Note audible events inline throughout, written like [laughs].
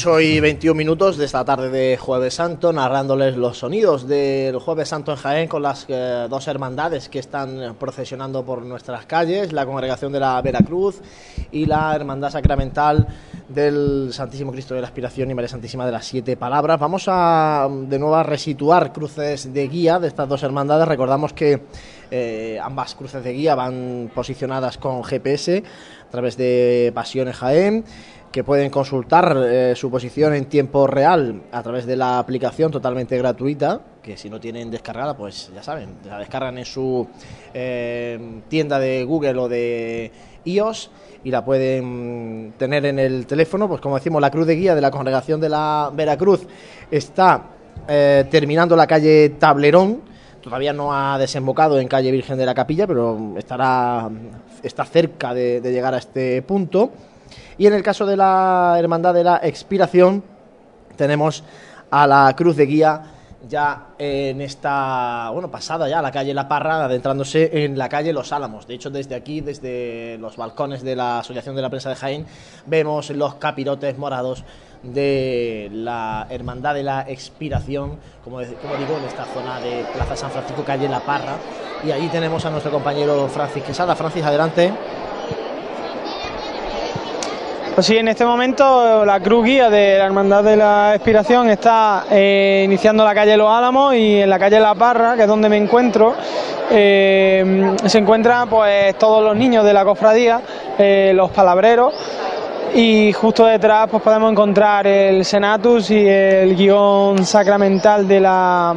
8 y 21 minutos de esta tarde de Jueves Santo, narrándoles los sonidos del Jueves Santo en Jaén con las eh, dos hermandades que están procesionando por nuestras calles, la Congregación de la Veracruz y la Hermandad Sacramental del Santísimo Cristo de la Aspiración y María Santísima de las Siete Palabras. Vamos a de nuevo a resituar cruces de guía de estas dos hermandades. Recordamos que eh, ambas cruces de guía van posicionadas con GPS a través de Pasiones Jaén que pueden consultar eh, su posición en tiempo real a través de la aplicación totalmente gratuita, que si no tienen descargada, pues ya saben, la descargan en su eh, tienda de Google o de iOS y la pueden tener en el teléfono, pues como decimos, la cruz de guía de la congregación de la Veracruz está eh, terminando la calle Tablerón, todavía no ha desembocado en calle Virgen de la Capilla, pero estará está cerca de llegar a este punto y en el caso de la Hermandad de la Expiración, tenemos a la Cruz de Guía ya en esta, bueno, pasada ya la calle La Parra, adentrándose en la calle Los Álamos. De hecho, desde aquí, desde los balcones de la Asociación de la Prensa de Jaén, vemos los capirotes morados de la Hermandad de la Expiración, como, como digo, en esta zona de Plaza San Francisco, calle La Parra. Y ahí tenemos a nuestro compañero Francis Quesada. Francis, adelante. Pues sí, en este momento la cruz guía de la Hermandad de la Expiración está eh, iniciando la calle Los Álamos y en la calle La Parra, que es donde me encuentro, eh, se encuentran pues todos los niños de la cofradía, eh, los palabreros, y justo detrás pues podemos encontrar el Senatus y el guion sacramental de la,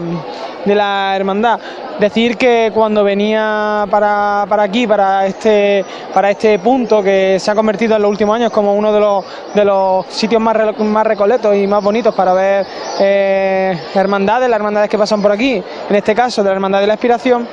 de la hermandad. Decir que cuando venía para, para, aquí, para este, para este punto que se ha convertido en los últimos años como uno de los, de los sitios más, más recoletos y más bonitos para ver eh, hermandades, las hermandades que pasan por aquí, en este caso de la Hermandad de la Inspiración,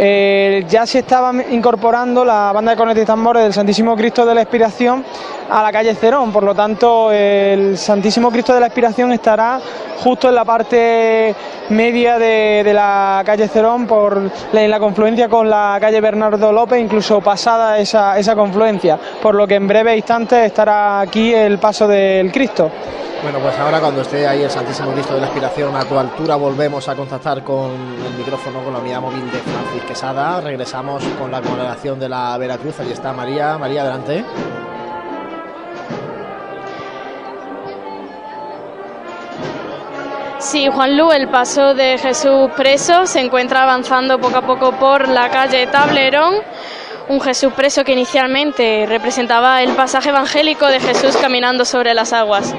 eh, ya se estaba incorporando la banda de cornetas y tambores del Santísimo Cristo de la Expiración a la calle Cerón, por lo tanto el Santísimo Cristo de la Expiración estará justo en la parte media de, la calle Cerón por la, confluencia con la calle Bernardo López, incluso pasada esa, confluencia, por lo que en breve instantes estará aquí el paso del Cristo. Bueno, pues ahora cuando esté ahí el Santísimo Cristo de la Aspiración a tu altura volvemos a contactar con el micrófono, con la unidad móvil de Francis Quesada. Regresamos con la congregación de la Veracruz. Ahí está María. María, adelante. Sí, Juan Lu, el paso de Jesús preso se encuentra avanzando poco a poco por la calle Tablerón. Un Jesús preso que inicialmente representaba el pasaje evangélico de Jesús caminando sobre las aguas.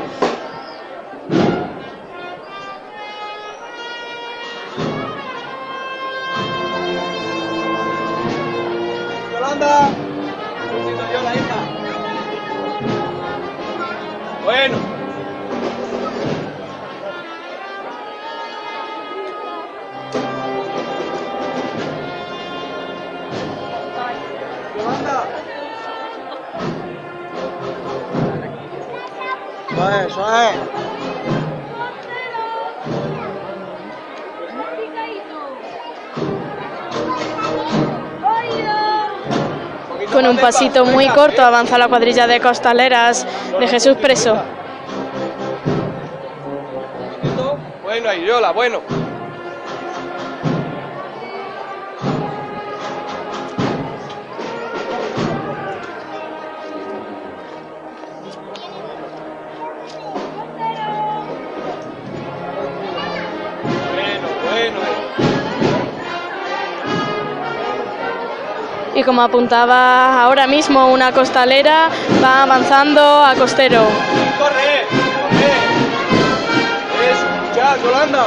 Con un pasito muy corto avanza la cuadrilla de costaleras de Jesús Preso. Bueno, Ayola, bueno. Y como apuntaba ahora mismo una costalera va avanzando a costero. ¡Corre! ¡Corre! ¡Escucha, Yolanda!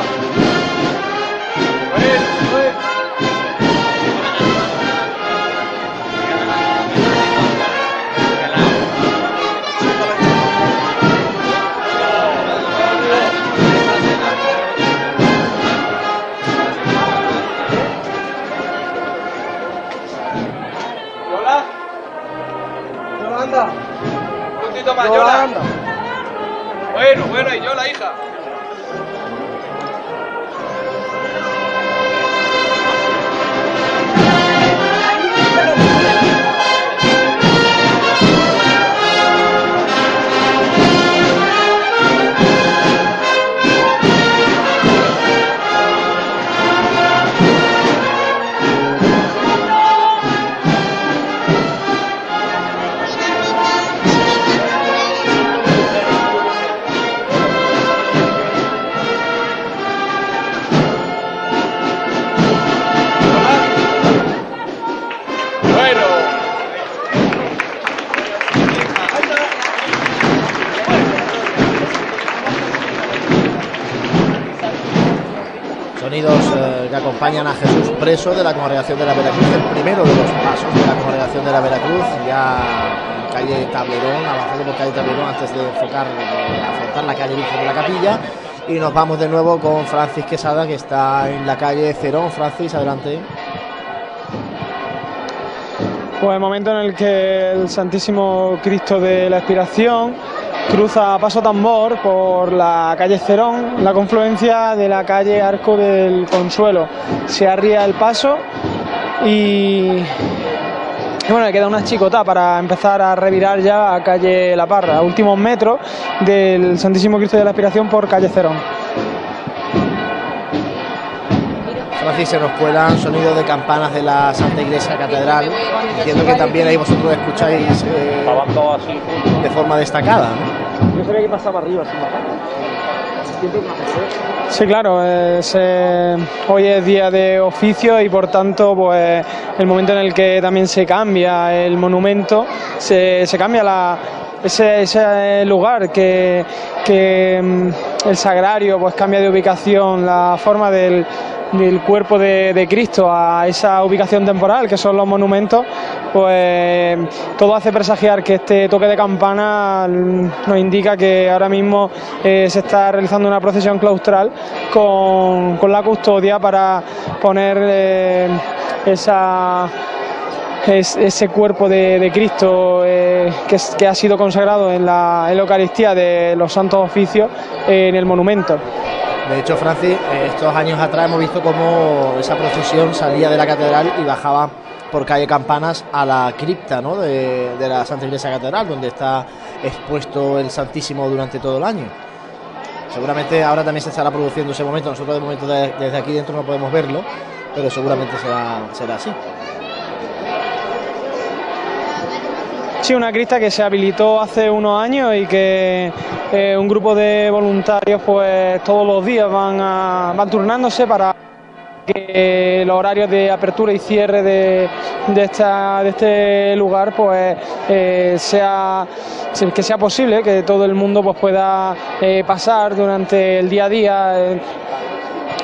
Preso de la Congregación de la Veracruz, el primero de los pasos de la Congregación de la Veracruz, ya en calle Tablerón, avanzando por calle Tablerón antes de enfocar, afrontar la calle Virgen de la Capilla. Y nos vamos de nuevo con Francis Quesada, que está en la calle Cerón. Francis, adelante. Pues el momento en el que el Santísimo Cristo de la Expiración cruza paso tambor por la calle Cerón, la confluencia de la calle Arco del Consuelo. Se arría el paso y, bueno, le queda una chicota para empezar a revirar ya a calle La Parra, últimos metros del Santísimo Cristo de la Expiración por calle Cerón. Francis, se nos cuelan sonidos de campanas de la Santa Iglesia Catedral. Entiendo que también ahí vosotros escucháis eh, de forma destacada. ¿no? Yo sabía que pasaba arriba, sin bajar. Sí, claro, es, eh, hoy es día de oficio y por tanto, pues el momento en el que también se cambia el monumento, se, se cambia la, ese, ese lugar que, que mm, el sagrario pues cambia de ubicación, la forma del, del cuerpo de, Cristo a esa ubicación temporal que son los monumentos, pues todo hace presagiar que este toque de campana nos indica que ahora mismo eh, se está realizando una procesión claustral con, la custodia para poner eh, esa es ese cuerpo de, Cristo eh, que, ha sido consagrado en la, Eucaristía de los Santos Oficios en el monumento. De hecho, Francis, eh, estos años atrás hemos visto cómo esa procesión salía de la catedral y bajaba por calle Campanas a la cripta de, la Santa Iglesia Catedral, donde está expuesto el Santísimo durante todo el año. Seguramente ahora también se estará produciendo ese momento. Nosotros de momento de- desde aquí dentro no podemos verlo, pero seguramente será, será así. Sí, una crista que se habilitó hace unos años y que eh, un grupo de voluntarios pues todos los días van, a- van turnándose para que los horarios de apertura y cierre de, de, esta, de este lugar pues eh, sea que sea posible que todo el mundo pues pueda eh, pasar durante el día a día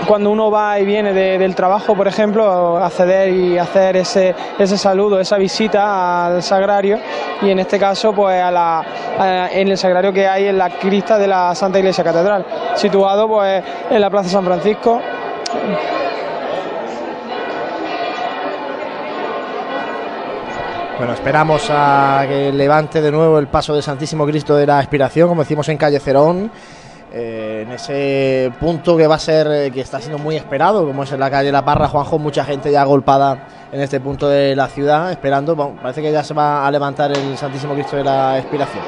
cuando uno va y viene de- del trabajo, por ejemplo, acceder y hacer ese, ese saludo, esa visita al sagrario y en este caso pues a la, a- en el sagrario que hay en la crista de la Santa Iglesia Catedral, situado pues en la Plaza San Francisco. Bueno, esperamos a que levante de nuevo el paso del Santísimo Cristo de la Expiración, como decimos en Calle Cerón, eh, en ese punto que va a ser, eh, que está siendo muy esperado, como es en la calle La Parra, Juanjo, mucha gente ya agolpada en este punto de la ciudad, esperando, parece que ya se va a levantar el Santísimo Cristo de la Expiración.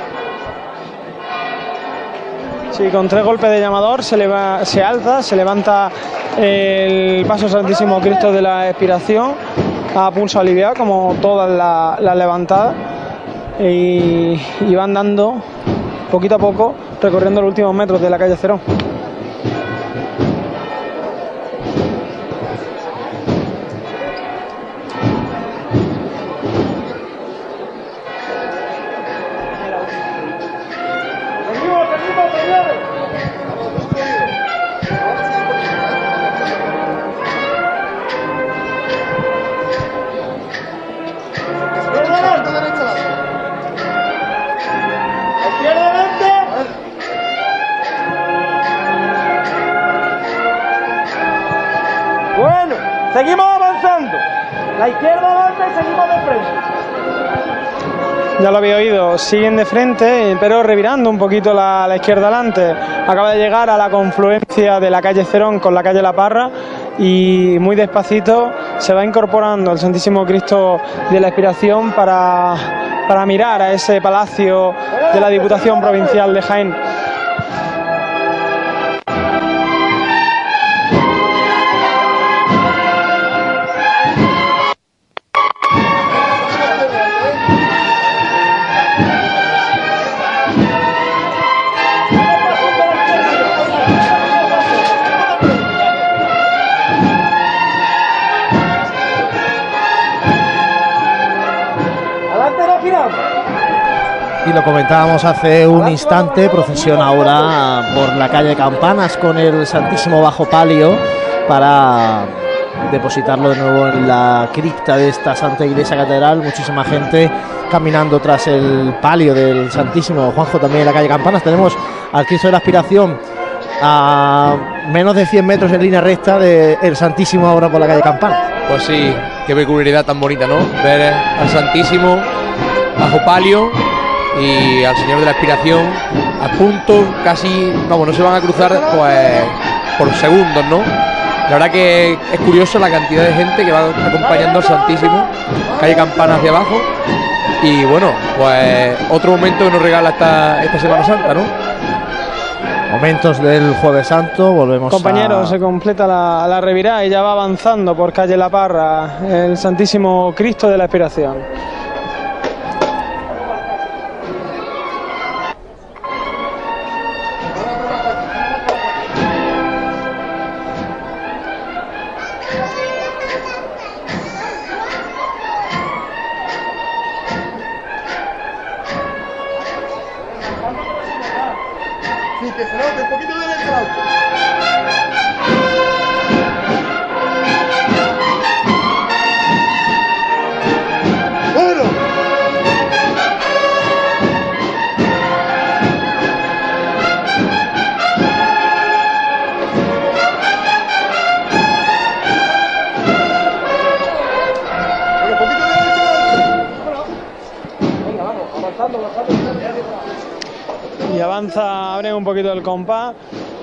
Sí, con tres golpes de llamador se, leva- se alza, se levanta el paso Santísimo Cristo de la Expiración a pulso aliviado, como todas la- las levantadas, y, y van dando poquito a poco, recorriendo los últimos metros de la calle Cerón. Ya lo había oído, siguen de frente, pero revirando un poquito la, la izquierda adelante. Acaba de llegar a la confluencia de la calle Cerón con la calle La Parra y muy despacito se va incorporando el Santísimo Cristo de la Expiración para, para mirar a ese palacio de la Diputación Provincial de Jaén. Comentábamos hace un instante, procesión ahora por la calle Campanas con el Santísimo Bajo Palio para depositarlo de nuevo en la cripta de esta Santa Iglesia Catedral. Muchísima gente caminando tras el palio del Santísimo Juanjo también en la calle Campanas. Tenemos al Cristo de la Aspiración a menos de 100 metros en línea recta del Santísimo ahora por la calle Campanas. Pues sí, qué peculiaridad tan bonita, ¿no? Ver al Santísimo bajo palio y al Señor de la Aspiración a punto, casi, vamos, no se van a cruzar pues por segundos, ¿no? La verdad que es curioso la cantidad de gente que va acompañando al Santísimo, calle Campana hacia abajo. Y bueno, pues otro momento que nos regala esta, esta Semana Santa, ¿no? Momentos del Jueves Santo, volvemos Compañeros, a... se completa la, la revirada y ya va avanzando por calle La Parra el Santísimo Cristo de la Aspiración.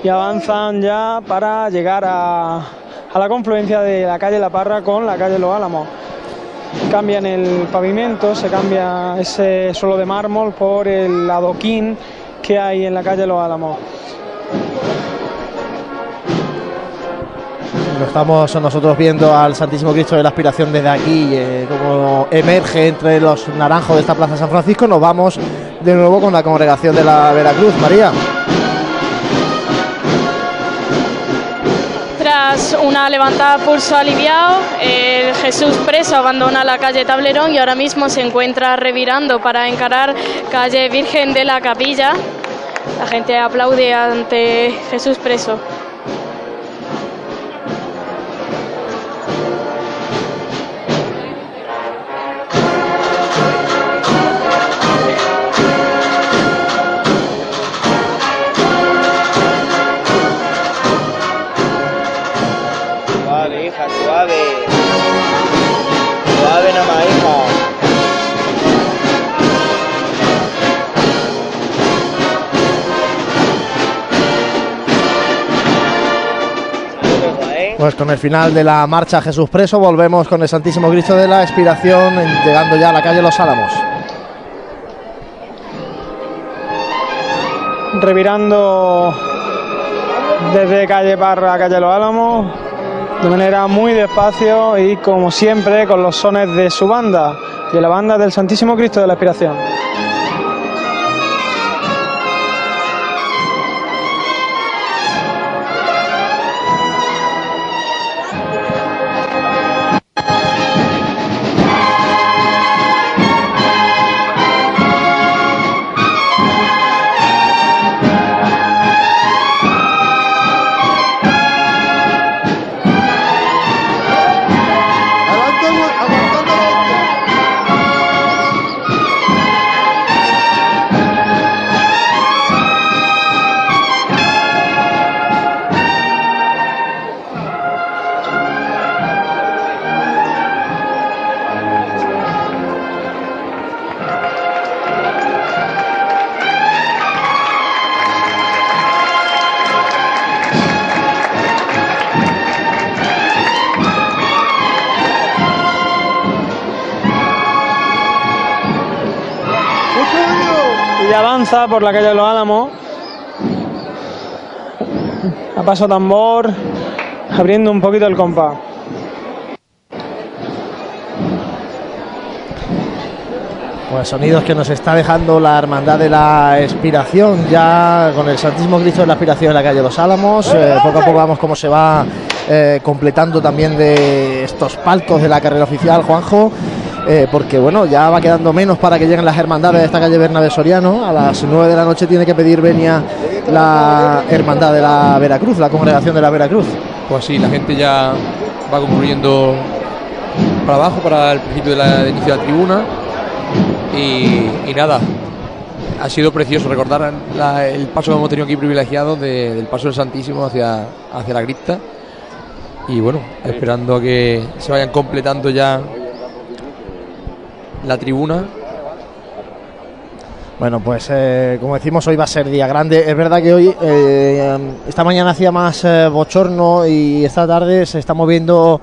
Y avanzan ya para llegar a, a la confluencia de la calle La Parra con la calle Los Álamos. Cambian el pavimento, se cambia ese suelo de mármol por el adoquín que hay en la calle Los Álamos. Lo estamos nosotros viendo al Santísimo Cristo de la Aspiración desde aquí, eh, como emerge entre los naranjos de esta Plaza San Francisco. Nos vamos de nuevo con la congregación de la Veracruz. María. Tras una levantada pulso aliviado, el Jesús preso abandona la calle Tablerón y ahora mismo se encuentra revirando para encarar calle Virgen de la Capilla. La gente aplaude ante Jesús preso. Pues con el final de la marcha Jesús Preso volvemos con el Santísimo Cristo de la Expiración, llegando ya a la calle Los Álamos. Revirando desde calle Parra a calle Los Álamos de manera muy despacio y como siempre con los sones de su banda, de la banda del Santísimo Cristo de la Expiración. Por la calle de los Álamos a paso tambor abriendo un poquito el compás Pues sonidos que nos está dejando la Hermandad de la Expiración, ya con el Santísimo Cristo de la Expiración en la calle Los Álamos. Eh, poco a poco vamos cómo se va eh, completando también de estos palcos de la carrera oficial, Juanjo. Eh, porque bueno, ya va quedando menos para que lleguen las hermandades de esta calle Bernabé Soriano. A las 9 de la noche tiene que pedir venia la hermandad de la Veracruz, la congregación de la Veracruz. Pues sí, la gente ya va concluyendo para abajo, para el principio de la, de inicio de la tribuna. Y, nada, ha sido precioso recordar el paso que hemos tenido aquí privilegiado de- del paso del Santísimo hacia, hacia la cripta. Y bueno, esperando a que se vayan completando ya la tribuna. Bueno, pues eh, como decimos, hoy va a ser día grande. Es verdad que hoy, eh, esta mañana hacía más eh, bochorno y esta tarde se está moviendo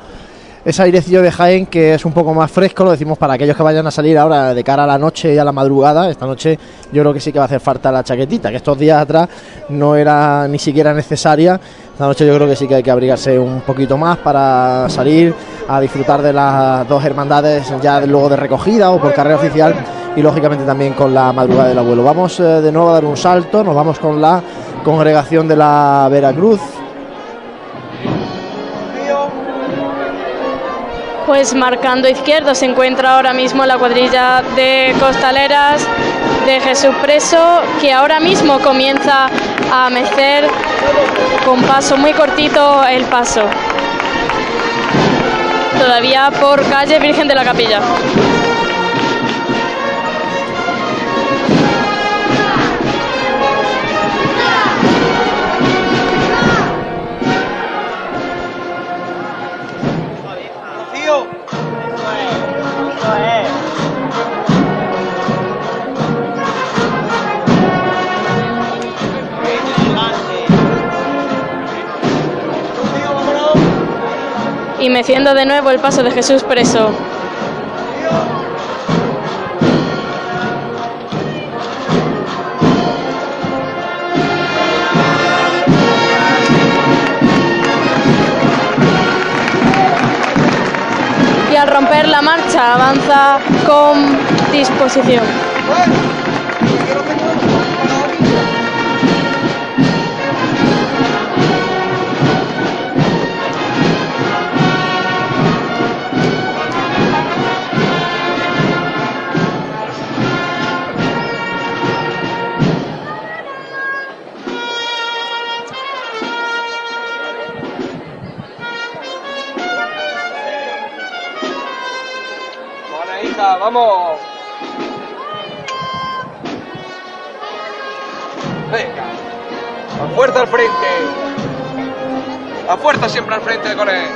ese airecillo de Jaén que es un poco más fresco. Lo decimos para aquellos que vayan a salir ahora de cara a la noche y a la madrugada. Esta noche yo creo que sí que va a hacer falta la chaquetita, que estos días atrás no era ni siquiera necesaria. Esta noche yo creo que sí que hay que abrigarse un poquito más para salir a disfrutar de las dos hermandades ya luego de recogida o por carrera oficial y lógicamente también con la madrugada del abuelo. Vamos eh, de nuevo a dar un salto, nos vamos con la congregación de la Veracruz. Pues marcando izquierdo se encuentra ahora mismo la cuadrilla de costaleras de Jesús Preso, que ahora mismo comienza a mecer con paso muy cortito el paso. Todavía por calle Virgen de la Capilla. Y meciendo de nuevo el paso de Jesús Preso. Y al romper la marcha avanza con disposición. Al frente con él.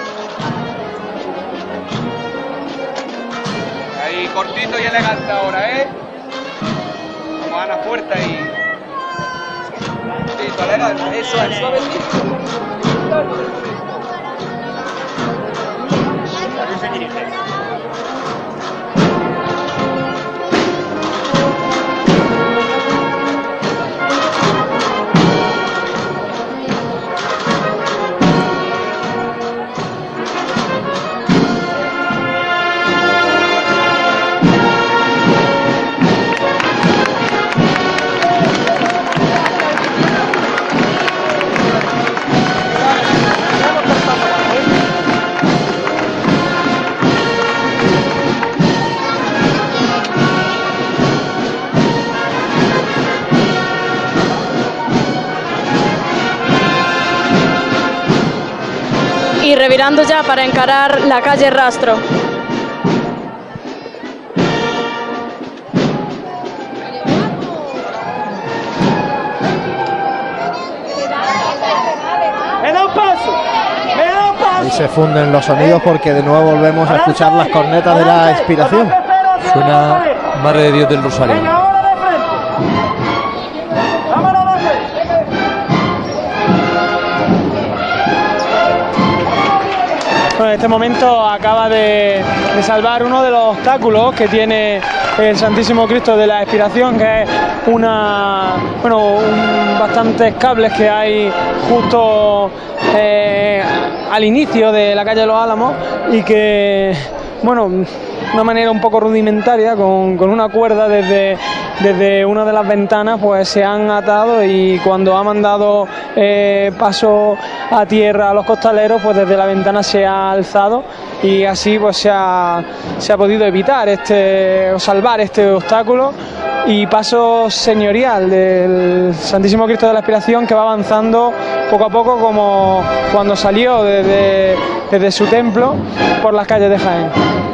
Ahí, cortito y elegante ahora, ¿eh? Vamos, Ana, fuerte ahí. Cortito, elegante. Eso es, suavecito. Y ya para encarar la calle Rastro. Se funden los sonidos porque de nuevo volvemos a escuchar las cornetas de la expiración. Suena Madre de Dios del Rosario. Bueno, en este momento acaba de, salvar uno de los obstáculos que tiene el Santísimo Cristo de la Expiración, que es una, bueno, bastantes cables que hay justo eh, al inicio de la calle de los Álamos y que, bueno, una manera un poco rudimentaria, con, con una cuerda desde, desde una de las ventanas, pues se han atado y cuando ha mandado eh, paso a tierra a los costaleros, pues desde la ventana se ha alzado y así pues se ha, se ha podido evitar este o salvar este obstáculo y paso señorial del Santísimo Cristo de la Aspiración que va avanzando poco a poco como cuando salió desde, desde su templo por las calles de Jaén.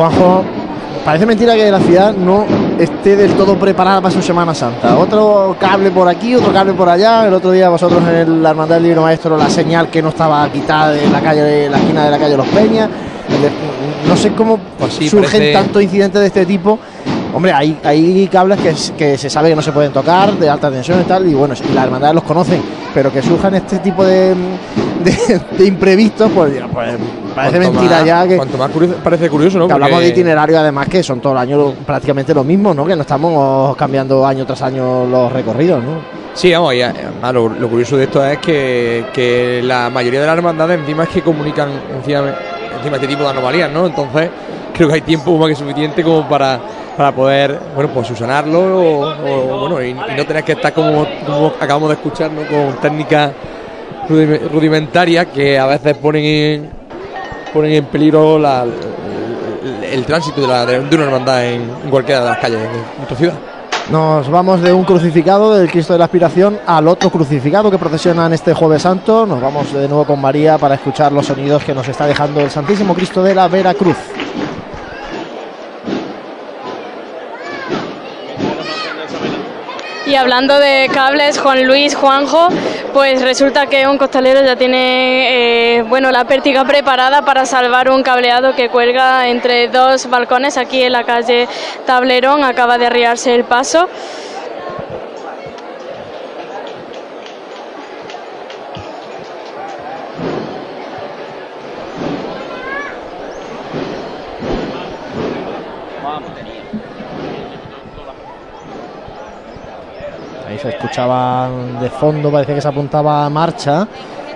Juanjo, parece mentira que la ciudad no esté del todo preparada para su Semana Santa. Otro cable por aquí, otro cable por allá. El otro día vosotros en la Hermandad del Libro Maestro la señal que no estaba quitada de la calle de la esquina de la calle Los Peñas. No sé cómo Pues sí, surgen parece- tantos incidentes de este tipo. Hombre, hay, hay cables que, se sabe que no se pueden tocar, de alta tensión y tal, y bueno, la hermandad los conocen, pero que surjan este tipo de, de, de imprevistos, pues, ya, pues parece Cuanto mentira más- ya que, Cuanto más curioso, parece curioso, ¿no? que hablamos de itinerario además que son todo el año prácticamente lo mismo, ¿no? Que no estamos cambiando año tras año los recorridos, ¿no? Sí, vamos, y además lo, lo curioso de esto es que, que la mayoría de las hermandades encima es que comunican encima, encima este tipo de anomalías, ¿no? Entonces creo que hay tiempo más que suficiente como para, para poder, bueno, pues subsanarlo o, o, bueno, y, y no tener que estar como, como acabamos de escuchar, ¿no? Con técnicas rudime- rudimentarias que a veces ponen en, ponen en peligro el, tránsito de, una hermandad en, en cualquiera de las calles de nuestra ciudad. Nos vamos de un crucificado del Cristo de la Aspiración al otro crucificado que procesionan este Jueves Santo. Nos vamos de nuevo con María para escuchar los sonidos que nos está dejando el Santísimo Cristo de la Veracruz. Y hablando de cables, Juan Luis, Juanjo, pues resulta que un costalero ya tiene eh, bueno la pértiga preparada para salvar un cableado que cuelga entre dos balcones aquí en la calle Tablerón. Acaba de arriarse el paso. Se escuchaban de fondo, parecía que se apuntaba a marcha.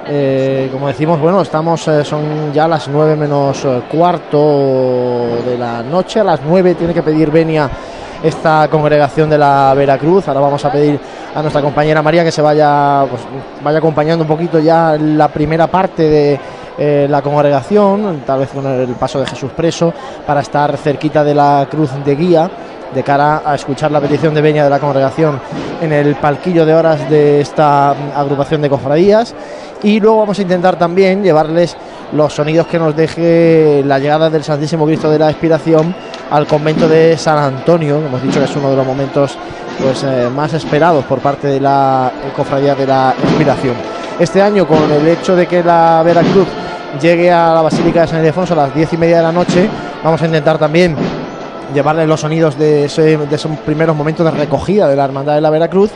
Eh, como decimos, bueno, estamos, eh, son ya las 9 menos eh, cuarto de la noche. A las 9 tiene que pedir venia esta congregación de la Veracruz. Ahora vamos a pedir a nuestra compañera María que se vaya, pues, vaya acompañando un poquito ya la primera parte de la congregación, tal vez con el paso de Jesús preso, para estar cerquita de la cruz de guía de cara a escuchar la petición de veña de la congregación en el palquillo de horas de esta mm, agrupación de cofradías y luego vamos a intentar también llevarles los sonidos que nos deje la llegada del Santísimo Cristo de la Expiración al convento de San Antonio, que hemos dicho que es uno de los momentos pues eh, más esperados por parte de la cofradía de la Expiración. Este año con el hecho de que la Veracruz llegue a la Basílica de San Ildefonso a las diez y media de la noche, vamos a intentar también llevarles los sonidos de, ese- de esos primeros momentos de recogida de la Hermandad de la Veracruz.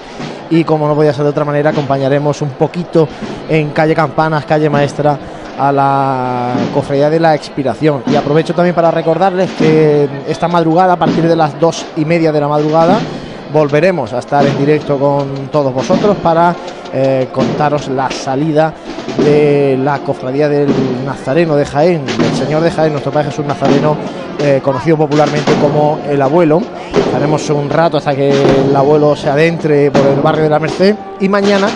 Y como no podía ser de otra manera acompañaremos un poquito en calle Campanas, calle Maestra a la cofradía de la expiración. Y aprovecho también para recordarles que esta madrugada a partir de las dos y media de la madrugada volveremos a estar en directo con todos vosotros para eh, contaros la salida de la cofradía del Nazareno de Jaén, del Señor de Jaén, nuestro Padre Jesús Nazareno, eh, conocido popularmente como el abuelo. Estaremos un rato hasta que el abuelo se adentre por el barrio de la Merced y mañana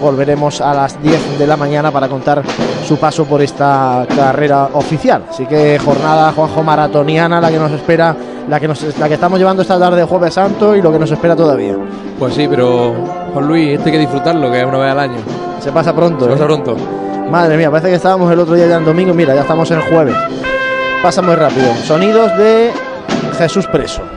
volveremos a las 10 de la mañana para contar su paso por esta carrera oficial. Así que jornada Juanjo maratoniana la que nos espera, la que nos, la que estamos llevando esta tarde de Jueves Santo y lo que nos espera todavía. Pues sí, pero Juan Luis, esto hay que disfrutarlo, que es una vez al año. Se pasa pronto. Se pasa ¿eh? pronto. Madre mía, parece que estábamos el otro día ya en domingo, mira, ya estamos en jueves. Pasa muy rápido. Sonidos de Jesús Preso.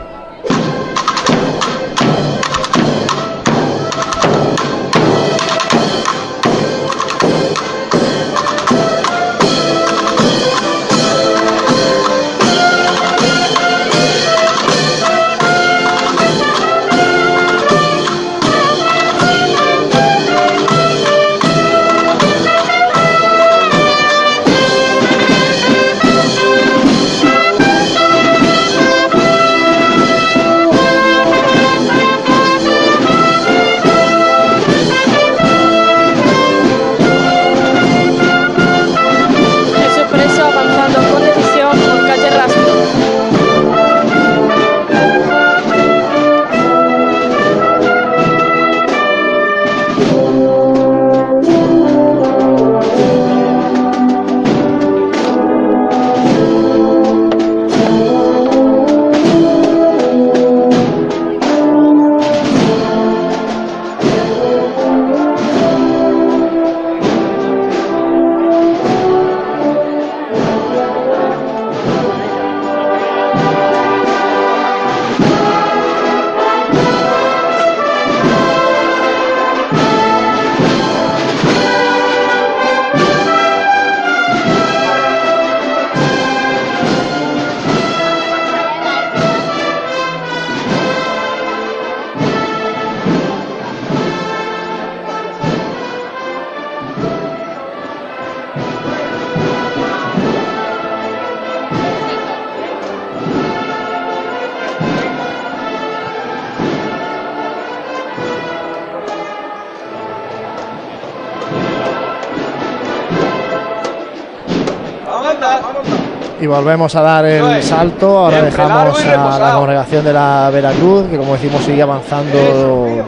Volvemos a dar el salto. Ahora dejamos a la congregación de la Veracruz, que como decimos sigue avanzando,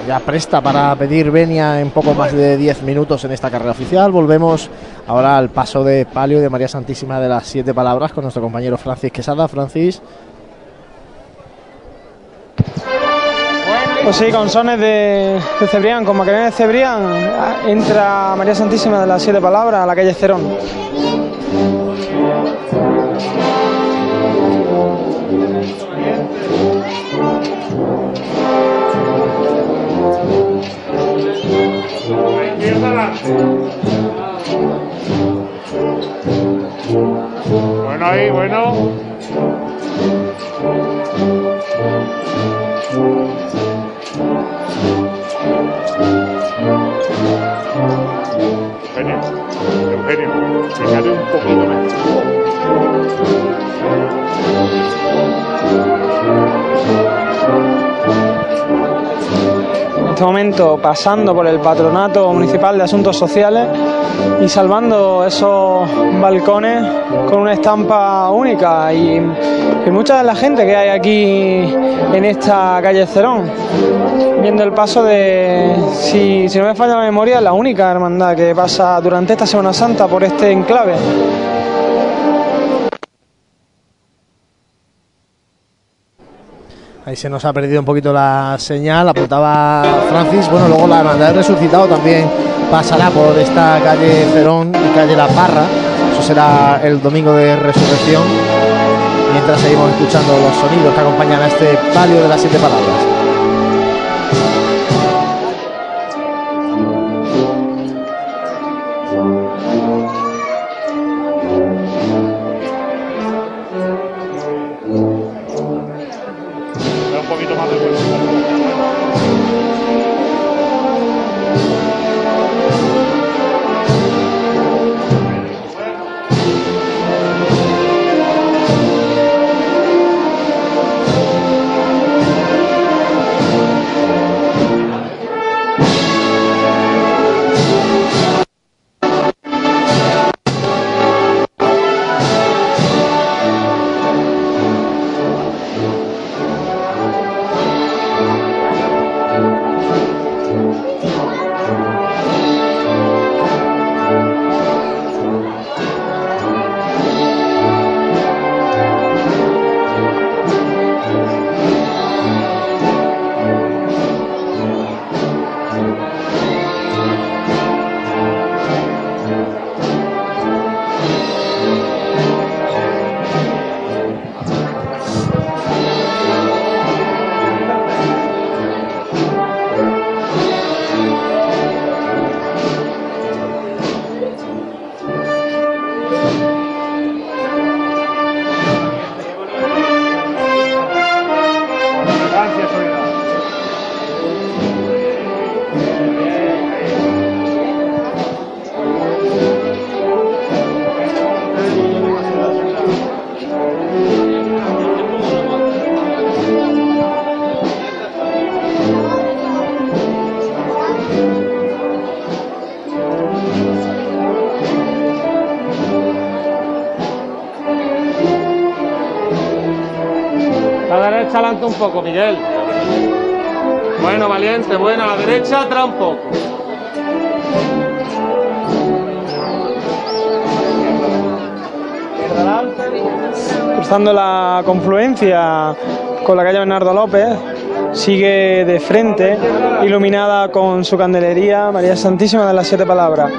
ya presta para pedir venia en poco más de 10 minutos en esta carrera oficial. Volvemos ahora al paso de palio de María Santísima de las Siete Palabras con nuestro compañero Francis Quesada. Francis. Pues sí, con sones de, de Cebrián, con Macarena de Cebrián, entra María Santísima de las Siete Palabras a la calle Cerón. Bueno ahí, bueno. Eugenio, Eugenio, fíjate un poquito más. Este momento pasando por el Patronato Municipal de Asuntos Sociales y salvando esos balcones con una estampa única y, y mucha de la gente que hay aquí en esta calle Cerón, viendo el paso de, si, si no me falla la memoria, la única hermandad que pasa durante esta Semana Santa por este enclave. Ahí se nos ha perdido un poquito la señal, apuntaba Francis. Bueno, luego la hermandad resucitado también pasará por esta calle Cerón y calle La Parra. Eso será el domingo de resurrección. Mientras seguimos escuchando los sonidos que acompañan a este palio de las siete palabras. Un poco, Miguel. Bueno, valiente, bueno, a la derecha atrás un poco. Cruzando la confluencia con la calle Bernardo López, sigue de frente, iluminada con su candelería, María Santísima de las Siete Palabras.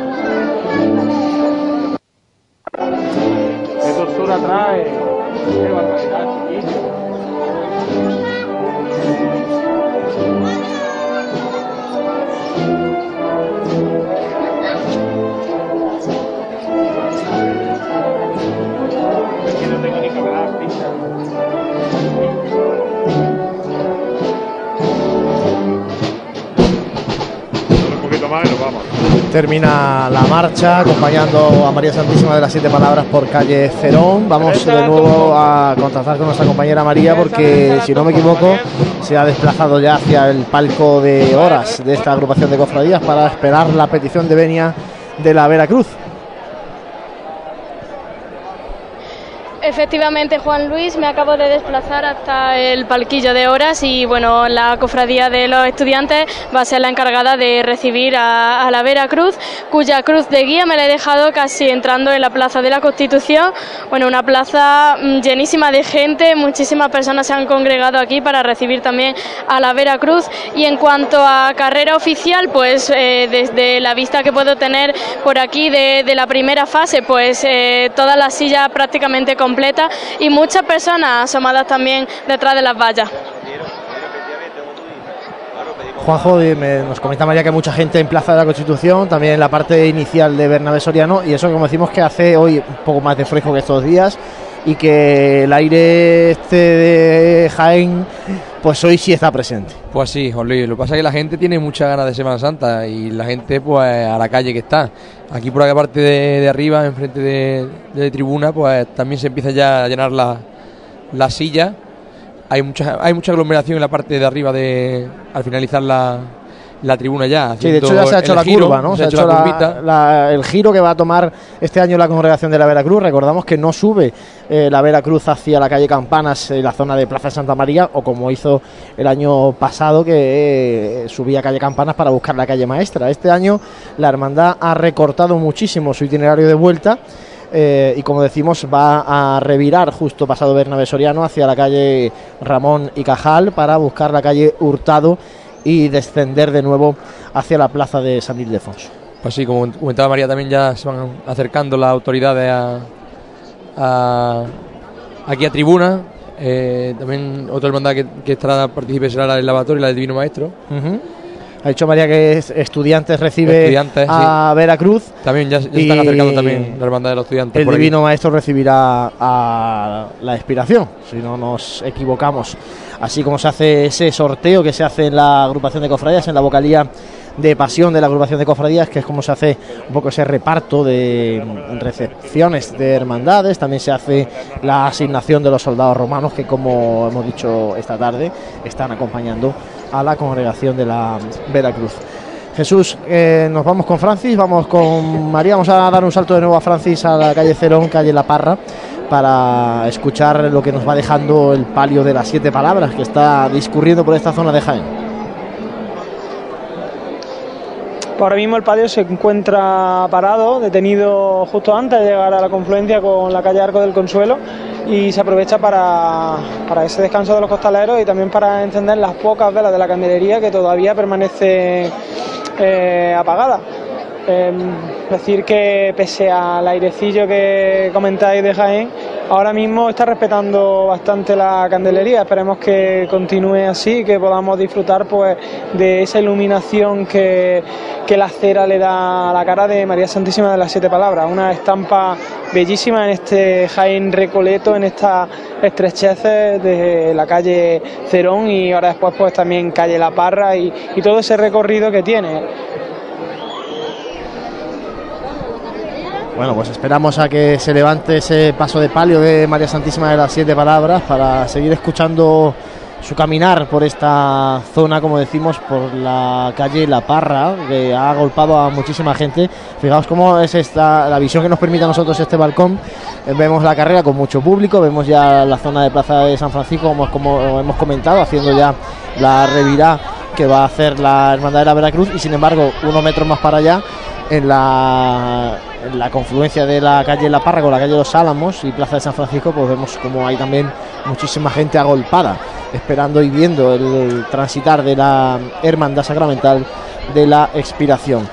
Termina la marcha acompañando a María Santísima de las Siete Palabras por calle Cerón. Vamos de nuevo a contactar con nuestra compañera María porque, si no me equivoco, se ha desplazado ya hacia el palco de horas de esta agrupación de cofradías para esperar la petición de venia de la Veracruz. Efectivamente, Juan Luis, me acabo de desplazar hasta el palquillo de horas y bueno, la cofradía de los estudiantes va a ser la encargada de recibir a, la Veracruz, cuya cruz de guía me la he dejado casi entrando en la Plaza de la Constitución. Bueno, una plaza mm, llenísima de gente, muchísimas personas se han congregado aquí para recibir también a la Veracruz. Y en cuanto a carrera oficial, pues eh, desde la vista que puedo tener por aquí de, de la primera fase, pues eh, todas las sillas prácticamente completas y muchas personas asomadas también detrás de las vallas. Juanjo, eh, nos comenta María que hay mucha gente en Plaza de la Constitución, también en la parte inicial de Bernabé Soriano, y eso como decimos que hace hoy un poco más de fresco que estos días, y que el aire este de Jaén, pues hoy sí está presente. Pues sí, Luis. Lo que pasa es que la gente tiene muchas ganas de Semana Santa y la gente, pues, a la calle que está. Aquí por la parte de, de arriba, enfrente de, de tribuna, pues también se empieza ya a llenar la, la silla. Hay mucha, hay mucha aglomeración en la parte de arriba de al finalizar la, la tribuna ya. Sí, de hecho ya se ha hecho la giro, curva, ¿no? Se ha hecho la, curvita. la- el giro que va a tomar este año la congregación de la Veracruz. Recordamos que no sube eh, la Veracruz hacia la calle Campanas, en la zona de Plaza de Santa María, o como hizo el año pasado, que eh, subía calle Campanas para buscar la calle Maestra. Este año la hermandad ha recortado muchísimo su itinerario de vuelta. eh, y como decimos, va a revirar justo pasado Bernabé Soriano hacia la calle Ramón y Cajal para buscar la calle Hurtado y descender de nuevo hacia la plaza de San Ildefonso. Pues sí, como comentaba María, también ya se van acercando las autoridades a, a- aquí a tribuna. Eh, también otra hermandad que, que estará participe será la del lavatorio y la del Divino Maestro. Ha dicho María que es- estudiantes recibe Estudiantes, a Veracruz. También ya, ya se están acercando también la hermandad de los estudiantes. El por aquí. Divino Maestro recibirá a la expiración, si no nos equivocamos. Así como se hace ese sorteo que se hace en la agrupación de cofradías, en la vocalía de pasión de la agrupación de cofradías, que es como se hace un poco ese reparto de recepciones de hermandades. También se hace la asignación de los soldados romanos, que como hemos dicho esta tarde, están acompañando a la congregación de la Veracruz. Jesús, eh, nos vamos con Francis, vamos con María, vamos a dar un salto de nuevo a Francis a la calle Cerón, calle La Parra, para escuchar lo que nos va dejando el palio de las siete palabras que está discurriendo por esta zona de Jaén. Ahora mismo el patio se encuentra parado, detenido justo antes de llegar a la confluencia con la calle Arco del Consuelo y se aprovecha para, para ese descanso de los costaleros y también para encender las pocas velas de la candelería que todavía permanece eh, apagada. Eh, decir que pese al airecillo que comentáis de Jaén, ahora mismo está respetando bastante la candelería. Esperemos que continúe así, que podamos disfrutar pues de esa iluminación que, la cera le da a la cara de María Santísima de las Siete Palabras. Una estampa bellísima en este Jaén Recoleto, en esta estrecheces de la calle Cerón y ahora después pues también calle La Parra y todo ese recorrido que tiene. Bueno, pues esperamos a que se levante ese paso de palio de María Santísima de las Siete Palabras para seguir escuchando su caminar por esta zona, como decimos, por la calle La Parra, que ha agolpado a muchísima gente. Fijaos cómo es esta la visión que nos permite a nosotros este balcón. Eh, Vemos la carrera con mucho público, vemos ya la zona de Plaza de San Francisco, como, como hemos comentado, haciendo ya la revirá que va a hacer la Hermandad de la Veracruz y sin embargo unos metros más para allá en la, en la confluencia de la calle La Parra con la calle Los Álamos y Plaza de San Francisco, pues vemos como hay también muchísima gente agolpada, esperando y viendo el transitar de la Hermandad Sacramental de la Expiración.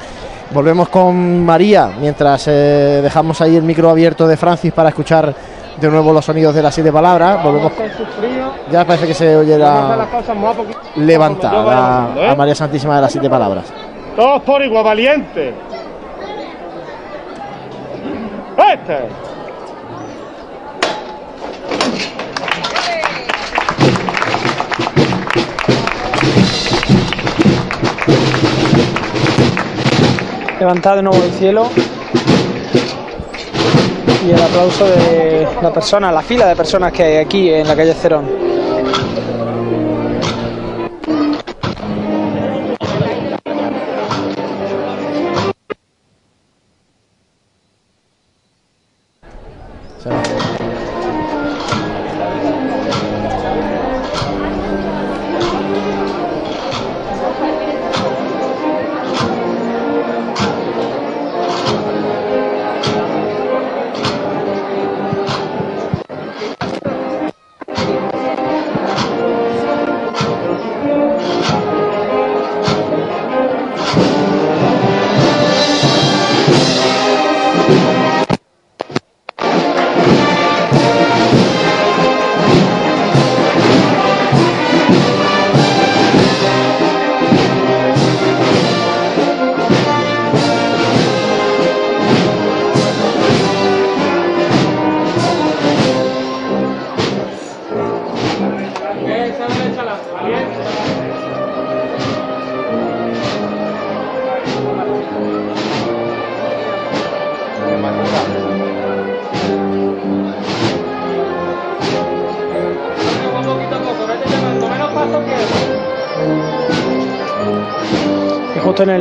Volvemos con María, mientras eh, dejamos ahí el micro abierto de Francis para escuchar de nuevo los sonidos de las siete palabras. Volvemos, ya parece que se oye la levantada a María Santísima de las siete palabras. Todos por igual, valiente. Este. Levantad de nuevo el cielo. Y el aplauso de la persona, la fila de personas que hay aquí en la calle Cerón.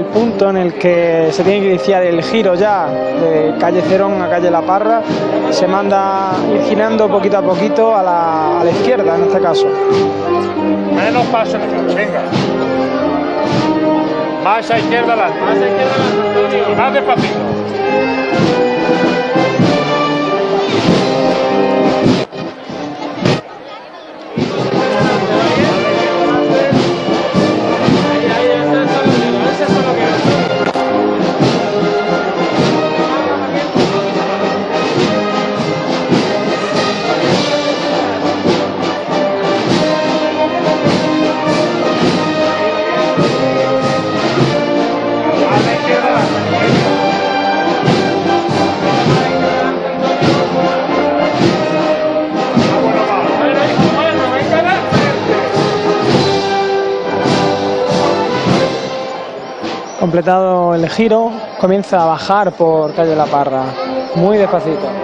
Punto en el que se tiene que iniciar el giro ya de calle Cerón a calle La Parra, se manda ir girando poquito a poquito a la, a la izquierda en este caso. Menos paso en el frente, venga. Más a izquierda adelante. Más a izquierda adelante. Más despacito. Completado el giro, comienza a bajar por calle La Parra, muy despacito.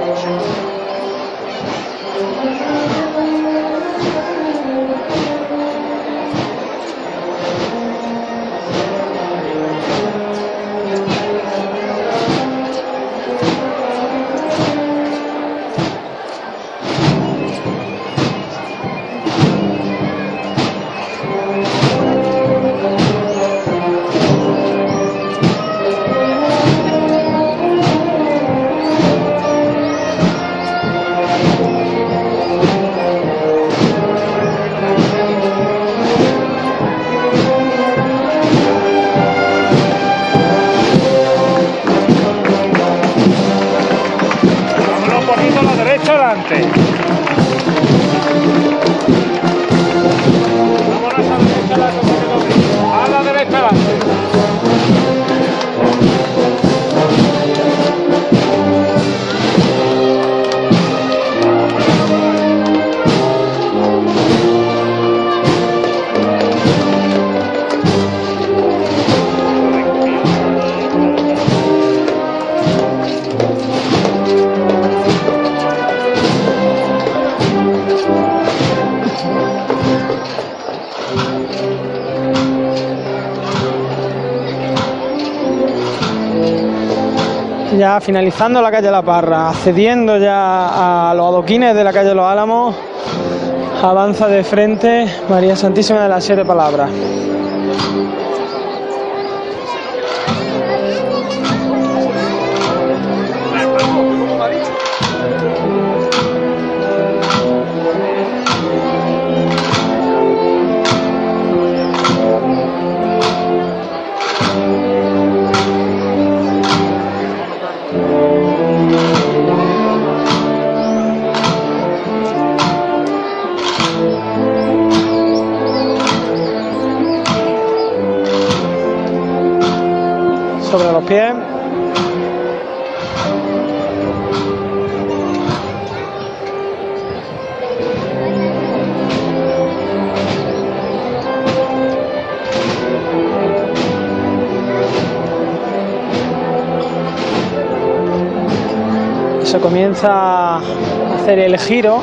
Finalizando la calle La Parra, accediendo ya a los adoquines de la calle Los Álamos, avanza de frente María Santísima de las Siete Palabras. Se comienza a hacer el giro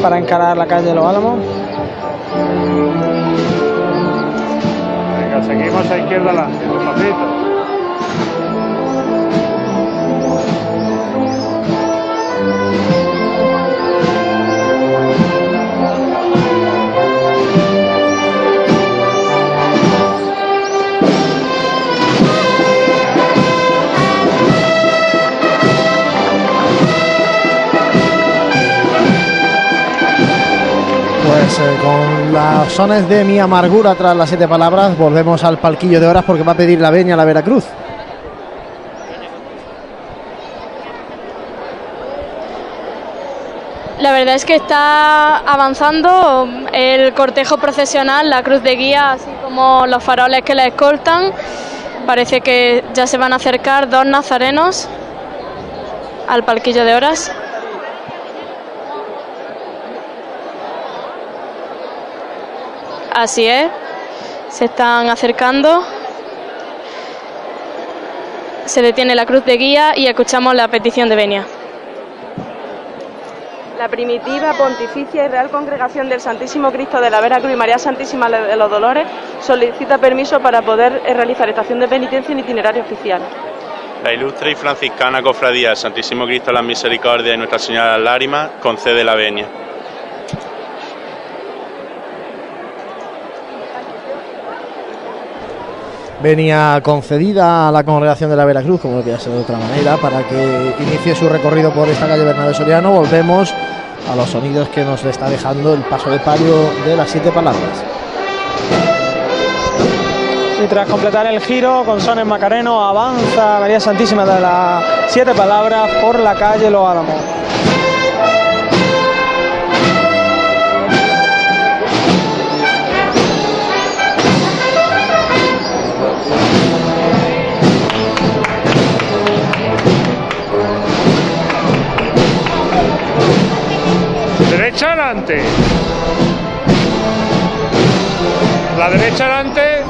para encarar la calle de Los Álamos. Seguimos a izquierda adelante, despacito. Pues eh, con las sones de mi amargura tras las siete palabras, volvemos al palquillo de horas porque va a pedir la veña a la Veracruz. La verdad es que está avanzando el cortejo procesional, la cruz de guía, así como los faroles que la escoltan. Parece que ya se van a acercar dos nazarenos al palquillo de horas. Así es, se están acercando. Se detiene la cruz de guía y escuchamos la petición de venia. La primitiva, pontificia y real congregación del Santísimo Cristo de la Vera Cruz y María Santísima de los Dolores solicita permiso para poder eh, realizar estación de penitencia en itinerario oficial. La ilustre y franciscana cofradía del Santísimo Cristo de la Misericordia y Nuestra Señora de las Lágrimas concede la venia. Venía concedida a la congregación de la Veracruz, como no podía ser de otra manera, para que inicie su recorrido por esta calle Bernabé Soriano. Volvemos a los sonidos que nos está dejando el paso de palio de las siete palabras. Y tras completar el giro con sones Macareno, avanza María Santísima de las siete palabras por la calle Los Álamos. Derecha adelante. La derecha adelante.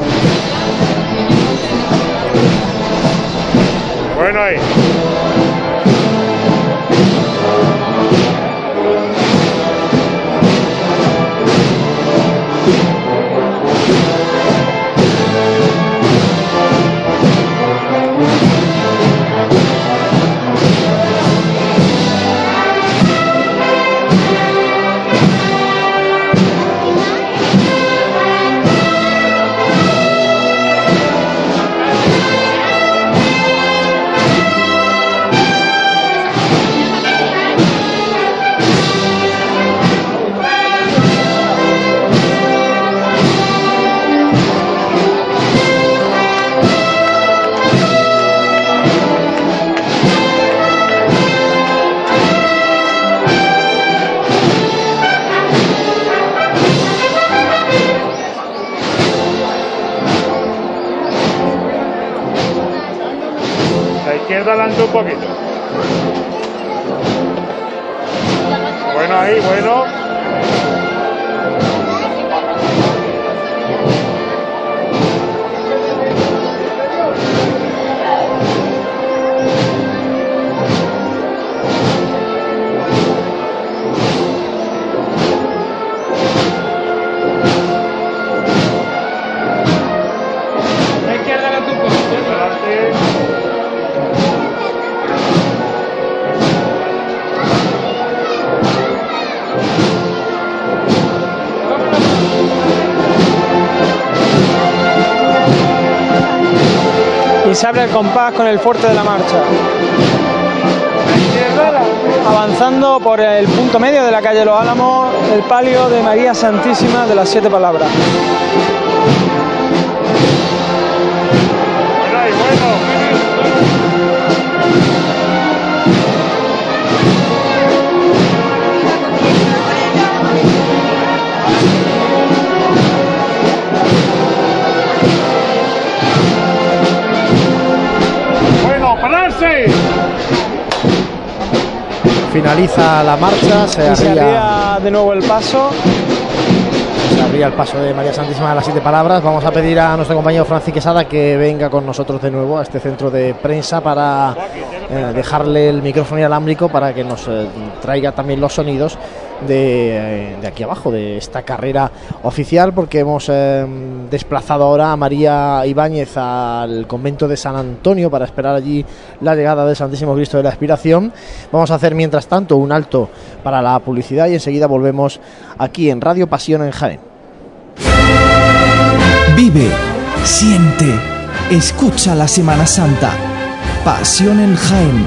Bueno ahí. Adelante un poquito. Bueno ahí, bueno. Y se abre el compás con el fuerte de la marcha. Avanzando por el punto medio de la calle Los Álamos, el palio de María Santísima de las Siete Palabras. Finaliza la marcha, se arría, de nuevo el paso. se arría el paso de María Santísima de las Siete Palabras. Vamos a pedir a nuestro compañero Francis Quesada que venga con nosotros de nuevo a este centro de prensa para eh, dejarle el micrófono inalámbrico para que nos eh, traiga también los sonidos de, eh, de aquí abajo, de esta carrera oficial, porque hemos eh, desplazado ahora a María Ibáñez al convento de San Antonio para esperar allí la llegada del Santísimo Cristo de la Expiración. Vamos a hacer mientras tanto un alto para la publicidad y enseguida volvemos aquí en Radio Pasión en Jaén. Vive, siente, escucha la Semana Santa. Pasión en Jaén.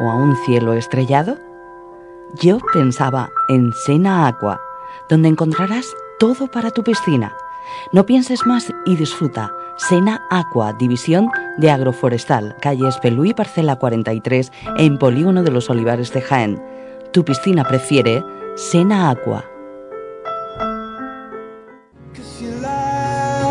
o a un cielo estrellado? Yo pensaba en Sena Aqua, donde encontrarás todo para tu piscina. No pienses más y disfruta. Sena Aqua, división de agroforestal, calle Espelú Parcela 43, en Polígono de los Olivares de Jaén. Tu piscina prefiere Sena Aqua.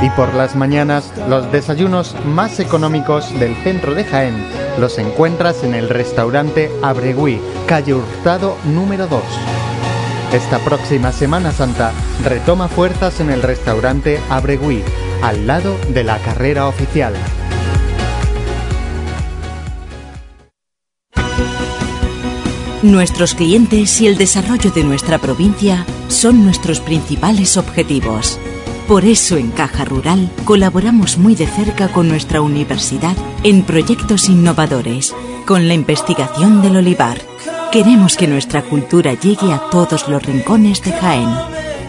Y por las mañanas, los desayunos más económicos del centro de Jaén los encuentras en el restaurante Abregui, calle Hurtado número 2. Esta próxima Semana Santa retoma fuerzas en el restaurante Abregui, al lado de la carrera oficial. Nuestros clientes y el desarrollo de nuestra provincia son nuestros principales objetivos. Por eso en Caja Rural colaboramos muy de cerca con nuestra universidad en proyectos innovadores, con la investigación del olivar. Queremos que nuestra cultura llegue a todos los rincones de Jaén.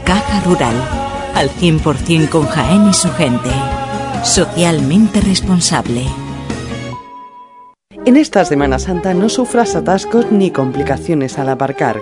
Caja Rural, al 100% con Jaén y su gente. Socialmente responsable. En esta Semana Santa no sufras atascos ni complicaciones al aparcar.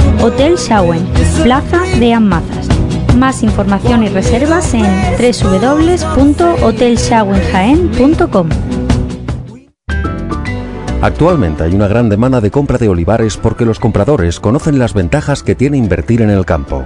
Hotel Shawen, Plaza de Amazas. Más información y reservas en www.hotelshawenjaen.com. Actualmente hay una gran demanda de compra de olivares porque los compradores conocen las ventajas que tiene invertir en el campo.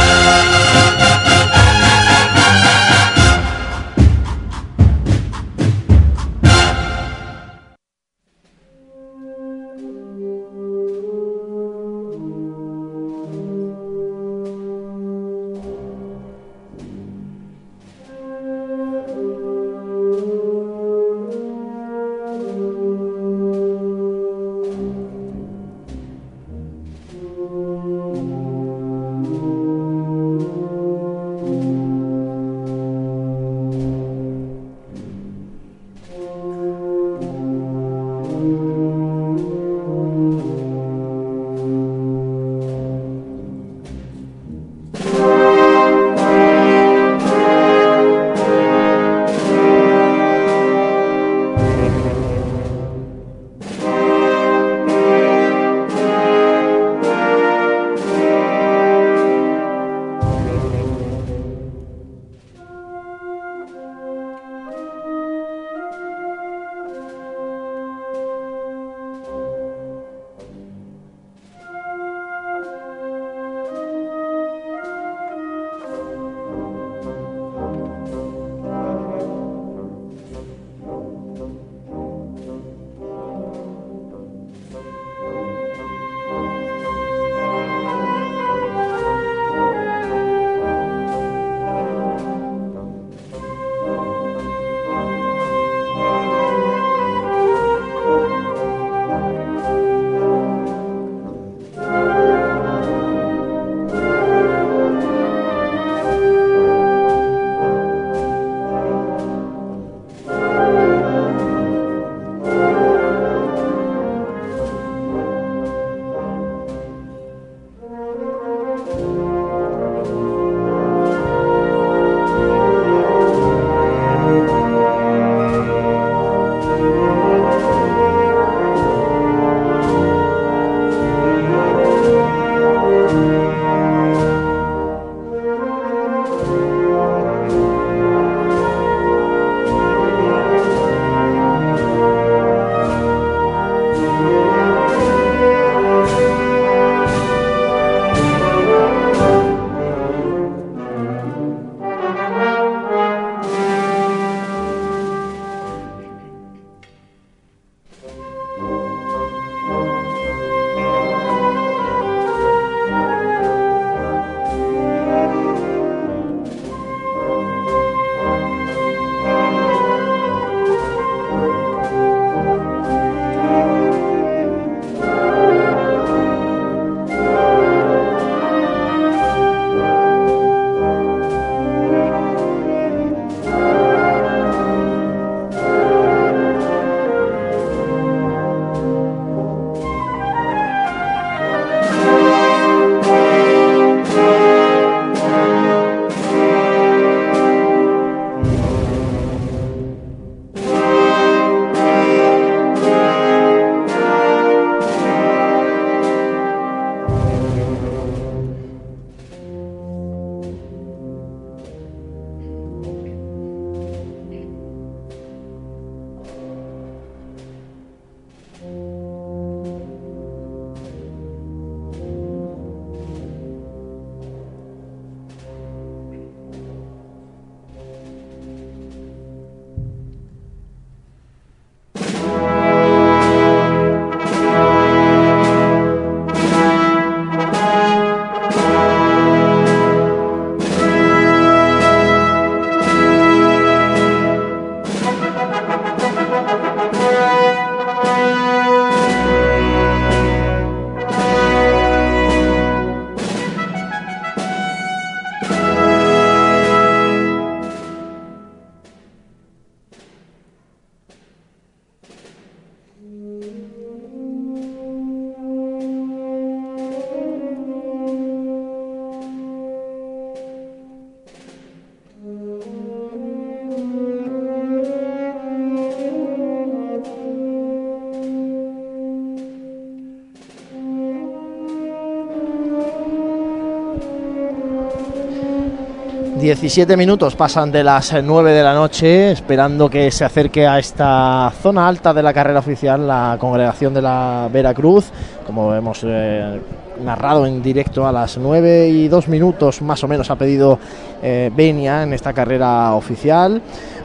17 minutos pasan de las 9 de la noche, esperando que se acerque a esta zona alta de la carrera oficial la congregación de la Veracruz, como hemos eh, narrado en directo a las 9 y 2 minutos más o menos ha pedido eh, Benia en esta carrera oficial.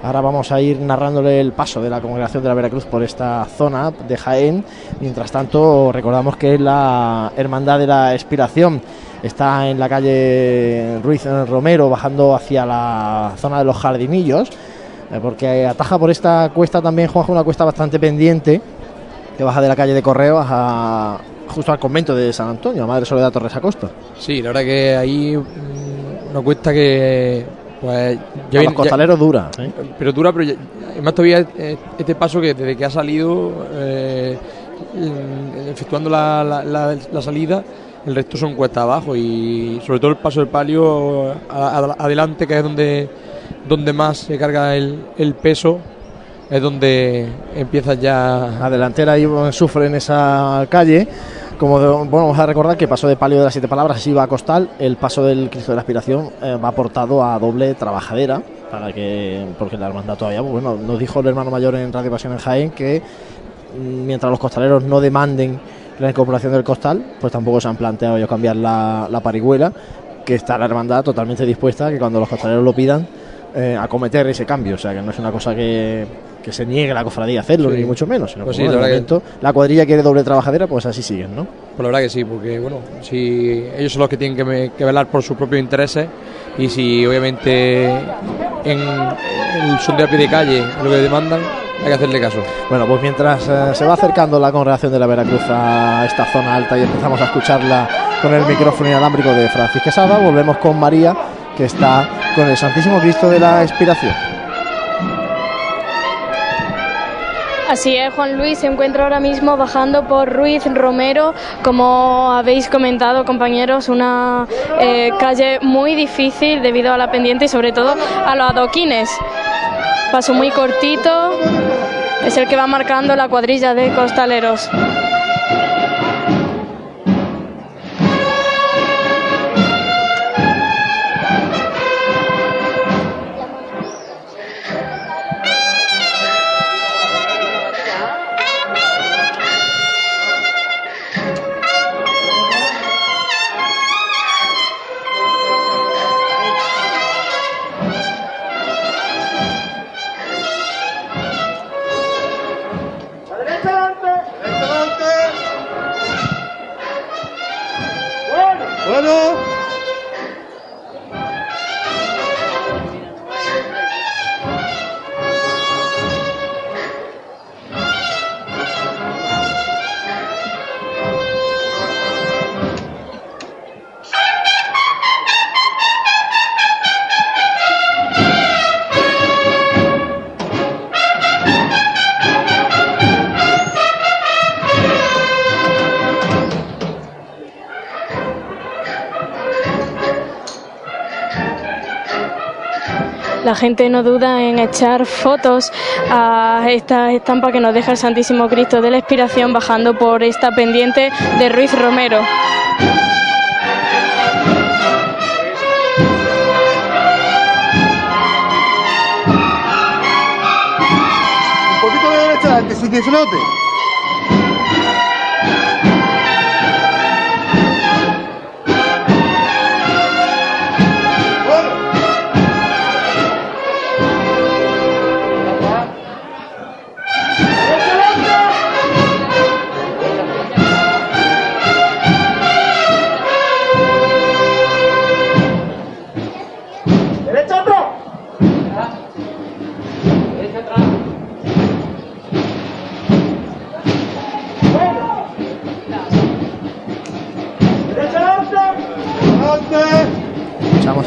Ahora vamos a ir narrándole el paso de la congregación de la Veracruz por esta zona de Jaén. Mientras tanto, recordamos que la Hermandad de la Expiración está en la calle Ruiz Romero, bajando hacia la zona de los jardinillos, eh, porque ataja por esta cuesta también, Juanjo, una cuesta bastante pendiente, que baja de la calle de Correo a, justo al convento de San Antonio, a Madre Soledad Torres Acosta. Sí, la verdad que ahí mm, una cuesta que pues A los costaleros dura, ¿eh? pero dura pero ya- más todavía eh, este paso que desde que ha salido eh, efectuando la, la- la- la salida el resto son cuesta abajo y sobre todo el paso del palio a- a- adelante que es donde donde más se carga el, el peso es donde empieza ya La delantera ahí sufre en esa calle. Como bueno, vamos a recordar que el paso de palio de las siete palabras iba a costal, el paso del Cristo de la Aspiración eh, va aportado a doble trabajadera, para que, porque la hermandad todavía, pues, bueno, nos dijo el hermano mayor en Radio Pasión en Jaén que mm, mientras los costaleros no demanden la incorporación del costal, pues tampoco se han planteado ellos cambiar la, la parihuela, que está la hermandad totalmente dispuesta que cuando los costaleros lo pidan, eh, acometer ese cambio, o sea que no es una cosa que, que se niegue la cofradía a hacerlo, Sí. ni mucho menos, sino Pues sí, la que- la cuadrilla quiere doble trabajadera, pues así siguen, ¿no? Pues la verdad que sí, porque bueno, si ellos son los que tienen que, velar por sus propios intereses y si obviamente en el sondeo a pie de calle lo que demandan, hay que hacerle caso. Bueno, pues mientras eh, se va acercando la congregación de la Veracruz a esta zona alta y empezamos a escucharla con el micrófono inalámbrico de Francis Quesada, volvemos con María, que está con el Santísimo Cristo de la Expiración. Así es, Juan Luis se encuentra ahora mismo bajando por Ruiz Romero, como habéis comentado compañeros, una eh, calle muy difícil debido a la pendiente y sobre todo a los adoquines. Paso muy cortito, es el que va marcando la cuadrilla de costaleros. Gente no duda en echar fotos a esta estampa que nos deja el Santísimo Cristo de la Expiración bajando por esta pendiente de Ruiz Romero. Un poquito de derecha que se.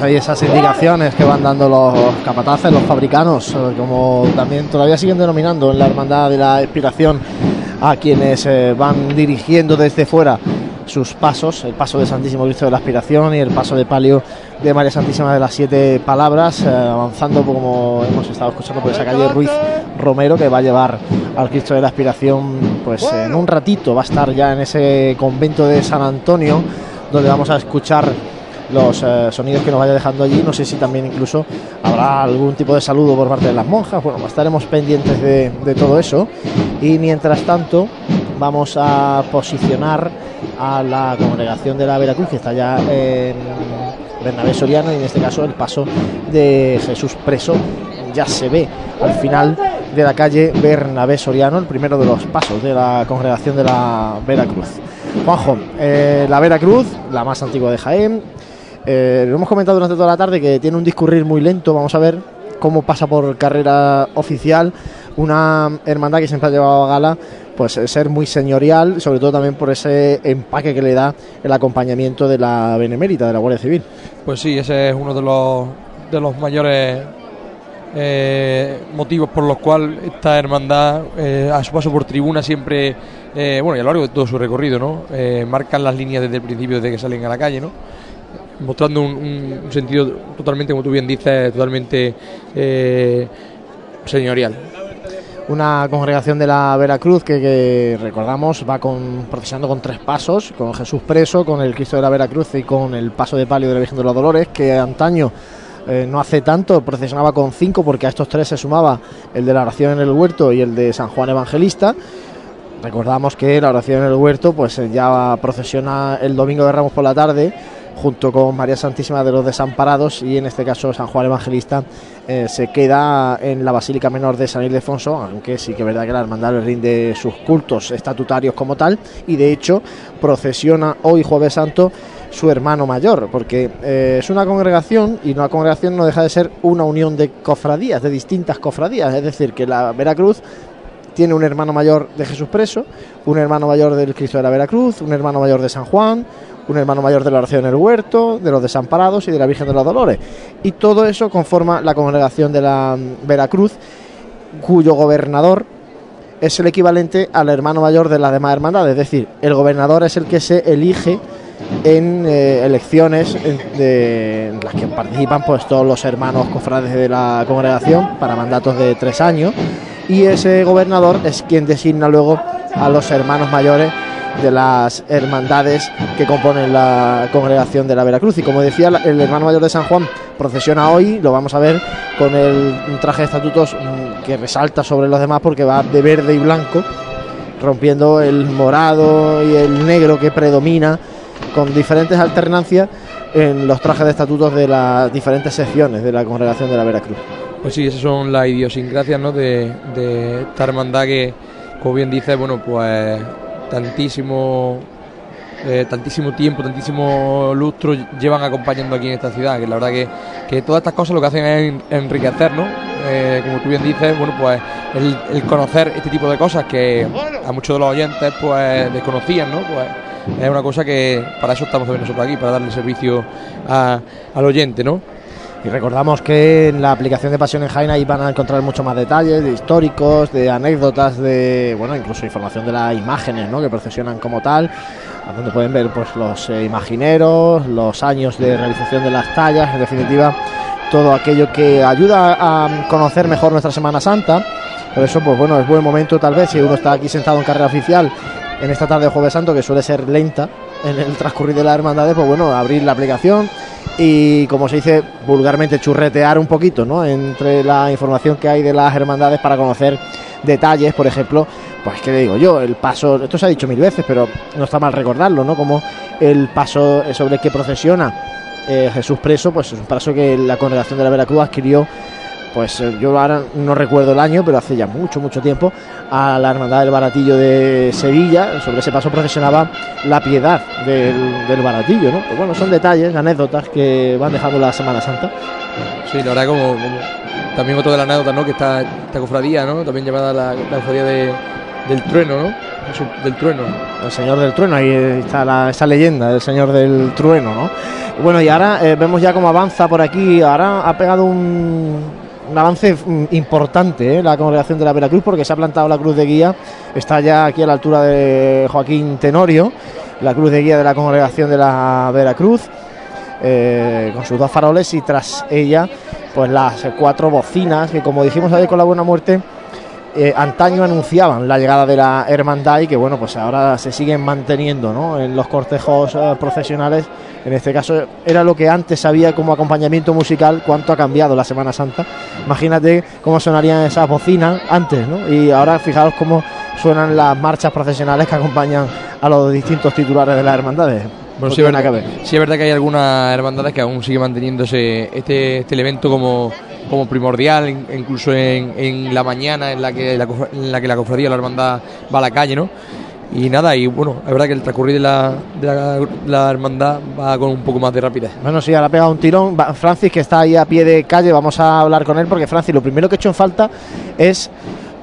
Ahí esas indicaciones que van dando los capataces, los fabricanos, eh, como también todavía siguen denominando en la Hermandad de la Expiración a quienes eh, van dirigiendo desde fuera sus pasos, el paso de Santísimo Cristo de la Aspiración y el paso de palio de María Santísima de las Siete Palabras, eh, avanzando como hemos estado escuchando por esa calle Ruiz Romero que va a llevar al Cristo de la Aspiración, pues en un ratito va a estar ya en ese convento de San Antonio, donde vamos a escuchar los eh, sonidos que nos vaya dejando allí. No sé si también incluso habrá algún tipo de saludo por parte de las monjas. Bueno, estaremos pendientes de, de todo eso. Y mientras tanto, vamos a posicionar a la congregación de la Veracruz, que está ya en Bernabé Soriano, y en este caso el paso de Jesús Preso ya se ve al final de la calle Bernabé Soriano, el primero de los pasos de la congregación de la Veracruz. Juanjo, eh, la Veracruz, la más antigua de Jaén, eh, lo hemos comentado durante toda la tarde que tiene un discurrir muy lento, vamos a ver cómo pasa por carrera oficial una hermandad que siempre ha llevado a gala pues ser muy señorial, sobre todo también por ese empaque que le da el acompañamiento de la Benemérita, de la Guardia Civil. Pues sí, ese es uno de los, de los mayores eh, motivos por los cuales esta hermandad eh, a su paso por tribuna siempre, eh, bueno, y a lo largo de todo su recorrido, ¿no? Eh, marcan las líneas desde el principio, desde que salen a la calle, ¿no? Mostrando un, sentido totalmente, como tú bien dices, totalmente eh, señorial. Una congregación de la Veracruz que, que recordamos va con, procesando con tres pasos, con Jesús preso, con el Cristo de la Veracruz y con el paso de palio de la Virgen de los Dolores, que antaño eh, no hace tanto procesionaba con cinco porque a estos tres se sumaba el de la oración en el huerto y el de San Juan Evangelista. Recordamos que la oración en el huerto pues eh, ya procesiona el domingo de Ramos por la tarde junto con María Santísima de los Desamparados y en este caso San Juan Evangelista eh, se queda en la Basílica Menor de San Ildefonso, aunque sí que es verdad que la hermandad le rinde sus cultos estatutarios como tal y de hecho procesiona hoy jueves santo su hermano mayor, porque eh, es una congregación y una congregación no deja de ser una unión de cofradías, de distintas cofradías, es decir, que la Veracruz tiene un hermano mayor de Jesús Preso, un hermano mayor del Cristo de la Veracruz, un hermano mayor de San Juan, un hermano mayor de la oración en el huerto, de los desamparados y de la Virgen de los Dolores. Y todo eso conforma la congregación de la mm, Veracruz, cuyo gobernador es el equivalente al hermano mayor de las demás hermandades, es decir, el gobernador es el que se elige en eh, elecciones en, de- en las que participan pues todos los hermanos cofrades de la congregación para mandatos de tres años y ese gobernador es quien designa luego a los hermanos mayores de las hermandades que componen la congregación de la Veracruz y como decía el hermano mayor de San Juan procesiona hoy lo vamos a ver con el traje de estatutos mm, que resalta sobre los demás porque va de verde y blanco rompiendo el morado y el negro que predomina con diferentes alternancias en los trajes de estatutos de las diferentes secciones de la congregación de la Veracruz. Pues sí, esas son las idiosincrasias ¿no? de, de esta hermandad que, como bien dice, bueno, pues tantísimo, eh, tantísimo tiempo, tantísimo lustro llevan acompañando aquí en esta ciudad, que la verdad que, que todas estas cosas lo que hacen es en- enriquecer, ¿no? Eh, como tú bien dices, bueno, pues el, el conocer este tipo de cosas que a muchos de los oyentes pues desconocían, ¿no? Pues es una cosa que para eso estamos también nosotros aquí, para darle servicio a- al oyente, ¿no? Y recordamos que en la aplicación de Pasión en Jaén ahí van a encontrar mucho más detalles, de históricos, de anécdotas, de bueno, incluso información de las imágenes, ¿no? que procesionan como tal, donde pueden ver pues los eh, imagineros, los años de realización de las tallas, en definitiva, todo aquello que ayuda a conocer mejor nuestra Semana Santa. Por eso, pues bueno, es buen momento tal vez si uno está aquí sentado en carrera oficial en esta tarde de Jueves Santo, que suele ser lenta en el transcurrir de las hermandades, pues bueno, abrir la aplicación y como se dice vulgarmente churretear un poquito, ¿no? Entre la información que hay de las hermandades para conocer detalles, por ejemplo, pues qué digo yo, el paso, esto se ha dicho mil veces, pero no está mal recordarlo, ¿no? Como el paso sobre el que procesiona eh, Jesús preso, pues es un paso que la congregación de la Veracruz adquirió pues eh, yo ahora no recuerdo el año, pero hace ya mucho, mucho tiempo, a la Hermandad del Baratillo de Sevilla. Sobre ese paso procesionaba la piedad del, del Baratillo, ¿no? Pues bueno, son detalles, anécdotas que van dejando la Semana Santa. Sí, la verdad como, como también otro de las anécdotas, ¿no? Que está esta cofradía, ¿no? También llamada la, la cofradía de, del trueno, ¿no? Del trueno. El Señor del Trueno, ahí está la- esa leyenda del Señor del Trueno, ¿no? Bueno, y ahora eh, vemos ya cómo avanza por aquí. Ahora ha pegado un, un avance mm, importante ¿eh? la congregación de la Veracruz porque se ha plantado la cruz de guía. Está ya aquí a la altura de Joaquín Tenorio, la cruz de guía de la congregación de la Veracruz. eh, con sus dos faroles y tras ella pues las cuatro bocinas que como dijimos ayer con la buena muerte eh, antaño anunciaban la llegada de la hermandad y que bueno pues ahora se siguen manteniendo ¿no? en los cortejos eh, procesionales En este caso era lo que antes había como acompañamiento musical, cuánto ha cambiado la Semana Santa. Imagínate cómo sonarían esas bocinas antes, ¿no? Y ahora fijaos cómo suenan las marchas procesionales que acompañan a los distintos titulares de las hermandades. Bueno, No sí, es verdad, que sí es verdad que hay algunas hermandades que aún sigue manteniéndose este, este elemento como, como primordial, in- incluso en, en la mañana en la que la, en la que la cofradía, la hermandad va a la calle, ¿no? Y nada, y bueno, es verdad que el transcurrir de la, de la, hermandad va con un poco más de rapidez. Bueno, sí, ahora ha pegado un tirón. Francis, que está ahí a pie de calle, vamos a hablar con él porque Francis, lo primero que he hecho en falta es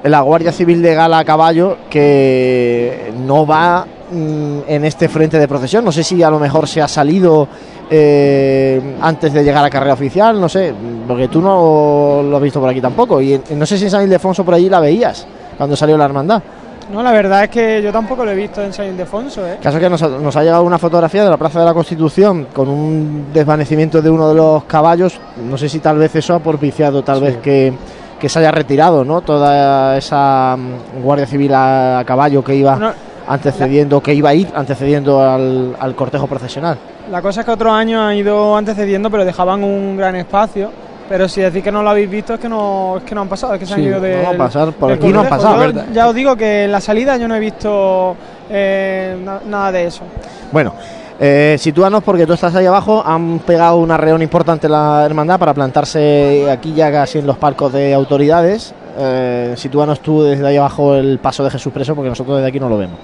la Guardia Civil de Gala a caballo que no va mm, en este frente de procesión. No sé si a lo mejor se ha salido eh, antes de llegar a carrera oficial, no sé, porque tú no lo has visto por aquí tampoco. Y en- no sé si San Ildefonso por allí la veías cuando salió la hermandad. No, la verdad es que yo tampoco lo he visto en San Ildefonso, ¿eh? Caso que nos ha, nos ha llegado una fotografía de la Plaza de la Constitución con un desvanecimiento de uno de los caballos. No sé si tal vez eso ha propiciado, tal vez que, que se haya retirado, ¿no? Toda esa mm, Guardia Civil a, a caballo que iba No, antecediendo, que iba a ir antecediendo al, al cortejo procesional. La cosa es que otros años han ido antecediendo, pero dejaban un gran espacio. Pero si decís que no lo habéis visto es que no, es que no han pasado, es que se han Sí, ido de. no, pasar por aquí no han pasado. Yo ya os digo que en la salida yo no he visto eh, na- nada de eso. Bueno, eh, sitúanos porque tú estás ahí abajo. Han pegado una reunión importante la hermandad para plantarse aquí ya casi en los palcos de autoridades. Eh, sitúanos tú desde ahí abajo el paso de Jesús Preso porque nosotros desde aquí no lo vemos.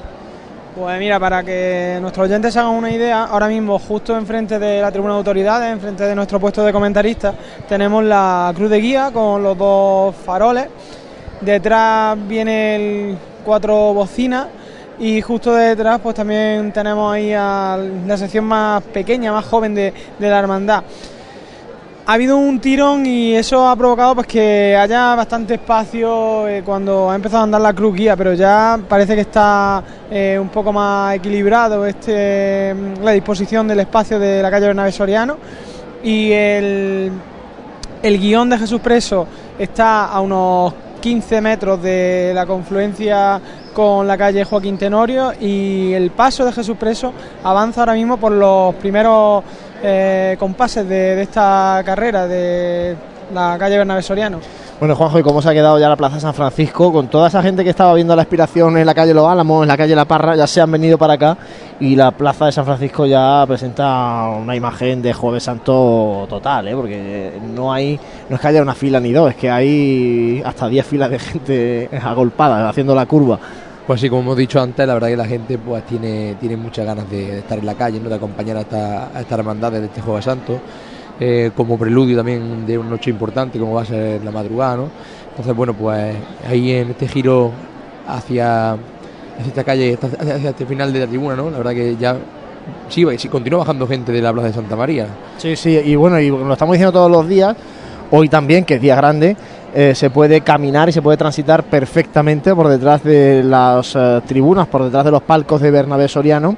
Pues mira, para que nuestros oyentes se hagan una idea, ahora mismo justo enfrente de la tribuna de autoridades, enfrente de nuestro puesto de comentarista, tenemos la cruz de guía con los dos faroles. Detrás viene el cuatro bocinas y justo detrás pues también tenemos ahí a la sección más pequeña, más joven de, de la hermandad. Ha habido un tirón y eso ha provocado pues que haya bastante espacio eh, cuando ha empezado a andar la cruz guía, pero ya parece que está eh, un poco más equilibrado este, la disposición del espacio de la calle Bernabé Soriano. Y el, el guion de Jesús Preso está a unos 15 metros de la confluencia con la calle Joaquín Tenorio y el paso de Jesús Preso avanza ahora mismo por los primeros eh, compases de, esta carrera de la calle Bernabé Soriano. Bueno, Juanjo, ¿y cómo se ha quedado ya la Plaza San Francisco? Con toda esa gente que estaba viendo la aspiración en la calle Los Álamos, en la calle La Parra, ya se han venido para acá y la Plaza de San Francisco ya presenta una imagen de Jueves Santo total, ¿eh? porque no hay, no es que haya una fila ni dos, es que hay hasta 10 filas de gente agolpada haciendo la curva. Pues sí, como hemos dicho antes, la verdad que la gente pues tiene, tiene muchas ganas de, estar en la calle, ¿no? de acompañar a esta, a esta hermandad de este Jueves Santo, eh, como preludio también de una noche importante como va a ser la madrugada, ¿no? Entonces, bueno, pues ahí en este giro hacia, hacia esta calle, hacia, hacia este final de la tribuna, ¿no? La verdad que ya sí, sí, continúa bajando gente de la Plaza de Santa María. Sí, sí, y bueno, y lo estamos diciendo todos los días, hoy también, que es día grande, eh, se puede caminar y se puede transitar perfectamente por detrás de las eh, tribunas, por detrás de los palcos de Bernabé Soriano,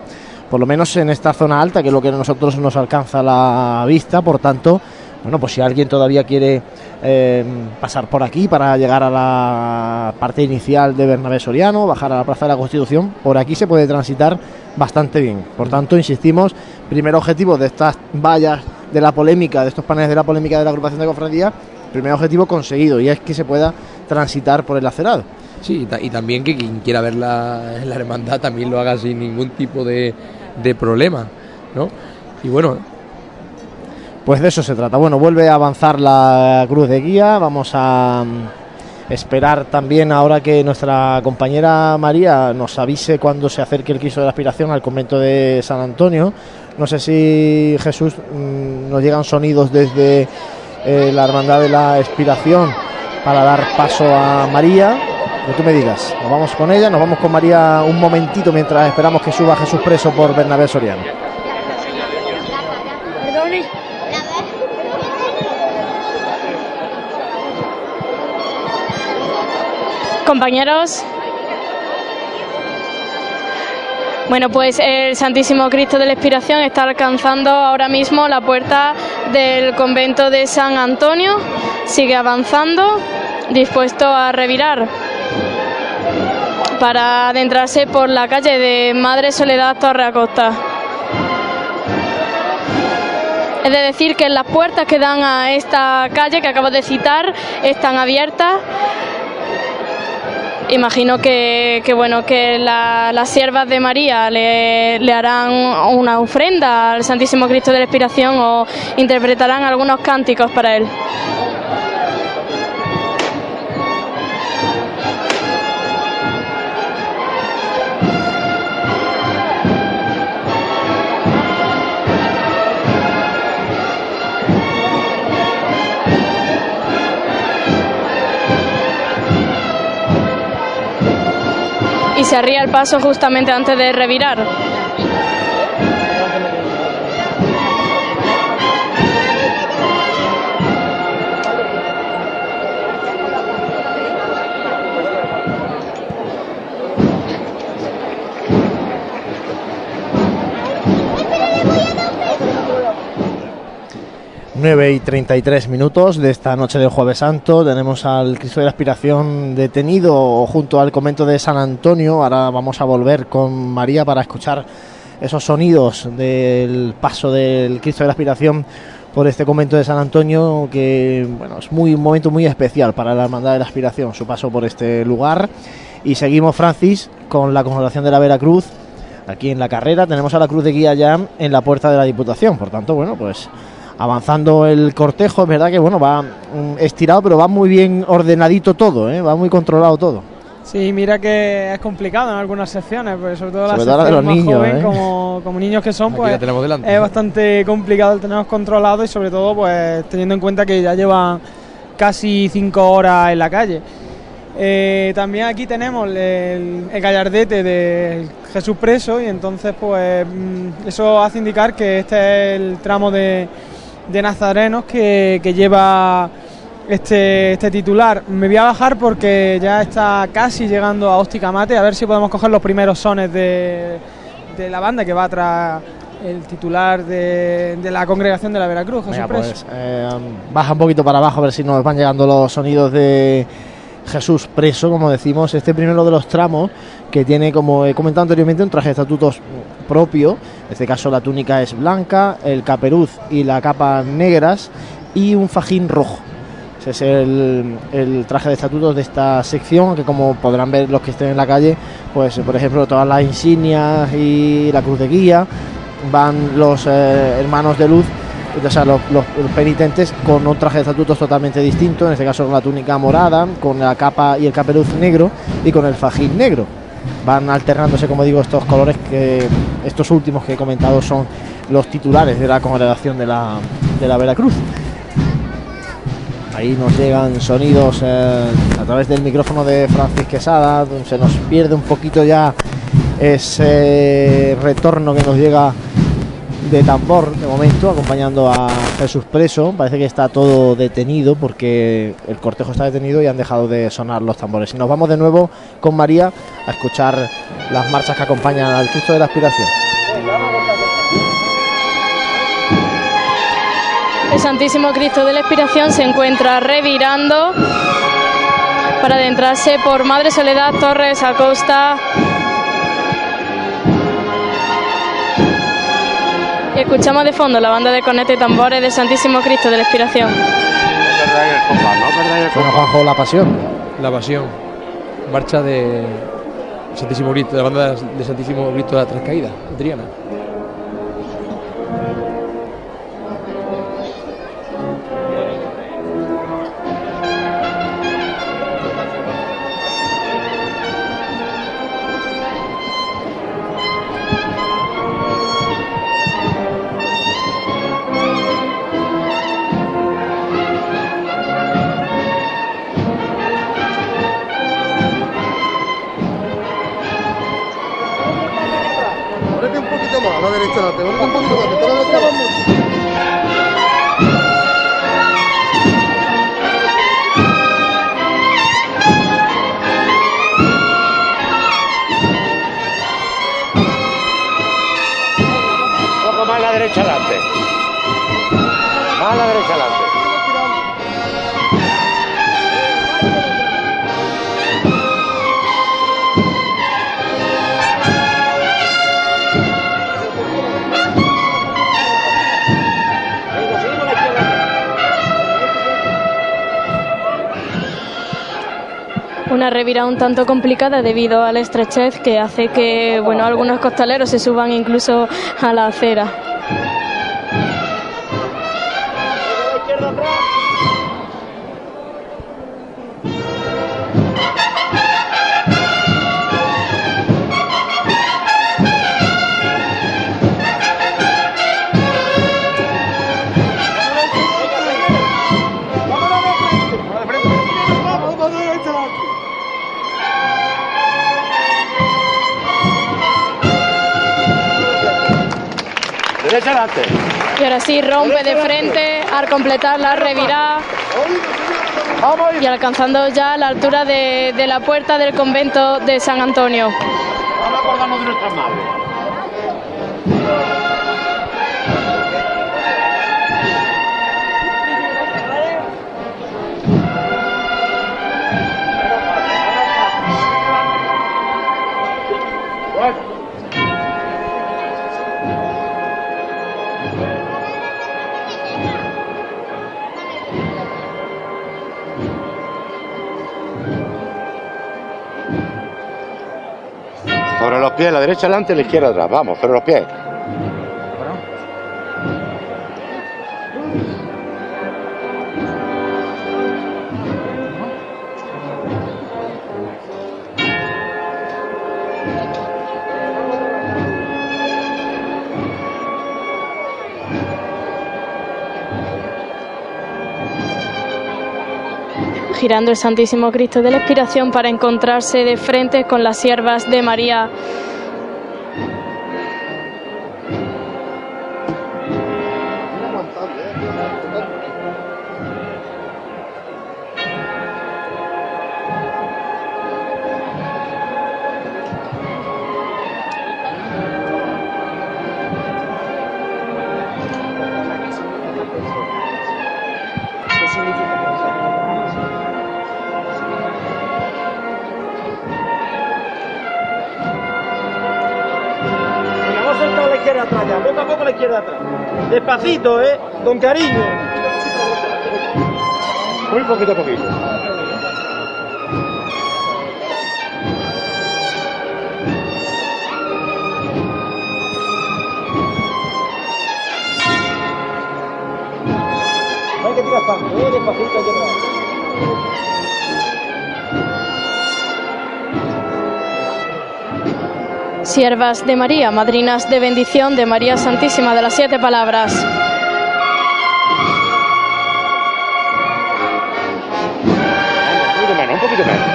por lo menos en esta zona alta, que es lo que a nosotros nos alcanza la vista, por tanto, bueno, pues si alguien todavía quiere eh, pasar por aquí para llegar a la parte inicial de Bernabé Soriano, bajar a la Plaza de la Constitución, por aquí se puede transitar bastante bien. Por tanto, insistimos, primer objetivo de estas vallas de la polémica, de estos paneles de la polémica de la agrupación de cofradías, primer objetivo conseguido y es que se pueda transitar por el acerado. Sí, y, ta- y también que quien quiera ver la, la hermandad también lo haga sin ningún tipo de, de problema, ¿no? Y bueno, Pues de eso se trata. Bueno, vuelve a avanzar la cruz de guía. Vamos a mm, esperar también ahora que nuestra compañera María nos avise cuando se acerque el Cristo de la Aspiración al convento de San Antonio. No sé si Jesús mm, nos llegan sonidos desde eh, la Hermandad de la Expiración para dar paso a María. Que tú me digas, nos vamos con ella, nos vamos con María un momentito mientras esperamos que suba Jesús preso por Bernabé Soriano. Compañeros. Bueno, pues el Santísimo Cristo de la Expiración está alcanzando ahora mismo la puerta del convento de San Antonio. Sigue avanzando, dispuesto a revirar para adentrarse por la calle de Madre Soledad Torre Acosta. Es de decir que las puertas que dan a esta calle que acabo de citar están abiertas. Imagino que, bueno que la- las siervas de María le, le harán una ofrenda al Santísimo Cristo de la Expiración o interpretarán algunos cánticos para él. Se arría el paso justamente antes de revirar. Nueve y 33 minutos de esta noche del Jueves Santo. Tenemos al Cristo de la Aspiración detenido junto al convento de San Antonio. Ahora vamos a volver con María para escuchar esos sonidos del paso del Cristo de la Aspiración por este convento de San Antonio, que bueno, es muy, un momento muy especial para la Hermandad de la Aspiración, su paso por este lugar. Y seguimos, Francis, con la congregación de la Veracruz. Aquí en la carrera tenemos a la Cruz de Guía ya en la puerta de la Diputación. Por tanto, bueno, pues avanzando el cortejo, es verdad que bueno, va mm, estirado, pero va muy bien ordenadito todo, ¿eh? va muy controlado todo. Sí, mira que es complicado en algunas secciones, pues sobre todo las Sobre todo la de los más niños, jóvenes, ¿eh? como, como niños que son, Aquí pues la tenemos delante. es bastante complicado el tenerlos controlados y sobre todo pues teniendo en cuenta que ya llevan casi cinco horas en la calle. Eh, también aquí tenemos el, el gallardete de Jesús preso y entonces pues mm, eso hace indicar que este es el tramo de, de nazarenos que, que lleva este, este titular. Me voy a bajar porque ya está casi llegando a Óptica Mate, a ver si podemos coger los primeros sones de, de la banda que va tras el titular de, de la congregación de la Veracruz, Venga, Preso. pues, eh, baja un poquito para abajo a ver si nos van llegando los sonidos de Jesús preso, como decimos, este primero de los tramos que tiene, como he comentado anteriormente, un traje de estatutos propio. En este caso la túnica es blanca, el caperuz y la capa negras y un fajín rojo. Ese es el, el traje de estatutos de esta sección, que como podrán ver los que estén en la calle, pues por ejemplo todas las insignias y la cruz de guía, van los eh, hermanos de luz o sea, los, penitentes con un traje de estatutos totalmente distinto, en este caso con la túnica morada, con la capa y el caperuz negro y con el fajín negro. Van alternándose, como digo, estos colores que estos últimos que he comentado son los titulares de la congregación de la, de la Veracruz. Ahí nos llegan sonidos eh, a través del micrófono de Francis Quesada, se nos pierde un poquito ya ese retorno que nos llega de tambor de momento, acompañando a Jesús Preso. Parece que está todo detenido porque el cortejo está detenido y han dejado de sonar los tambores. Y nos vamos de nuevo con María a escuchar las marchas que acompañan al Cristo de la Aspiración. El Santísimo Cristo de la Expiración se encuentra revirando para adentrarse por Madre Soledad Torres Acosta. Y escuchamos de fondo la banda de corneta y tambores del Santísimo Cristo de la Expiración. Bueno, Juanjo, la pasión. La pasión. Marcha de Santísimo Cristo, de la banda de Santísimo Cristo de la Trascaída, de Triana. Una revirada un tanto complicada debido al estrechez que hace que bueno, algunos costaleros se suban incluso a la acera. Y ahora sí rompe de frente al completar la revirada y alcanzando ya la altura de, de la puerta del convento de San Antonio. De nuestras madres. Pies, la derecha adelante, la izquierda atrás. Vamos, sobre los pies. Girando el Santísimo Cristo de la Expiración para encontrarse de frente con las siervas de María. Izquierda atrás. Despacito, ¿eh? Con cariño. Muy poquito a poquito. No hay que tirar tanto, ¿eh? Despacito aquí atrás. Siervas de María, madrinas de bendición de María Santísima de las Siete Palabras. Un poquito menos, un poquito menos.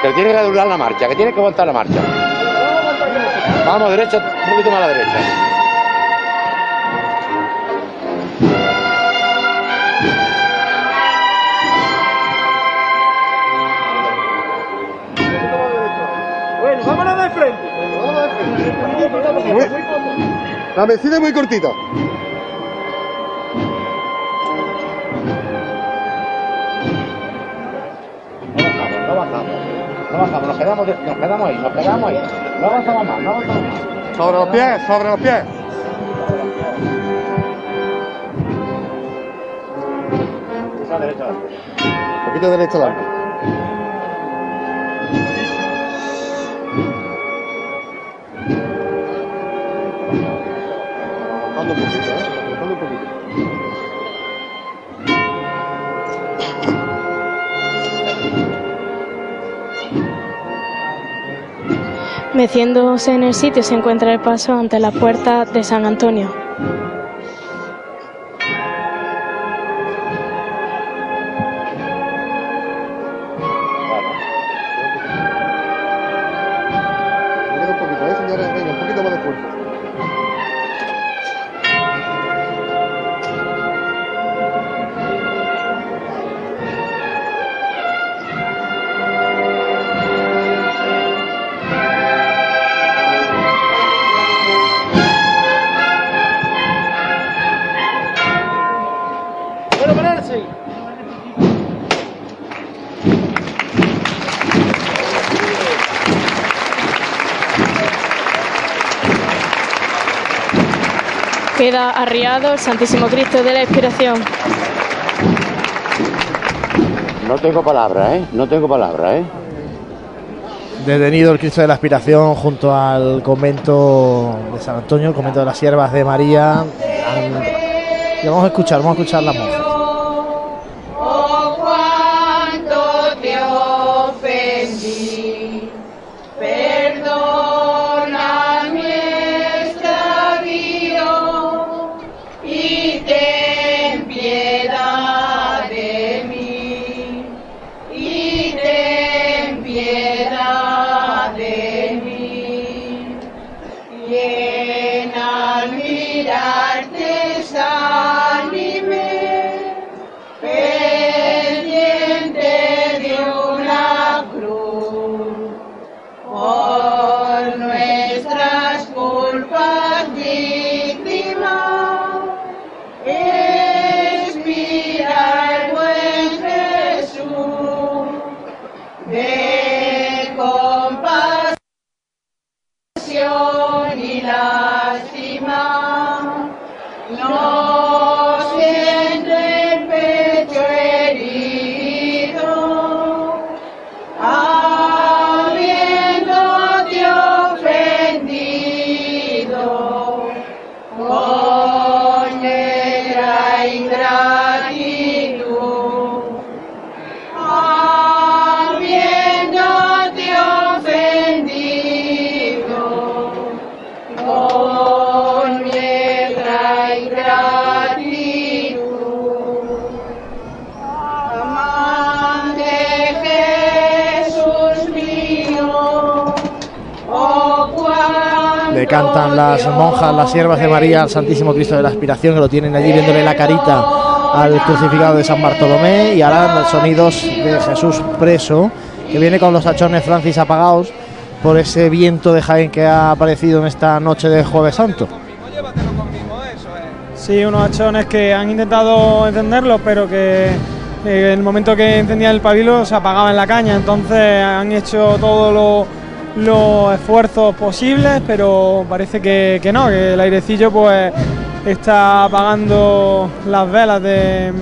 Que tiene que regular la marcha, que tiene que aguantar la marcha. Vamos, derecha, un poquito más a la derecha. La mesita es muy cortita. No bajamos, no bajamos, nos quedamos, nos quedamos ahí, nos quedamos ahí. No avanzamos más, no avanzamos más. Sobre los pies, sobre los pies. Un poquito derecha adelante. Meciéndose en el sitio se encuentra el paso ante la puerta de San Antonio. Queda arriado el Santísimo Cristo de la Expiración. No tengo palabras, ¿eh? No tengo palabras, ¿eh? Detenido el Cristo de la Aspiración junto al convento de San Antonio, el convento de las Siervas de María. Y vamos a escuchar, vamos a escuchar la monja. Las siervas de María al Santísimo Cristo de la Aspiración, que lo tienen allí viéndole la carita al crucificado de San Bartolomé. Y los sonidos de Jesús preso, que viene con los hachones Francis apagados por ese viento de Jaén que ha aparecido en esta noche de Jueves Santo. Sí, unos hachones que han intentado encenderlos, pero que eh, en el momento que encendían el pabilo se apagaba en la caña. Entonces han hecho todos los, los esfuerzos posibles, pero parece que, que no, que el airecillo pues está apagando las velas de,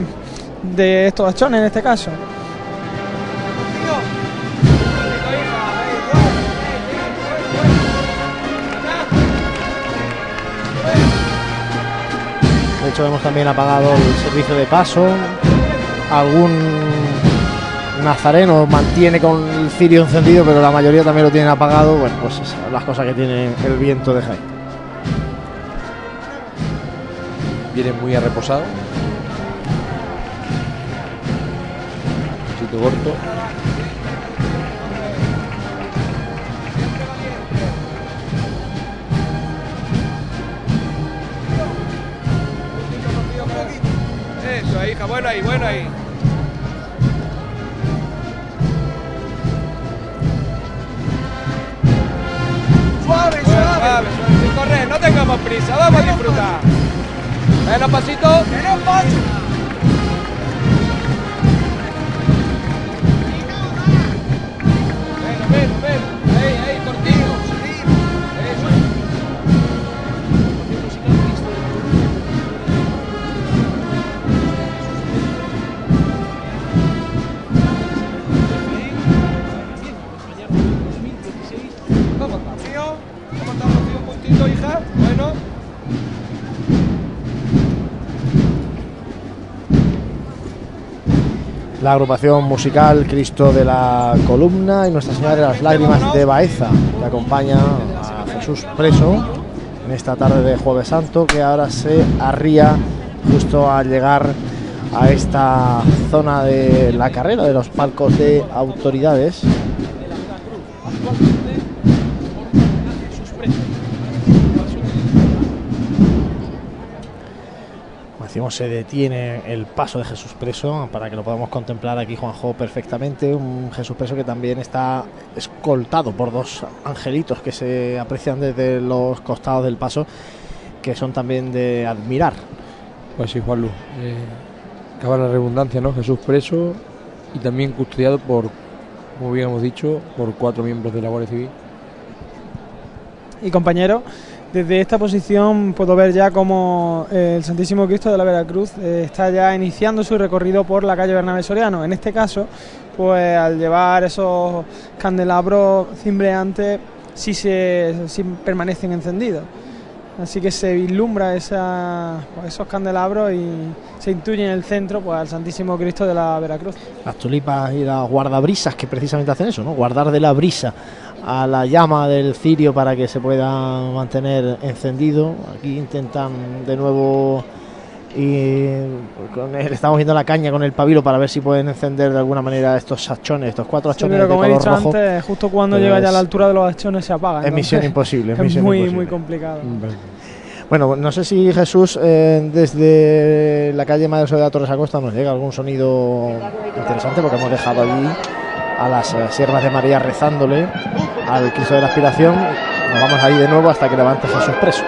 de estos hachones en este caso. De hecho, hemos también apagado el servicio de paso. Algún nazareno mantiene con el cirio encendido, pero la mayoría también lo tienen apagado. Bueno, pues esas son las cosas que tiene el viento de Jaén. Viene muy reposado. Sitio corto. Prisa, vamos a disfrutar. Menos pasito. La agrupación musical Cristo de la Columna y Nuestra Señora de las Lágrimas de Baeza, que acompaña a Jesús preso en esta tarde de Jueves Santo, que ahora se arría justo al llegar a esta zona de la carrera de los palcos de autoridades. Decimos, se detiene el paso de Jesús preso para que lo podamos contemplar aquí, Juanjo, perfectamente. Un Jesús preso que también está escoltado por dos angelitos que se aprecian desde los costados del paso, que son también de admirar. Pues sí, Juanlu. Eh, acaba la redundancia, ¿no? Jesús preso y también custodiado por, como bien hemos dicho, por cuatro miembros de la Guardia Civil. y compañeros. Desde esta posición puedo ver ya como eh, el Santísimo Cristo de la Veracruz eh, está ya iniciando su recorrido por la calle Bernabé Soriano. En este caso, pues al llevar esos candelabros cimbreantes, sí, se, sí permanecen encendidos. Así que se vislumbra esa, pues, esos candelabros y se intuye en el centro pues, al Santísimo Cristo de la Veracruz. Las tulipas y las guardabrisas que precisamente hacen eso, ¿no? Guardar de la brisa a la llama del cirio para que se pueda mantener encendido. Aquí intentan de nuevo y con el- estamos viendo la caña con el pabilo para ver si pueden encender de alguna manera estos hachones, estos cuatro Sí, hachones pero de como he color dicho rojo. antes, justo cuando pues, llega ya a la altura de los hachones se apaga. es misión [laughs] imposible, es Es misión muy, imposible. muy complicado. Bueno, no sé si Jesús eh, desde la calle Madre Soledad Torres Acosta nos llega algún sonido interesante porque hemos dejado allí a las eh, siervas de María rezándole al Cristo de la Aspiración. Nos vamos ahí de nuevo hasta que levante Jesús preso.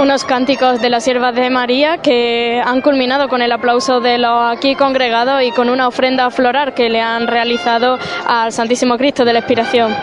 Unos cánticos de las siervas de María que han culminado con el aplauso de los aquí congregados y con una ofrenda floral que le han realizado al Santísimo Cristo de la Expiración.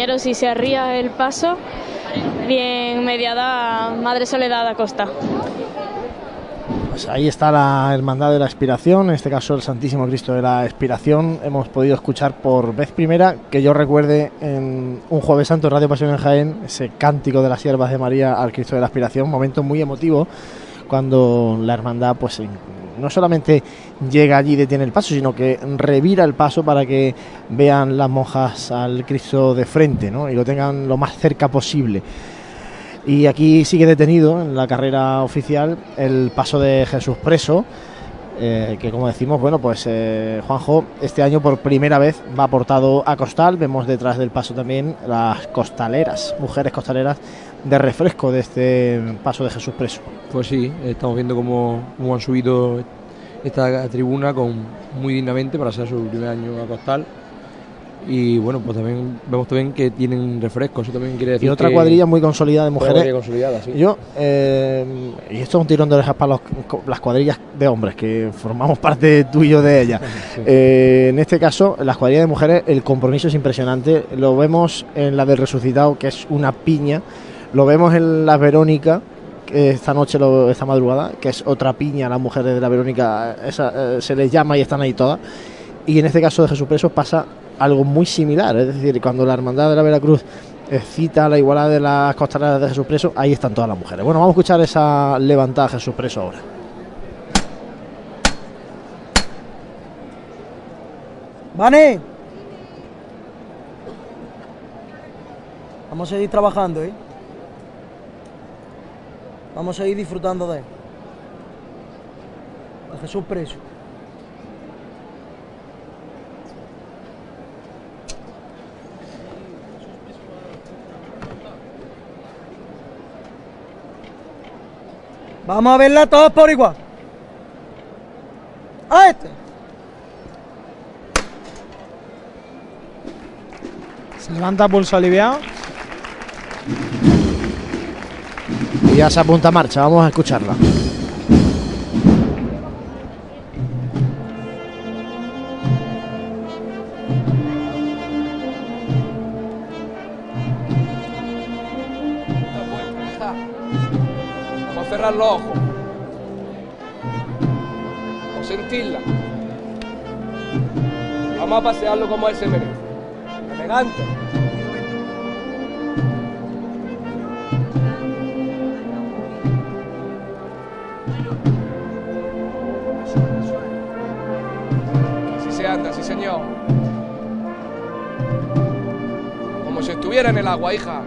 Compañeros, si se arría el paso, bien mediada Madre Soledad Acosta. Pues ahí está la Hermandad de la Expiración, en este caso el Santísimo Cristo de la Expiración. Hemos podido escuchar por vez primera, que yo recuerde en un Jueves Santo en Radio Pasión en Jaén, ese cántico de las siervas de María al Cristo de la Expiración, momento muy emotivo cuando la hermandad pues no solamente llega allí y detiene el paso, sino que revira el paso para que vean las monjas al Cristo de frente ¿no? y lo tengan lo más cerca posible. Y aquí sigue detenido en la carrera oficial el paso de Jesús Preso, eh, que como decimos, bueno, pues eh, Juanjo este año por primera vez va aportado a costal. Vemos detrás del paso también las costaleras, mujeres costaleras de refresco de este paso de Jesús Preso. Pues sí, estamos viendo cómo, cómo han subido esta tribuna con muy dignamente para ser su primer año a costal. Y bueno, pues también vemos también que tienen refrescos, eso también quiere decir Y otra que- cuadrilla muy consolidada de mujeres. cuadrilla consolidada, sí. Yo, eh, y esto es un tirón de orejas para los- las cuadrillas de hombres, que formamos parte tú y yo de ellas. [laughs] Eh, en este caso, las cuadrillas de mujeres, el compromiso es impresionante. Lo vemos en la del resucitado, que es una piña. Lo vemos en la Verónica, esta noche, esta madrugada, que es otra piña. Las mujeres de la Verónica eh, se les llama y están ahí todas. Y en este caso de Jesús Preso pasa algo muy similar. Es decir, cuando la Hermandad de la Veracruz eh, cita la igualdad de las costaleras de Jesús Preso, ahí están todas las mujeres. Bueno, vamos a escuchar esa levantada de Jesús Preso ahora. Vane. Vamos a seguir trabajando, ¿eh? Vamos a seguir disfrutando de él. De Jesús preso. Vamos a verla todos por igual. A este. Se levanta pulso aliviado. Y ya se apunta a marcha, vamos a escucharla. Vamos a cerrar los ojos. Vamos a sentirla. Vamos a pasearlo como él se merece. Sí señor. Como si estuviera en el agua, hija.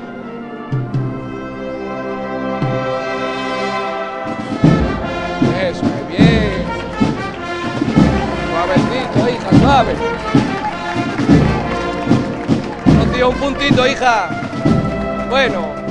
Eso, muy bien. Suavecito, hija, suave. Rocío, un puntito, hija. Bueno.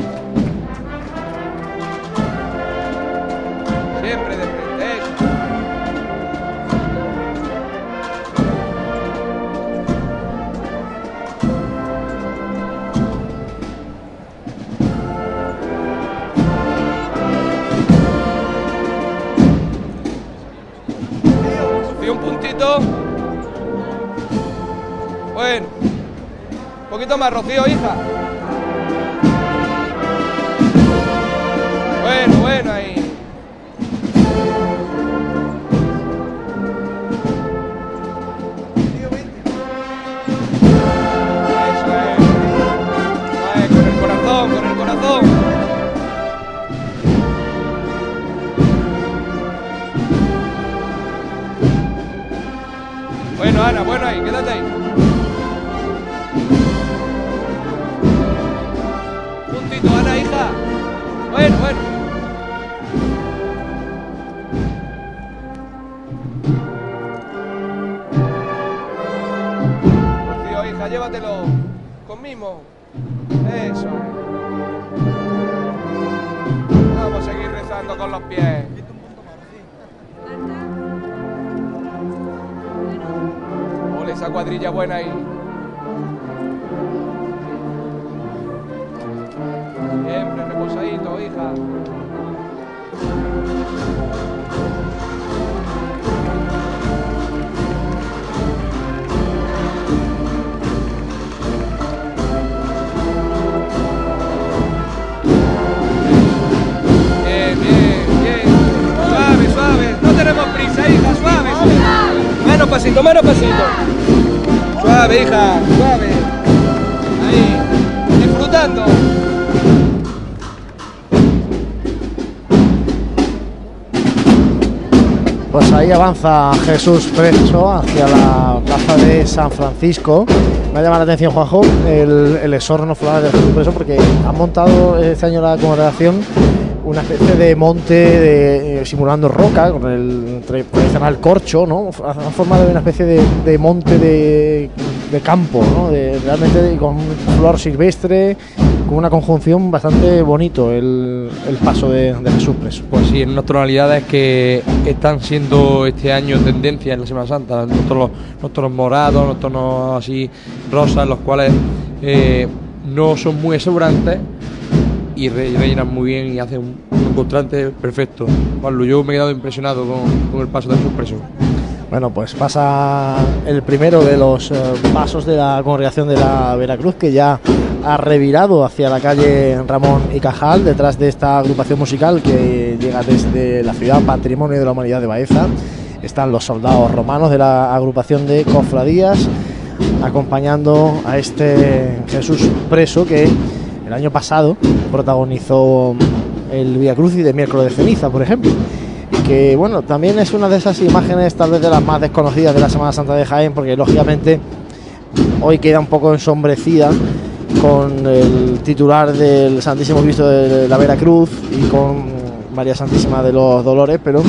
Poquito más, Rocío, hija. Bueno, bueno, ahí. Suave, hija, suave. Ahí, disfrutando. Pues ahí avanza Jesús Preso hacia la plaza de San Francisco. Me ha llamado la atención, Juanjo, el, el exorno floral de Jesús Preso porque han montado este año la congregación una especie de monte eh, simulando roca con el corcho, ¿no? Han formado una especie de, monte de, campo, ¿no? De, realmente con flor silvestre, con una conjunción bastante bonito el, paso de, de Jesús Preso. Pues sí, en unas tonalidades que están siendo este año tendencia en la Semana Santa, los tonos, morados, los tonos así rosas, los cuales eh, no son muy exuberantes y re- rellenan muy bien y hacen un, un contraste perfecto. Pablo, yo me he quedado impresionado con, con el paso de Jesús Preso. Bueno, pues pasa el primero de los eh, pasos de la congregación de la Veracruz que ya ha revirado hacia la calle Ramón y Cajal detrás de esta agrupación musical que llega desde la ciudad Patrimonio de la Humanidad de Baeza. Están los soldados romanos de la agrupación de cofradías acompañando a este Jesús preso que el año pasado protagonizó el Via Crucis de miércoles de ceniza, por ejemplo que bueno, también es una de esas imágenes tal vez de las más desconocidas de la Semana Santa de Jaén, porque lógicamente hoy queda un poco ensombrecida con el titular del Santísimo Cristo de la Veracruz y con María Santísima de los Dolores, pero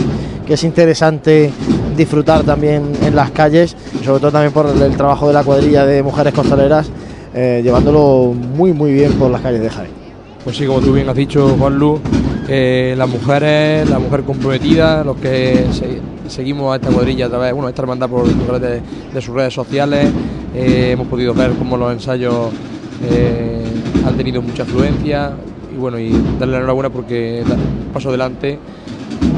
que es interesante disfrutar también en las calles, sobre todo también por el, el trabajo de la cuadrilla de mujeres costaleras, eh, llevándolo muy muy bien por las calles de Jaén. Pues sí, como tú bien has dicho, Juan Luz, eh, las mujeres, la mujer comprometida, los que se- seguimos a esta cuadrilla a través, bueno, esta hermandad por de, de sus redes sociales, eh, hemos podido ver cómo los ensayos eh, han tenido mucha afluencia y bueno, y darle la enhorabuena porque paso adelante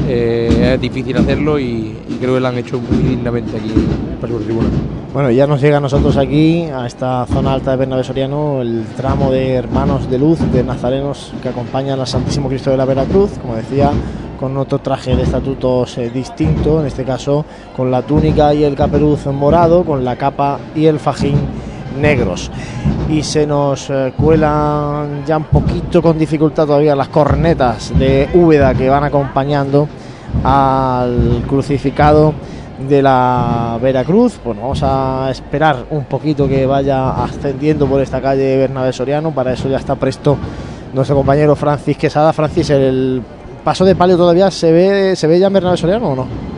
eh, es difícil hacerlo y, creo que lo han hecho muy dignamente aquí Paso por Tribuna. Bueno, ya nos llega a nosotros aquí, a esta zona alta de Bernabé Soriano, el tramo de hermanos de luz, de nazarenos que acompañan al Santísimo Cristo de la Veracruz, como decía, con otro traje de estatutos eh, distinto, en este caso con la túnica y el caperuz morado, con la capa y el fajín negros. Y se nos eh, cuelan ya un poquito con dificultad todavía las cornetas de Úbeda que van acompañando al crucificado de la Veracruz. Bueno, vamos a esperar un poquito que vaya ascendiendo por esta calle Bernabé Soriano. Para eso ya está presto nuestro compañero Francis Quesada. Francis, el paso de palio todavía se ve, se ve ya en Bernabé Soriano o no?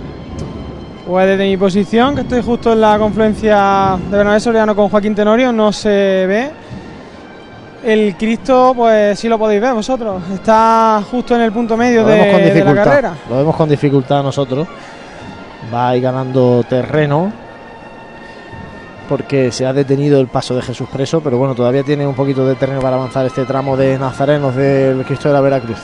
Pues desde mi posición, que estoy justo en la confluencia de Bernabé Soriano con Joaquín Tenorio, no se ve. El Cristo, pues sí lo podéis ver vosotros. Está justo en el punto medio Lo de, vemos con de la carrera. Lo vemos con dificultad nosotros. Va ahí ganando terreno. Porque se ha detenido el paso de Jesús Preso, pero bueno, todavía tiene un poquito de terreno para avanzar este tramo de nazarenos del Cristo de la Veracruz.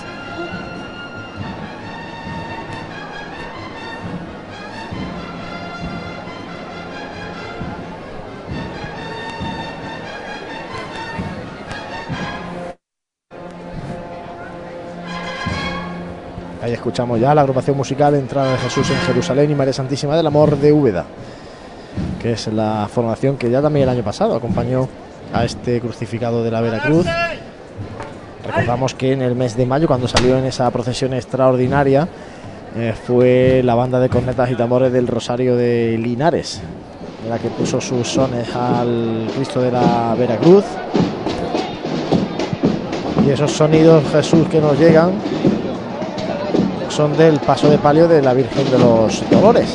Escuchamos ya la agrupación musical Entrada de Jesús en Jerusalén y María Santísima del Amor de Úbeda, que es la formación que ya también el año pasado acompañó a este crucificado de la Veracruz. Recordamos que en el mes de mayo, cuando salió en esa procesión extraordinaria, eh, fue la banda de cornetas y tambores del Rosario de Linares, la que puso sus sones al Cristo de la Veracruz. Y esos sonidos, Jesús, que nos llegan, son del paso de palio de la Virgen de los Dolores.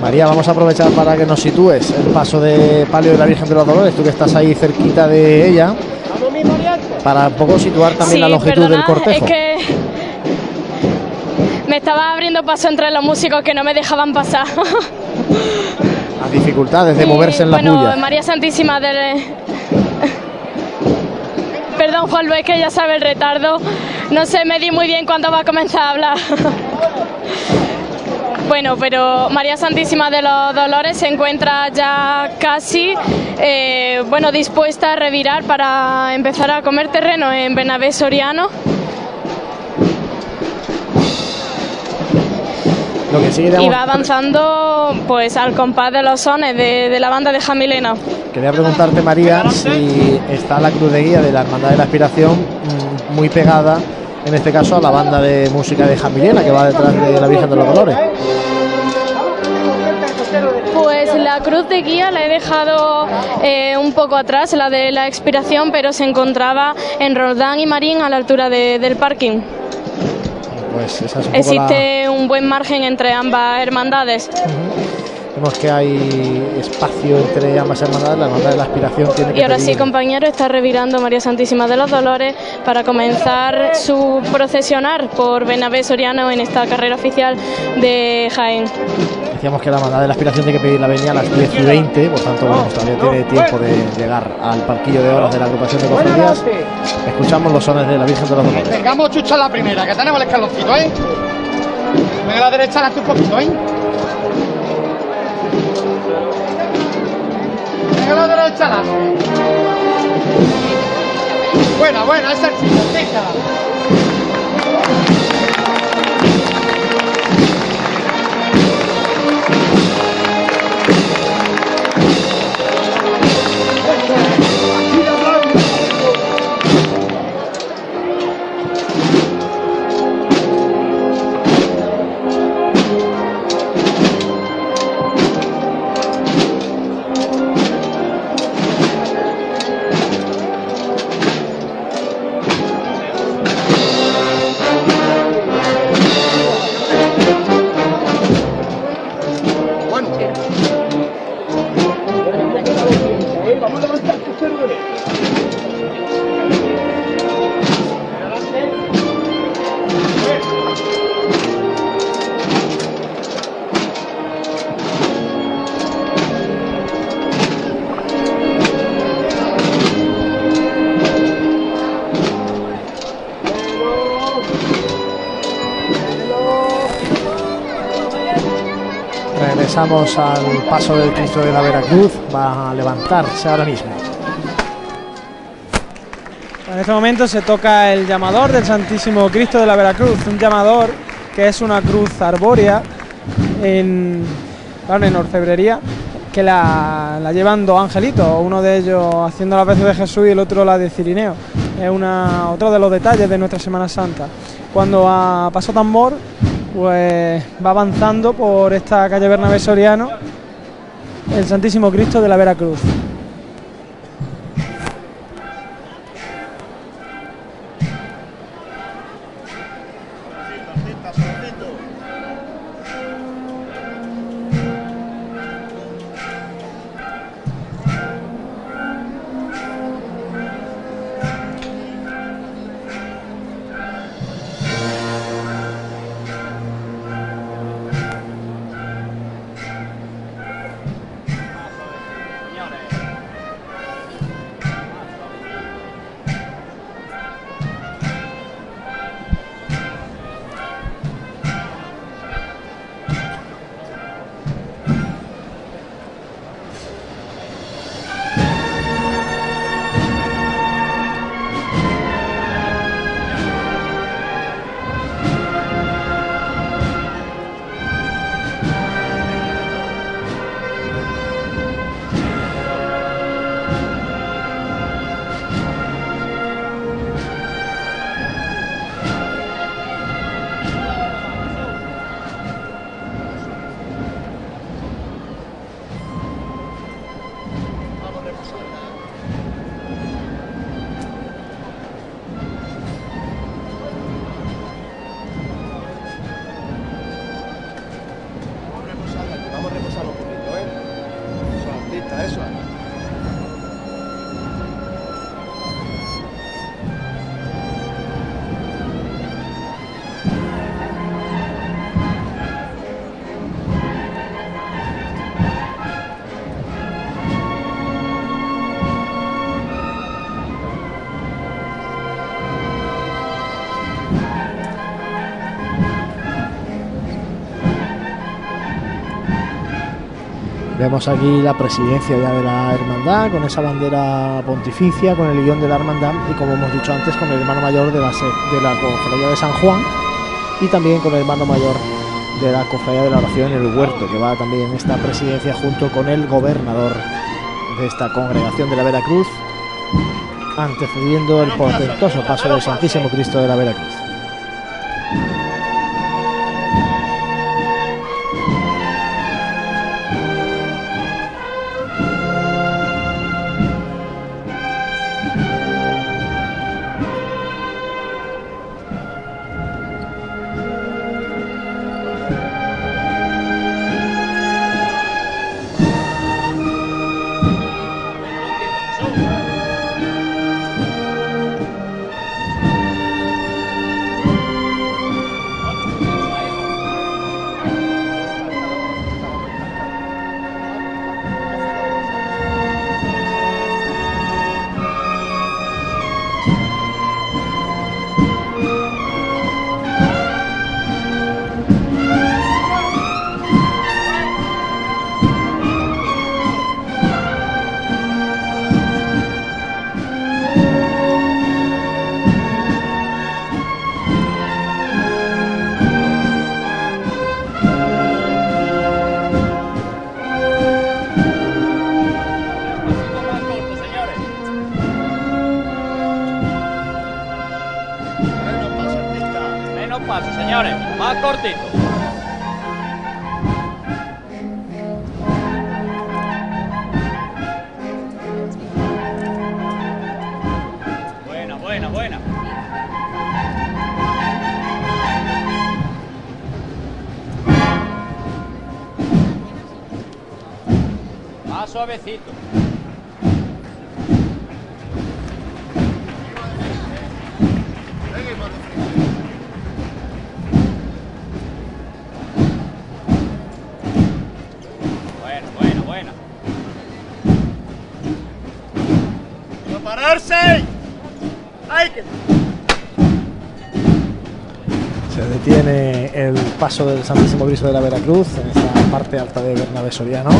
María, vamos a aprovechar para que nos sitúes el paso de palio de la Virgen de los Dolores, tú que estás ahí cerquita de ella, para un poco situar también Sí, la longitud perdona, del cortejo. Es que [laughs] me estaba abriendo paso entre los músicos que no me dejaban pasar. [laughs] Las dificultades de moverse en la bueno, bulla. María Santísima del... Perdón, Juan Luis, que ya sabe el retardo. No sé, me di muy bien cuando va a comenzar a hablar. [laughs] Bueno, pero María Santísima de los Dolores se encuentra ya casi, eh, bueno, dispuesta a revirar para empezar a comer terreno en Bernabé Soriano. Lo que sí Y va avanzando pues al compás de los sones de, de la banda de Jamilena. quería preguntarte, María, si está la cruz de guía de la Hermandad de la Aspiración mm, muy pegada, en este caso, a la banda de música de Jamilena, que va detrás de la Virgen de los Dolores. Pues la cruz de guía la he dejado eh, un poco atrás, la de la expiración, pero se encontraba en Roldán y Marín a la altura de- del parking. Pues esa es un poco la- Existe un buen margen entre ambas hermandades. Vemos que hay espacio entre ambas hermandades. La hermandad de la aspiración tiene que Y ahora sí, compañero, está revirando María Santísima de los Dolores para comenzar su procesionar por Benavés Soriano en esta carrera oficial de Jaén. Decíamos que la hermandad de la aspiración tiene que pedir la venia a las 10 y 20, por tanto, bueno, pues todavía tiene tiempo de llegar al parquillo de horas de la agrupación de cofradías. Escuchamos los sones de la Virgen de los Dolores. Vengamos chucha la primera, que tenemos el escaloncito, ¿eh? Venga a la derecha, adelante un poquito, ¿eh? Venga la derecha, adelante. Buena, buena, esa es deja. Regresamos al paso del Cristo de la Veracruz. Va a levantarse ahora mismo. En este momento se toca el llamador del Santísimo Cristo de la Veracruz, un llamador que es una cruz arbórea en, claro, en orfebrería, que la, la llevan dos angelitos, uno de ellos haciendo las veces de Jesús y el otro la de Cirineo. Es una, otro de los detalles de nuestra Semana Santa. Cuando a paso tambor, pues va avanzando por esta calle Bernabé Soriano el Santísimo Cristo de la Veracruz. Vemos aquí la presidencia ya de la hermandad, con esa bandera pontificia, con el guion de la hermandad y como hemos dicho antes, con el hermano mayor de la, de cofradía de San Juan y también con el hermano mayor de la cofradía de la oración en el huerto, que va también en esta presidencia junto con el gobernador de esta congregación de la Veracruz, antecediendo el portentoso paso del Santísimo Cristo de la Veracruz. Paso del Santísimo Cristo de la Veracruz en esta parte alta de Bernabé Soriano.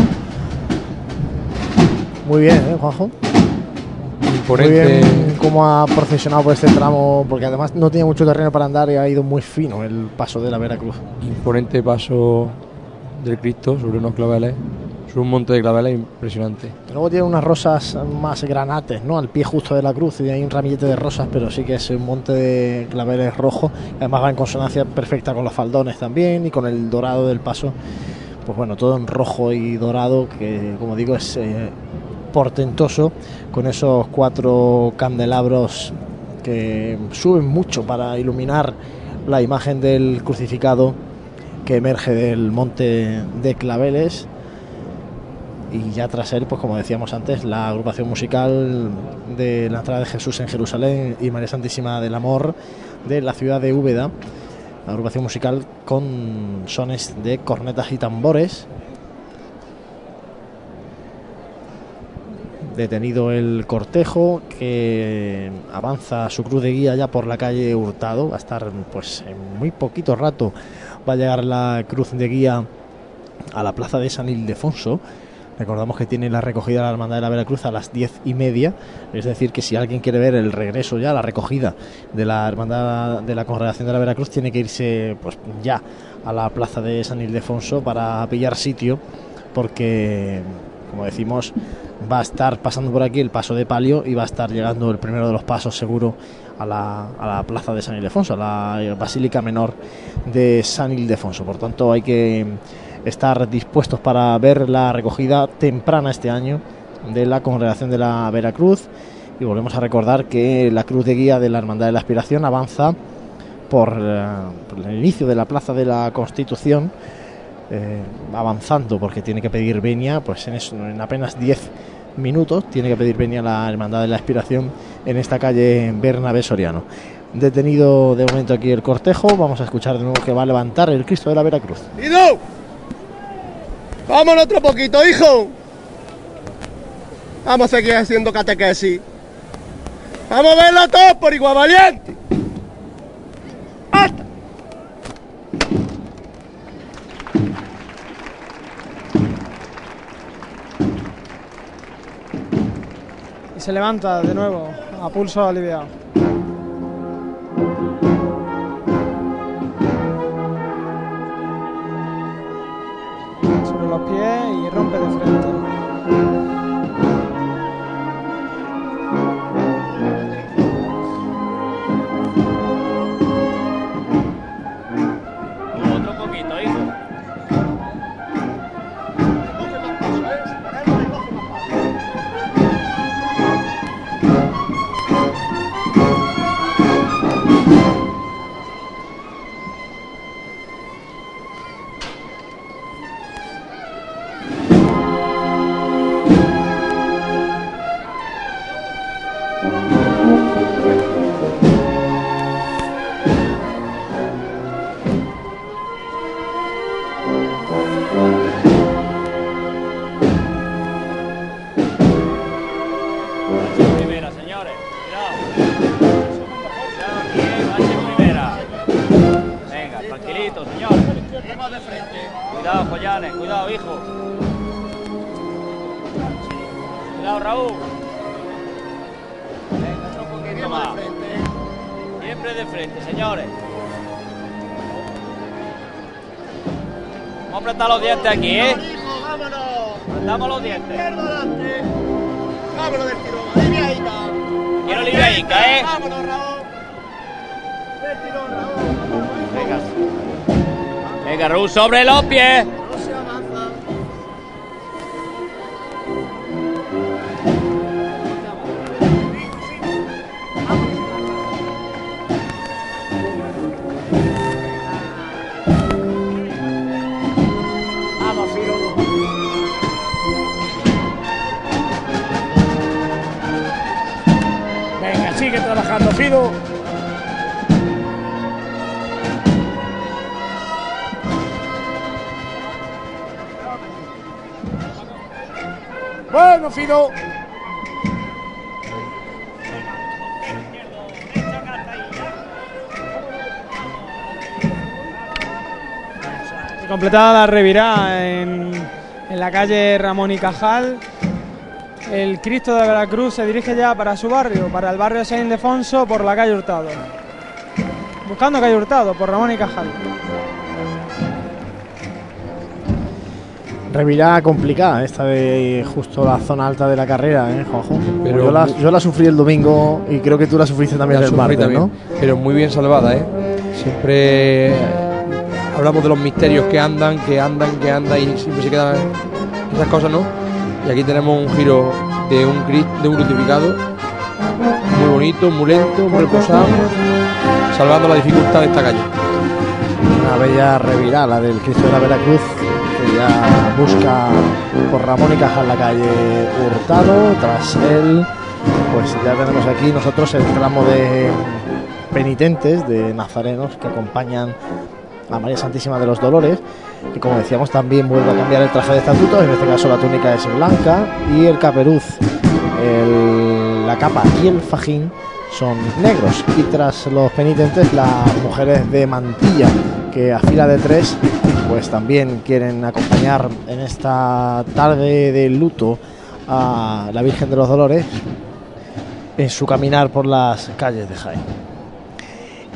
Muy bien, ¿eh, Juanjo? Imponente. Muy bien cómo ha procesionado por este tramo, porque además no tiene mucho terreno para andar y ha ido muy fino el paso de la Veracruz. Imponente paso del Cristo sobre unos claveles, sobre un monte de claveles impresionante. Luego tiene unas rosas más granates, ¿no? Al pie justo de la cruz y hay un ramillete de rosas, pero sí que es un monte de claveles rojos. Además va en consonancia perfecta con los faldones también y con el dorado del paso. Pues bueno, todo en rojo y dorado, que como digo es eh, portentoso, con esos cuatro candelabros que suben mucho para iluminar la imagen del crucificado que emerge del monte de claveles y ya tras él, pues como decíamos antes, la agrupación musical de la entrada de Jesús en Jerusalén y María Santísima del Amor de la ciudad de Úbeda, la agrupación musical con sones de cornetas y tambores. Detenido el cortejo que avanza su cruz de guía ya por la calle Hurtado, va a estar pues en muy poquito rato va a llegar la cruz de guía a la plaza de San Ildefonso. Recordamos que tiene la recogida de la Hermandad de la Veracruz a las diez y media. Es decir, que si alguien quiere ver el regreso ya, la recogida de la Hermandad de la Congregación de la Veracruz, tiene que irse pues ya a la plaza de San Ildefonso para pillar sitio, porque, como decimos, va a estar pasando por aquí el paso de palio y va a estar llegando el primero de los pasos seguro a la, a la plaza de San Ildefonso, a la Basílica Menor de San Ildefonso. Por tanto, hay que estar dispuestos para ver la recogida temprana este año de la congregación de la Veracruz. Y volvemos a recordar que la cruz de guía de la Hermandad de la Aspiración avanza por, eh, el inicio de la Plaza de la Constitución, eh, avanzando porque tiene que pedir venia, pues en, apenas 10 minutos tiene que pedir venia la Hermandad de la Aspiración en esta calle Bernabé Soriano. Detenido de momento aquí el cortejo, vamos a escuchar de nuevo que va a levantar el Cristo de la Veracruz. ¡Ido! ¡Vámonos otro poquito, hijo! Vamos a seguir haciendo catequesis. ¡Vamos a verlo todos por igual valiente! ¡Basta! Y se levanta de nuevo a pulso aliviado. Los pies y rompe de frente. Cuidado, Joyanes, cuidado, hijo. Cuidado, Raúl. Venga, otro poquito más. Siempre de frente, señores. Vamos a apretar los dientes aquí, ¿eh? ¡Vámonos! Apretamos los dientes. Adelante. ¡Vámonos del tirón! ¡Aliviadita! Quiero liviadica, ¿eh? ¡Vámonos, Raúl! ¡Del tirón, Raúl! Raúl, sobre los pies. Completada la revirada en, la calle Ramón y Cajal. El Cristo de Veracruz se dirige ya para su barrio, para el barrio San Ildefonso, por la calle Hurtado. Buscando calle Hurtado, por Ramón y Cajal. Revirada complicada, esta de justo la zona alta de la carrera, ¿eh, Juanjo? Pero yo, la, muy- yo la sufrí el domingo y creo que tú la sufriste también La el martes, también, ¿no? Pero muy bien salvada, ¿eh? Siempre hablamos de los misterios que andan, que andan, que andan y siempre se quedan esas cosas, ¿no? Y aquí tenemos un giro de un, de un crucificado muy bonito, muy lento, muy reposado, salvando la dificultad de esta calle. Una bella revirada, la del Cristo de la Veracruz, busca por Ramón y Cajal la calle Hurtado. Tras él, pues ya tenemos aquí nosotros el tramo de penitentes, de nazarenos, que acompañan a María Santísima de los Dolores. Y como decíamos, también vuelve a cambiar el traje de estatuto, en este caso la túnica es blanca y el caperuz, la capa y el fajín son negros. Y tras los penitentes, las mujeres de mantilla, que a fila de tres, pues también quieren acompañar en esta tarde de luto a la Virgen de los Dolores en su caminar por las calles de Jaén.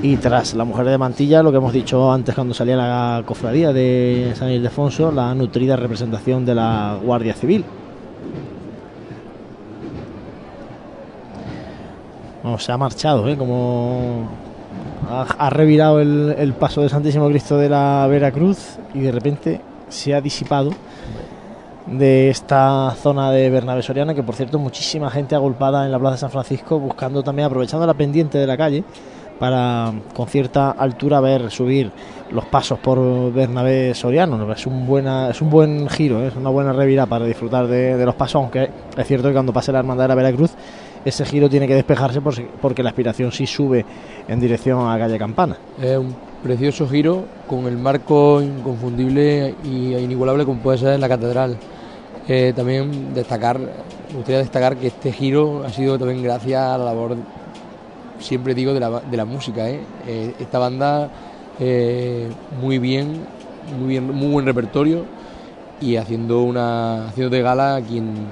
Y tras la mujer de mantilla, lo que hemos dicho antes cuando salía la cofradía de San Ildefonso, la nutrida representación de la Guardia Civil. Se ha marchado, ¿eh? Como ha, revirado el, el paso del Santísimo Cristo de la Veracruz y de repente se ha disipado de esta zona de Bernabé Soriana, que por cierto muchísima gente agolpada en la Plaza de San Francisco buscando también, aprovechando la pendiente de la calle, para con cierta altura ver subir los pasos por Bernabé Soriano. Es un, buena, es un buen giro, ¿eh? es una buena revirada para disfrutar de, de los pasos, aunque es cierto que cuando pase la Hermandad de la Veracruz, ese giro tiene que despejarse porque la aspiración sí sube en dirección a calle Campana. Es un precioso giro con el marco inconfundible y inigualable como puede ser la catedral. Eh, también destacar, me gustaría destacar que este giro ha sido también gracias a la labor, siempre digo, de la, de la música. ¿eh? Eh, esta banda muy bien, muy bien, muy buen repertorio y haciendo una haciendo de gala aquí en,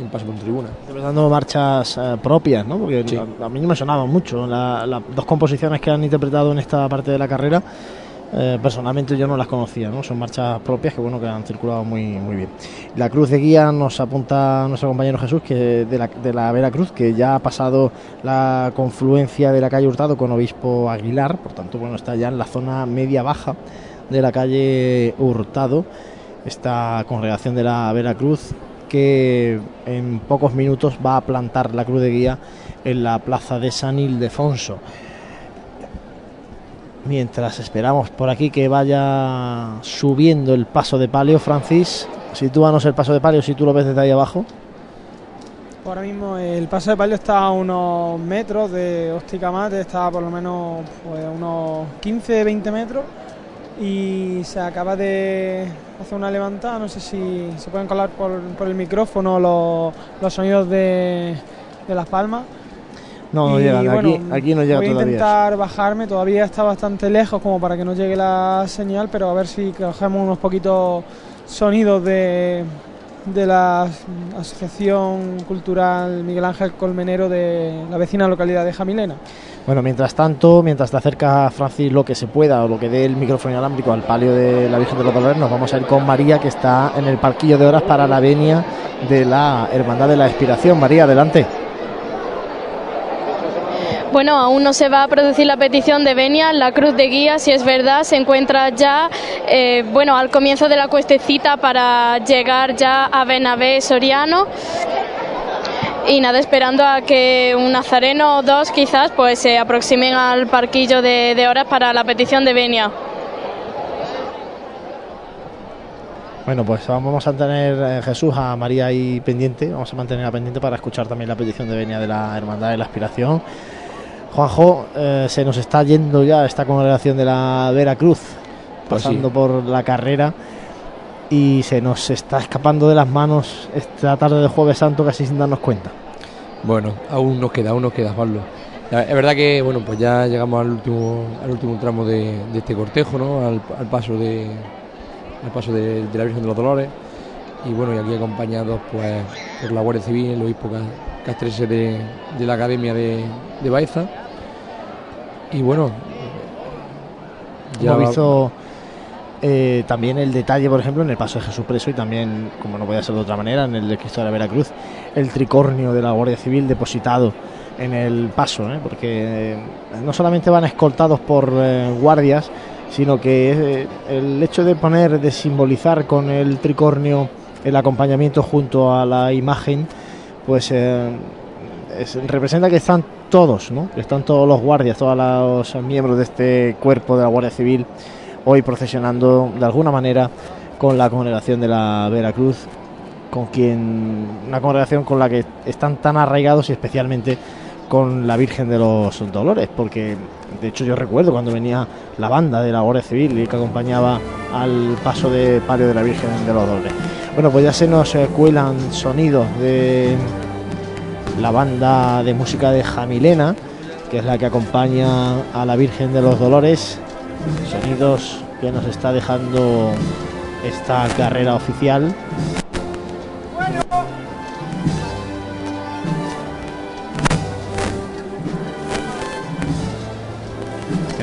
en Paso por Tribuna. Interpretando marchas eh, propias, ¿no? Porque a, a mí no me sonaban mucho. La- las dos composiciones que han interpretado en esta parte de la carrera, eh, personalmente yo no las conocía, ¿no? Son marchas propias que, bueno, que han circulado muy, muy bien. La cruz de guía nos apunta nuestro compañero Jesús, que de la, de la Veracruz, que ya ha pasado la confluencia de la calle Hurtado con Obispo Aguilar, por tanto, bueno, está ya en la zona media-baja de la calle Hurtado, esta congregación de la Veracruz que en pocos minutos va a plantar la cruz de guía en la plaza de San Ildefonso. Mientras esperamos por aquí que vaya subiendo el paso de palio, Francis, sitúanos el paso de palio si tú lo ves desde ahí abajo. Ahora mismo el paso de palio está a unos metros de Osticamate, está por lo menos pues, unos 15-20 metros y se acaba de hacer una levantada, no sé si se pueden colar por, por el micrófono los, los sonidos de, de las palmas. No, no llegan, aquí, bueno, aquí no llega voy a todavía. intentar bajarme, todavía está bastante lejos como para que no llegue la señal, pero a ver si cogemos unos poquitos sonidos de, de la Asociación Cultural Miguel Ángel Colmenero de la vecina localidad de Jamilena. Bueno, mientras tanto, mientras te acerca Francis lo que se pueda o lo que dé el micrófono inalámbrico al palio de la Virgen de los Dolores, nos vamos a ir con María que está en el parquillo de horas para la venia de la Hermandad de la Expiración. María, adelante. Bueno, aún no se va a producir la petición de venia. La cruz de guía, si es verdad, se encuentra ya, eh, bueno, al comienzo de la cuestecita para llegar ya a Benavés Soriano. Y nada, esperando a que un nazareno o dos quizás pues se aproximen al parquillo de, de horas para la petición de venia. Bueno, pues vamos a tener eh, Jesús a María ahí pendiente, vamos a mantenerla pendiente para escuchar también la petición de venia de la Hermandad de la Aspiración. Juanjo, eh, se nos está yendo ya esta congregación de la Veracruz, Pues pasando sí. por la carrera y se nos está escapando de las manos esta tarde de Jueves Santo casi sin darnos cuenta. Bueno, aún nos queda, aún nos queda, Pablo. Es verdad que bueno, pues ya llegamos al último, al último tramo de, de este cortejo, ¿no? Al, al paso de, al paso de, de la Virgen de los Dolores. Y bueno, y aquí acompañados pues por la Guardia Civil, el obispo Ca- Castrese de, la Academia de, de Baeza. Y bueno, Hemos visto eh, también el detalle, por ejemplo, en el paso de Jesús Preso y también, como no podía ser de otra manera, en el de Cristo de la Veracruz, el tricornio de la Guardia Civil depositado en el paso, ¿eh? porque eh, no solamente van escoltados por guardias, sino que el hecho de poner, de simbolizar con el tricornio el acompañamiento junto a la imagen, pues eh, es- representa que están todos, ¿no? Están todos los guardias, todos los miembros de este cuerpo de la Guardia Civil hoy procesionando de alguna manera con la congregación de la Veracruz, con quien una congregación con la que están tan arraigados y especialmente con la Virgen de los Dolores, porque de hecho yo recuerdo cuando venía la banda de la Guardia Civil y que acompañaba al paso de palio de la Virgen de los Dolores. Bueno, pues ya se nos eh, cuelan sonidos de la banda de música de Jamilena, que es la que acompaña a la Virgen de los Dolores. Sonidos que nos está dejando esta carrera oficial.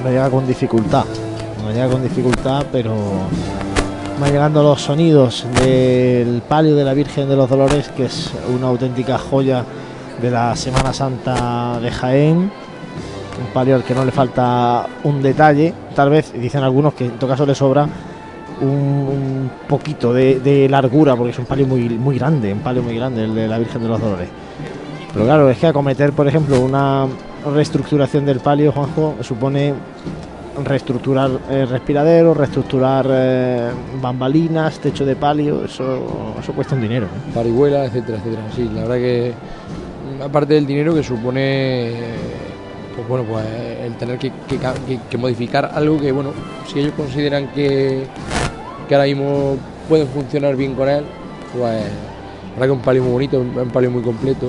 Llega con dificultad. Llega con dificultad, pero van llegando los sonidos del palio de la Virgen de los Dolores, que es una auténtica joya de la Semana Santa de Jaén. Un palio al que no le falta un detalle, tal vez dicen algunos que en todo caso le sobra un, poquito de, de largura, porque es un palio muy, muy grande, un palio muy grande el de la Virgen de los Dolores. Pero claro, es que acometer, por ejemplo, una reestructuración del palio, Juanjo, supone reestructurar eh, respiraderos, reestructurar eh, bambalinas, techo de palio, eso, eso cuesta un dinero. ¿eh? parihuela, etcétera, etcétera. Sí, la verdad que aparte del dinero que supone, pues bueno, pues el tener que, que ca- que- que modificar algo que, bueno, si ellos consideran que, ahora mismo pueden funcionar bien con él, pues la verdad que un palio muy bonito, un palio muy completo.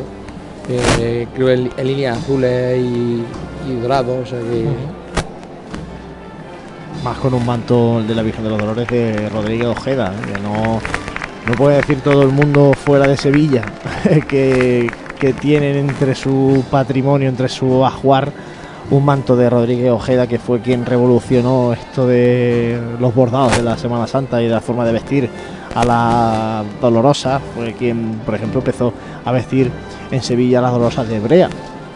Eh, creo en, en líneas azules y, y dorados, o sea que Más con un manto de la Virgen de los Dolores de Rodríguez Ojeda, ¿eh? que no, no puede decir todo el mundo fuera de Sevilla [laughs] que, que tienen entre su patrimonio, entre su ajuar, un manto de Rodríguez Ojeda, que fue quien revolucionó esto de los bordados de la Semana Santa y la forma de vestir a la Dolorosa, fue quien, por ejemplo, empezó a vestir en Sevilla las Dolorosas de Hebrea.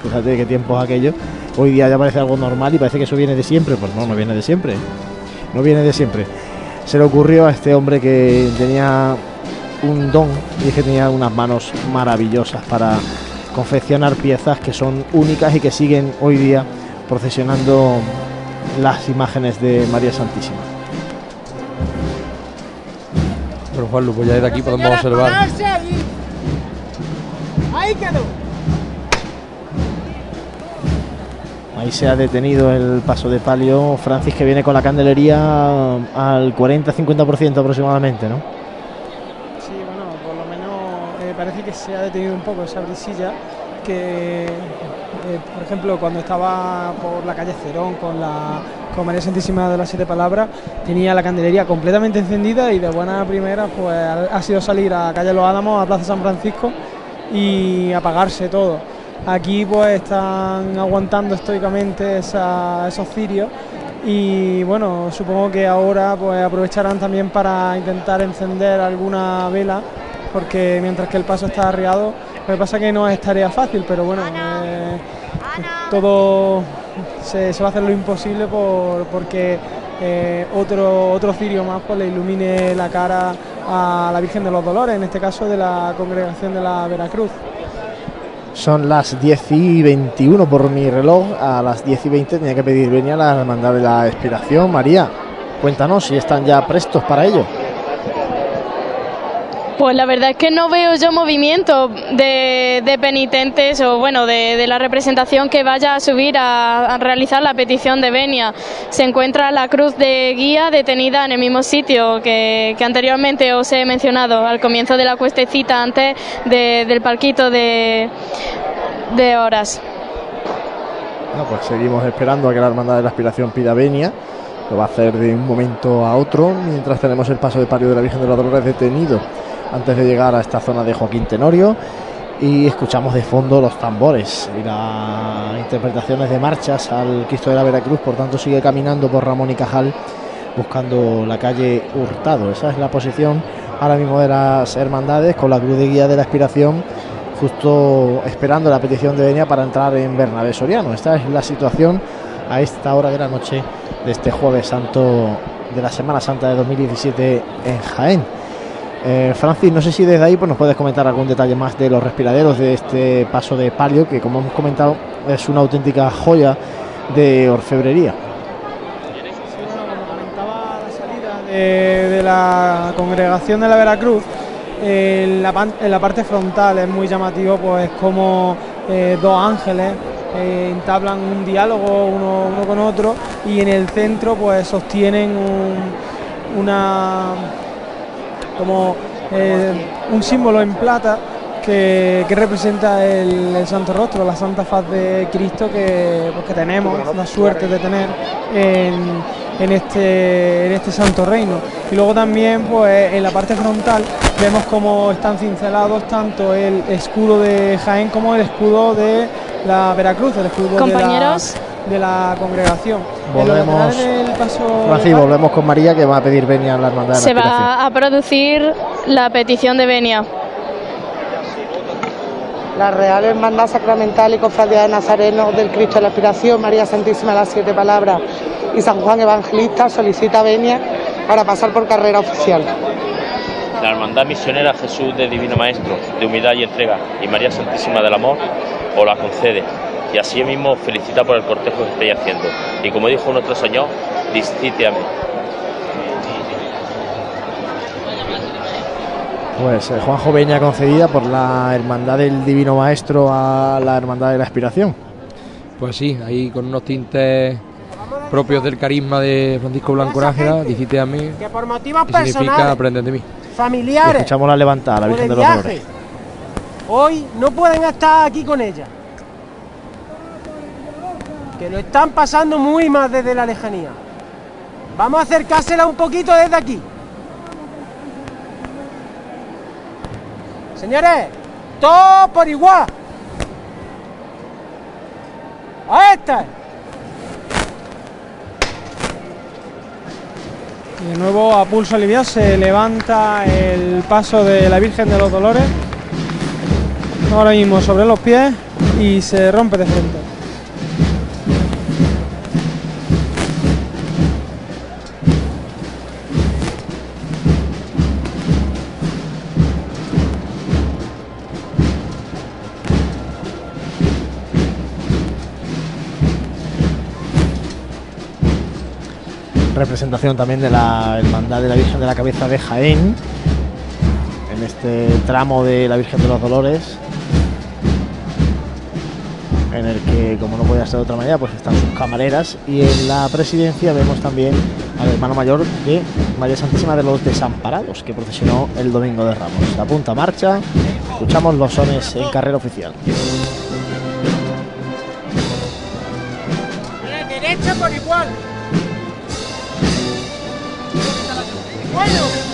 Fíjate qué tiempos aquellos. Hoy día ya parece algo normal y parece que eso viene de siempre. Pues no, no viene de siempre. No viene de siempre. Se le ocurrió a este hombre que tenía un don y es que tenía unas manos maravillosas para confeccionar piezas que son únicas y que siguen hoy día procesionando las imágenes de María Santísima. Bueno, Juanlu, pues ya desde aquí podemos observar ahí. Quedó. Ahí se ha detenido el paso de palio. Francis que viene con la candelería al 40-50% aproximadamente, ¿no? Sí, bueno, por lo menos eh, parece que se ha detenido un poco esa brisilla que, eh, por ejemplo, cuando estaba por la calle Cerón con la con María Santísima de las Siete Palabras, tenía la candelería completamente encendida y de buena primera pues ha, ha sido salir a calle Los Álamos, a Plaza San Francisco y apagarse todo. Aquí pues están aguantando estoicamente esa- esos cirios y bueno, supongo que ahora pues aprovecharán también para intentar encender alguna vela porque mientras que el paso está arriado, lo que pasa que no es tarea fácil, pero bueno, eh, todo se, se va a hacer lo imposible por, porque eh, otro, otro cirio más pues le ilumine la cara a la Virgen de los Dolores, en este caso de la congregación de la Veracruz. Son las 10 y 21 por mi reloj. A las 10 y 20 tenía que pedir venia a la hermandad de la expiración. María, cuéntanos si están ya prestos para ello. Pues la verdad es que no veo yo movimiento de, penitentes o bueno, de, la representación que vaya a subir a, realizar la petición de venia. Se encuentra la cruz de guía detenida en el mismo sitio que, anteriormente os he mencionado al comienzo de la cuestecita antes de- del palquito de, de horas. No, pues seguimos esperando a que la hermandad de la expiración pida venia Lo va a hacer de un momento a otro mientras tenemos el paso de palio de la Virgen de los Dolores detenido antes de llegar a esta zona de Joaquín Tenorio y escuchamos de fondo los tambores y las interpretaciones de marchas al Cristo de la Veracruz, por tanto sigue caminando por Ramón y Cajal buscando la calle Hurtado. Esa es la posición ahora mismo de las hermandades con la cruz de guía de la aspiración justo esperando la petición de Venia para entrar en Bernabé Soriano. Esta es la situación a esta hora de la noche de este jueves santo de la Semana Santa de 2017 en Jaén. Eh, Francis, no sé si desde ahí pues nos puedes comentar algún detalle más de los respiraderos de este paso de palio, que como hemos comentado es una auténtica joya de orfebrería. Eh, de la congregación de la Veracruz, eh, en, la, la parte frontal es muy llamativo, pues como eh, dos ángeles entablan un diálogo uno, con otro y en el centro pues sostienen un- una como eh, un símbolo en plata que, que representa el, el Santo Rostro, la Santa Faz de Cristo que, pues, que tenemos la suerte de tener en, en este, en este Santo Reino. Y luego también pues, en la parte frontal vemos cómo están cincelados tanto el escudo de Jaén como el escudo de la Veracruz, el escudo de la- Compañeros. De la, congregación. Volvemos, paso volvemos con María que va a pedir Venia a la hermandad de la Se va a producir la petición de Venia. La Real Hermandad Sacramental y Cofradía de Nazareno del Cristo de la Aspiración, María Santísima de las Siete Palabras y San Juan Evangelista solicita venia para pasar por carrera oficial. La Hermandad Misionera Jesús de Divino Maestro, de humildad y entrega, y María Santísima del Amor, os la concede. Y así mismo felicita por el cortejo que estáis haciendo. Y como dijo nuestro Señor, discite a mí. Pues eh, Juanjo Veña concedida por la Hermandad del Divino Maestro a la Hermandad de la Aspiración. Pues sí, ahí con unos tintes propios del carisma de Francisco Blanco Nájera, dijiste a mí, Que por motivos que significa personales, aprender de mí. Y familiares escuchamos la levantada, la Virgen de de los viaje, Dolores. hoy no pueden estar aquí con ella. Lo están pasando muy mal desde la lejanía. Vamos a acercársela un poquito desde aquí. Señores, todo por igual. A esta. Y de nuevo a pulso aliviado se levanta el paso de la Virgen de los Dolores. Ahora mismo sobre los pies y se rompe de frente. Representación también de la Hermandad de la Virgen de la Cabeza de Jaén. En este tramo de la Virgen de los Dolores. En el que, como no podía ser de otra manera, pues están sus camareras. Y en la presidencia vemos también al hermano mayor de María Santísima de los Desamparados, que procesionó el domingo de Ramos. La punta marcha, escuchamos los sones en carrera oficial. Derecha por igual. Bueno.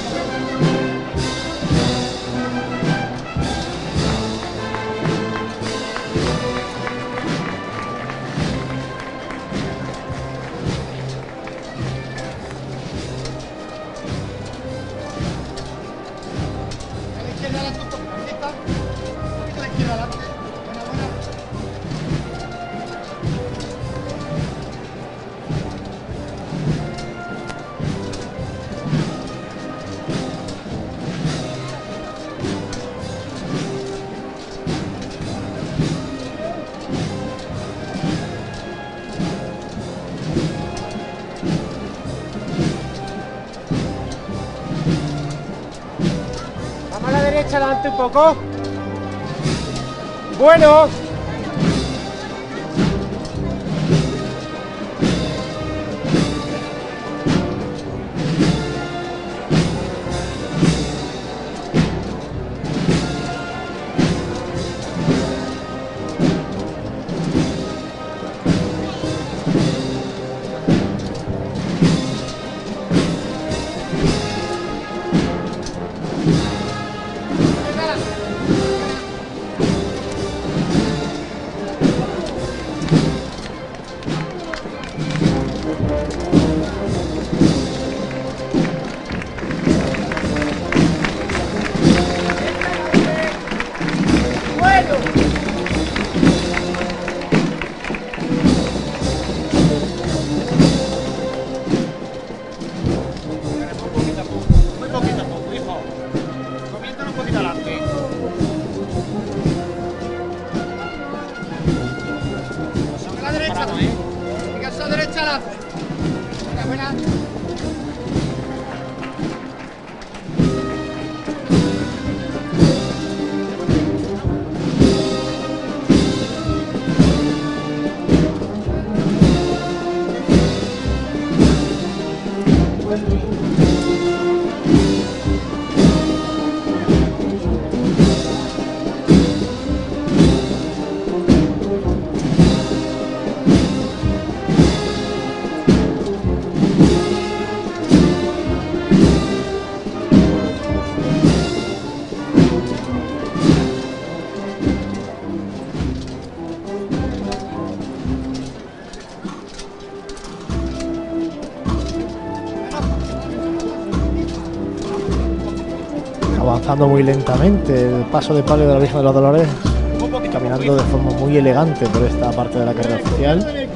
Un poco. Bueno. Muy lentamente el paso de palio de la Virgen de los Dolores, caminando de forma muy elegante por esta parte de la carrera oficial.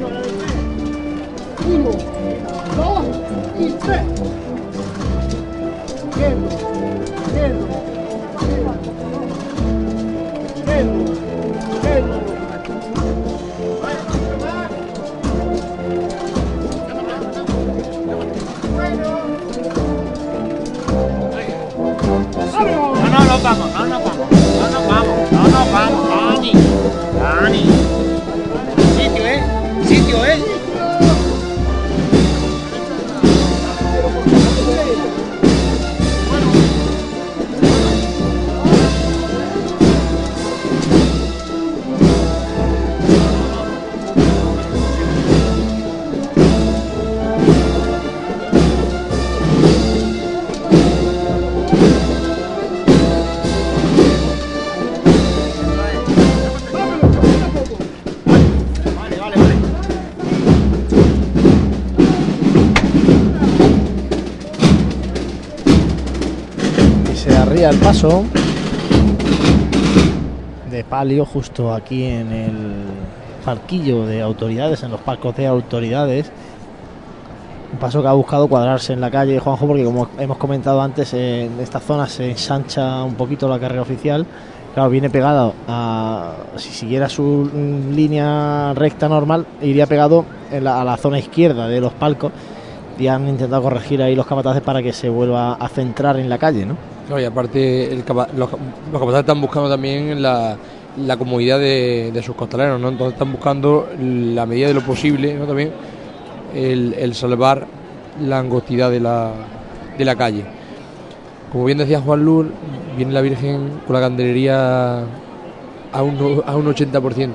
De palio justo aquí en el parquillo de autoridades, en los palcos de autoridades. Un paso que ha buscado cuadrarse en la calle, Juanjo, porque como hemos comentado antes, en esta zona se ensancha un poquito la carrera oficial. Claro, viene pegado a. Si siguiera su línea recta normal, iría pegado a la zona izquierda de los palcos. Y han intentado corregir ahí los capataces para que se vuelva a centrar en la calle, ¿no? No, y aparte el los, los capataces están buscando también la, la comodidad de, de sus costaleros, ¿no? Entonces están buscando la medida de lo posible, ¿no? También el, el salvar la angostidad de la, de la calle. Como bien decía Juan Luz, viene la Virgen con la candelería a un, a un 80%.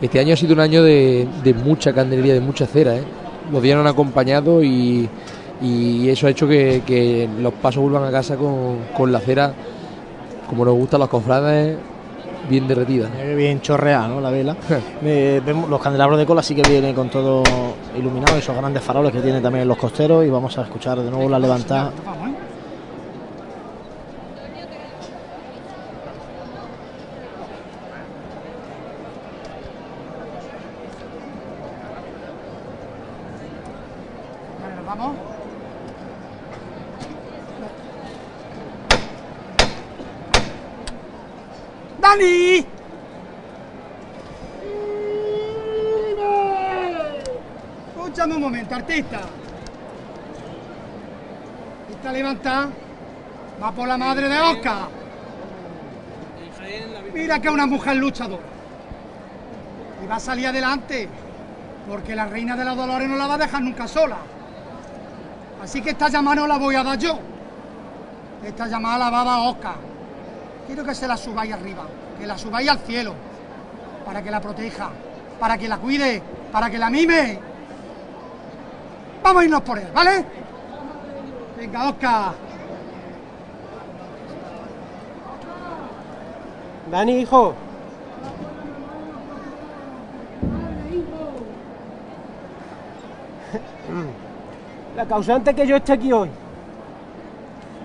Este año ha sido un año de, de mucha candelería, de mucha cera, ¿eh? Los días han acompañado y, y eso ha hecho que, que los pasos vuelvan a casa con, con la cera, como nos gustan los cofrades, bien derretida. Bien chorreada, ¿no? La vela. Eh, vemos los candelabros de cola sí que vienen con todo iluminado, esos grandes faroles que tienen también los costeros y vamos a escuchar de nuevo la levantada. Vamos. ¡Dani! Escúchame un artista. Está levantada. Va por la madre de Oscar. Mira que es una mujer luchadora. Y va a salir adelante. Porque la reina de los dolores no la va a dejar nunca sola. Así que esta llamada no la voy a dar yo. Esta llamada la va a dar Oscar. Quiero que se la subáis arriba, que la subáis al cielo, para que la proteja, para que la cuide, para que la mime. Vamos a irnos por él, ¿vale? Venga, Oscar. Dani, hijo. La causante que yo esté aquí hoy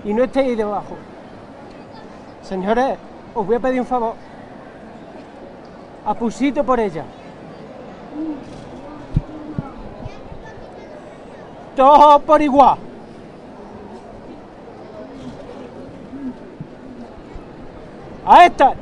y no esté ahí debajo. Señores, os voy a pedir un favor. Apusito por ella. Todos por igual. A esta.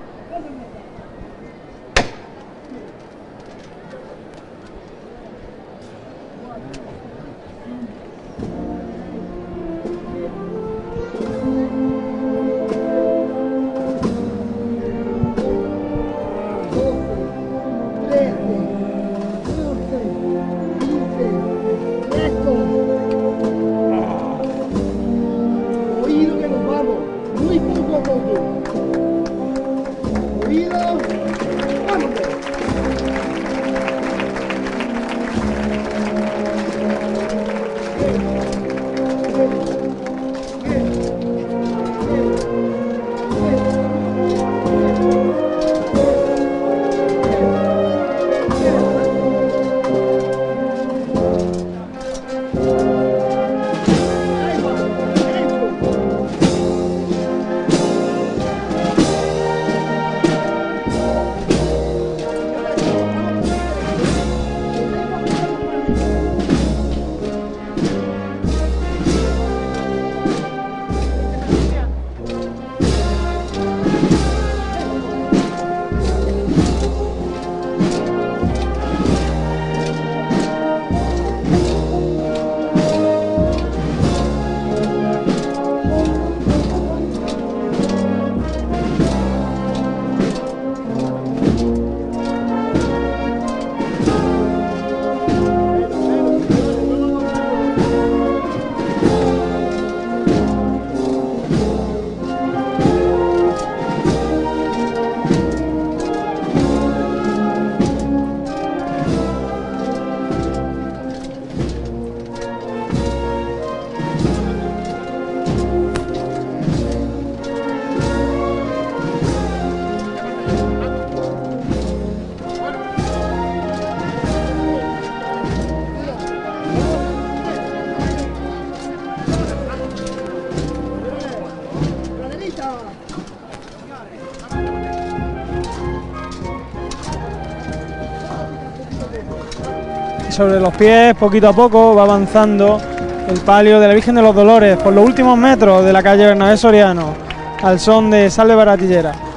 Sobre los pies, poquito a poco va avanzando el palio de la Virgen de los Dolores por los últimos metros de la calle Bernabé Soriano, al son de Salve Baratillera.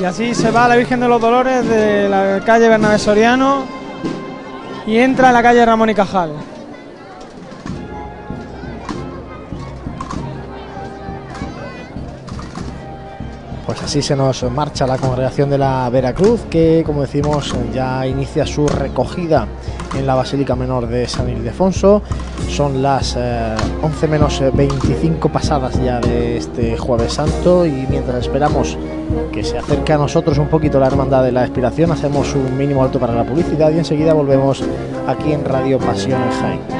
Y así se va la Virgen de los Dolores de la calle Bernabé Soriano y entra en la calle Ramón y Cajal. Pues así se nos marcha la congregación de la Veracruz, que como decimos ya inicia su recogida en la Basílica Menor de San Ildefonso. Son las eh, 11 menos 25 pasadas ya de este Jueves Santo y mientras esperamos que se acerque a nosotros un poquito la Hermandad de la Expiración, hacemos un mínimo alto para la publicidad y enseguida volvemos aquí en Radio Pasión en Jaén.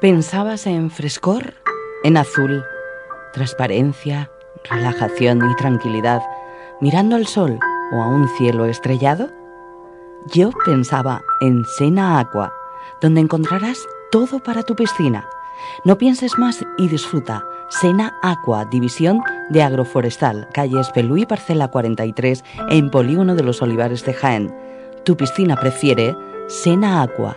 ¿Pensabas en frescor? En azul, transparencia, relajación y tranquilidad, mirando al sol o a un cielo estrellado? Yo pensaba en Sena Aqua, donde encontrarás todo para tu piscina. No pienses más y disfruta. Sena Aqua, división de agroforestal, calle Espelú parcela 43, en Polígono de los Olivares de Jaén. Tu piscina prefiere Sena Aqua.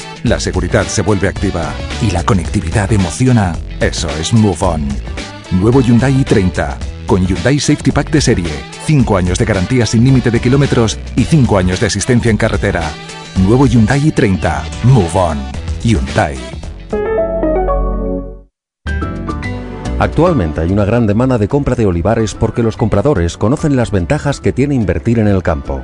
la seguridad se vuelve activa y la conectividad emociona, eso es Move On. Nuevo Hyundai i30 con Hyundai Safety Pack de serie, 5 años de garantía sin límite de kilómetros y 5 años de asistencia en carretera. Nuevo Hyundai i30. Move On. Hyundai. Actualmente hay una gran demanda de compra de olivares porque los compradores conocen las ventajas que tiene invertir en el campo.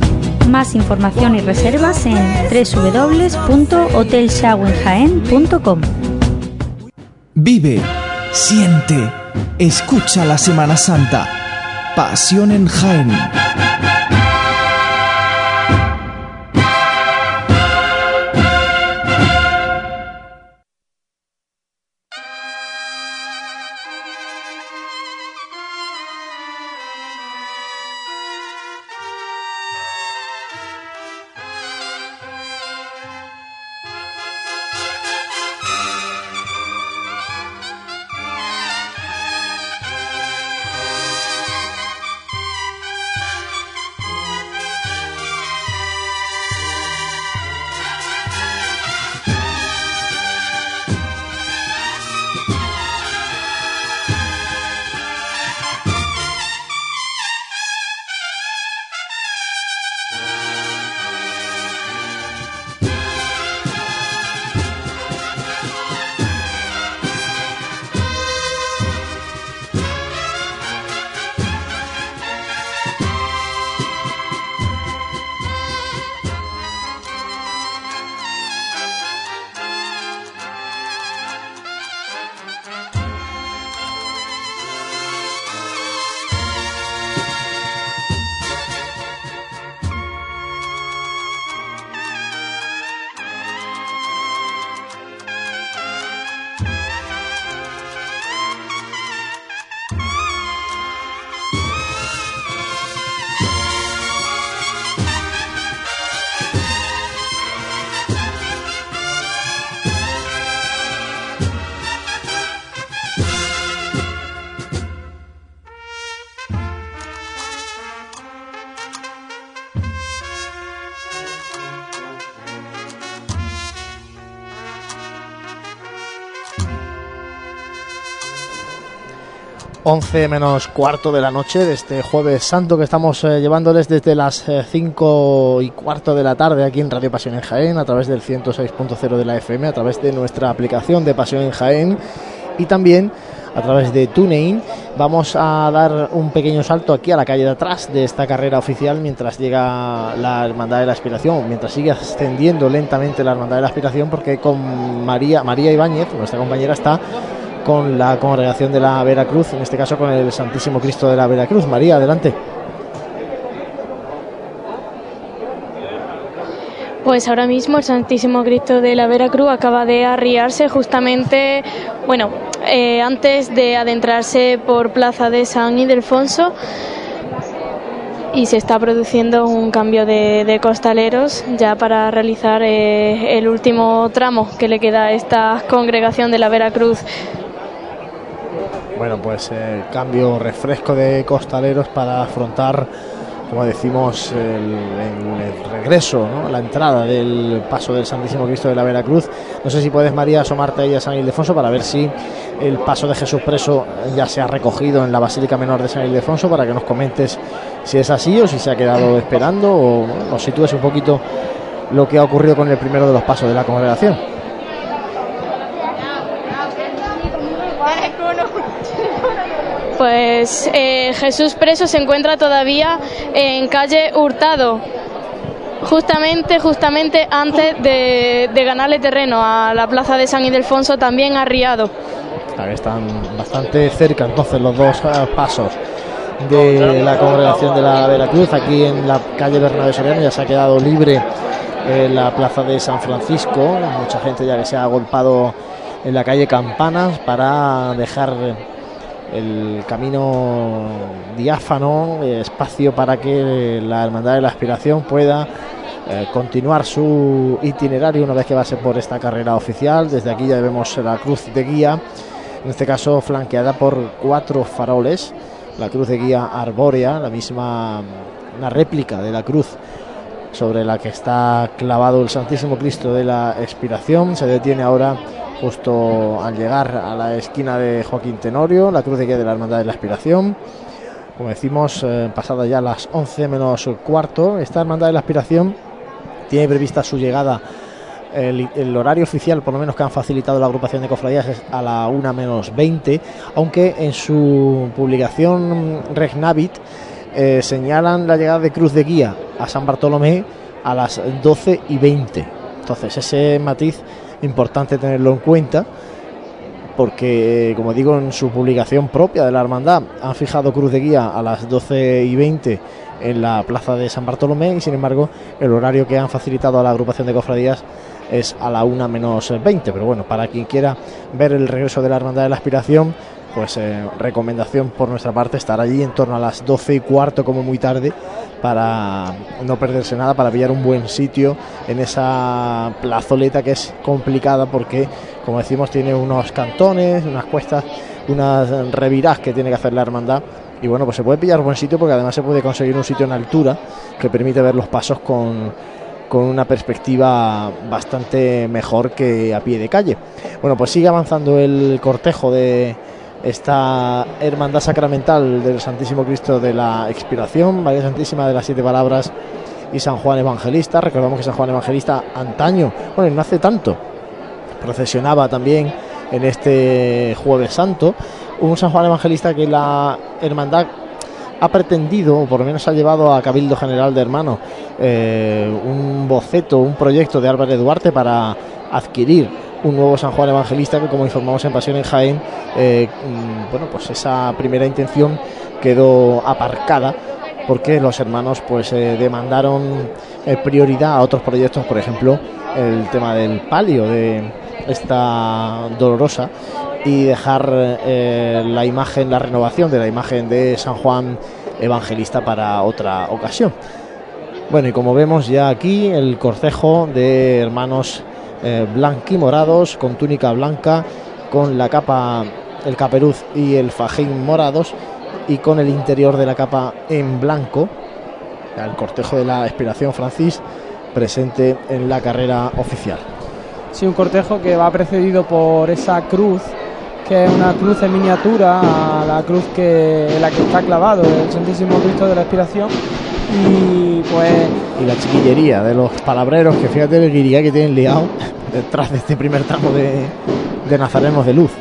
Más información y reservas en www.hotelshawenjaen.com. Vive, siente, escucha la Semana Santa. Pasión en Jaén. Once menos cuarto de la noche de este jueves santo que estamos eh, llevándoles desde las 5 y cuarto de la tarde aquí en Radio Pasión en Jaén a través del 106.0 de la FM, a través de nuestra aplicación de Pasión en Jaén y también a través de TuneIn. Vamos a dar un pequeño salto aquí a la calle de atrás de esta carrera oficial mientras llega la Hermandad de la Aspiración, mientras sigue ascendiendo lentamente la Hermandad de la Aspiración porque con María, María Ibáñez, nuestra compañera, está con la congregación de la Veracruz, en este caso con el Santísimo Cristo de la Veracruz. María, adelante. Pues ahora mismo el Santísimo Cristo de la Veracruz acaba de arriarse justamente, bueno, eh, antes de adentrarse por Plaza de San Ildefonso y se está produciendo un cambio de, costaleros ya para realizar eh, el último tramo que le queda a esta congregación de la Veracruz Bueno, pues el cambio, refresco de costaleros para afrontar, como decimos, el, el regreso, ¿no? la entrada del paso del Santísimo Cristo de la Veracruz. No sé si puedes, María, asomarte ahí a San Ildefonso para ver si el paso de Jesús preso ya se ha recogido en la Basílica Menor de San Ildefonso, para que nos comentes si es así o si se ha quedado esperando o nos sitúes un poquito lo que ha ocurrido con el primero de los pasos de la congregación. Pues eh, Jesús preso se encuentra todavía en calle Hurtado, justamente, justamente antes de, ganarle terreno a la plaza de San Ildefonso, también arriado. Están bastante cerca entonces los dos eh, pasos de la congregación de la Veracruz. Aquí en la calle Bernabé Soriano ya se ha quedado libre eh, la plaza de San Francisco. Mucha gente ya que se ha agolpado en la calle Campanas para dejar el camino diáfano, eh, espacio para que la Hermandad de la Aspiración pueda eh, continuar su itinerario una vez que pase por esta carrera oficial. Desde aquí ya vemos la cruz de guía, en este caso flanqueada por cuatro faroles. La cruz de guía arbórea, la misma, una réplica de la cruz sobre la que está clavado el Santísimo Cristo de la Expiración. Se detiene ahora justo al llegar a la esquina de Joaquín Tenorio, la cruz de guía de la Hermandad de la Aspiración. Como decimos, eh, pasadas ya las 11 menos cuarto, esta Hermandad de la Aspiración tiene prevista su llegada. El, horario oficial, por lo menos que han facilitado la agrupación de cofradías, es a la 1 menos 20, aunque en su publicación Regnavit eh, señalan la llegada de Cruz de Guía a San Bartolomé a las 12 y 20. Entonces, ese matiz importante tenerlo en cuenta porque, como digo, en su publicación propia de la hermandad han fijado Cruz de Guía a las 12 y 20 en la plaza de San Bartolomé y, sin embargo, el horario que han facilitado a la agrupación de cofradías es a la 1 menos 20. Pero bueno, para quien quiera ver el regreso de la hermandad de la aspiración, pues eh, recomendación por nuestra parte estar allí en torno a las 12 y cuarto como muy tarde para no perderse nada, para pillar un buen sitio en esa plazoleta que es complicada porque, como decimos, tiene unos cantones, unas cuestas, unas revirás que tiene que hacer la hermandad. Y bueno, pues se puede pillar buen sitio porque además se puede conseguir un sitio en altura que permite ver los pasos con, con una perspectiva bastante mejor que a pie de calle. Bueno, pues sigue avanzando el cortejo de esta hermandad sacramental del Santísimo Cristo de la Expiración, María Santísima de las Siete Palabras y San Juan Evangelista. Recordamos que San Juan Evangelista antaño, bueno, no hace tanto, procesionaba también en este Jueves Santo. Un San Juan Evangelista que la hermandad ha pretendido, o por lo menos ha llevado a Cabildo General de Hermanos, eh, un boceto, un proyecto de Álvarez Duarte para adquirir un nuevo San Juan Evangelista que como informamos en Pasión en Jaén, eh, mm, bueno, pues esa primera intención quedó aparcada porque los hermanos pues eh, demandaron eh, prioridad a otros proyectos, por ejemplo, el tema del palio de esta dolorosa y dejar la imagen, la renovación de la imagen de San Juan Evangelista para otra ocasión. Bueno, y como vemos ya aquí el corcejo de hermanos eh, blanquimorados, con túnica blanca, con la capa, el caperuz y el fajín morados y con el interior de la capa en blanco, el cortejo de la Expiración Francis presente en la carrera oficial. Sí, un cortejo que va precedido por esa cruz, que es una cruz en miniatura a la cruz que en la que está clavado el Santísimo Cristo de la Expiración. Y pues. Y la chiquillería de los palabreros, que fíjate el guiría que tienen liado [laughs] detrás de este primer tramo de, de nazarenos de luz.